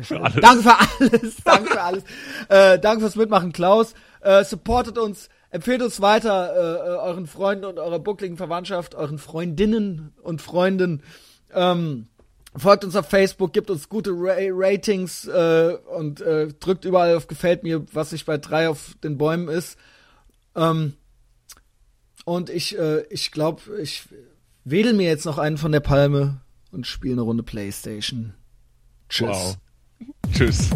für alles. Danke für alles. Danke für alles. Äh, danke fürs Mitmachen, Klaus. Äh, supportet uns, empfehlt uns weiter äh, äh, euren Freunden und eurer buckligen Verwandtschaft, euren Freundinnen und Freunden. Ähm, folgt uns auf Facebook, gibt uns gute Ra Ratings äh, und äh, drückt überall auf Gefällt mir, was sich bei drei auf den Bäumen ist. Ähm, und ich, äh, ich glaube, ich wedel mir jetzt noch einen von der Palme und spiele eine Runde Playstation. Tschüss. Wow. Tschüss.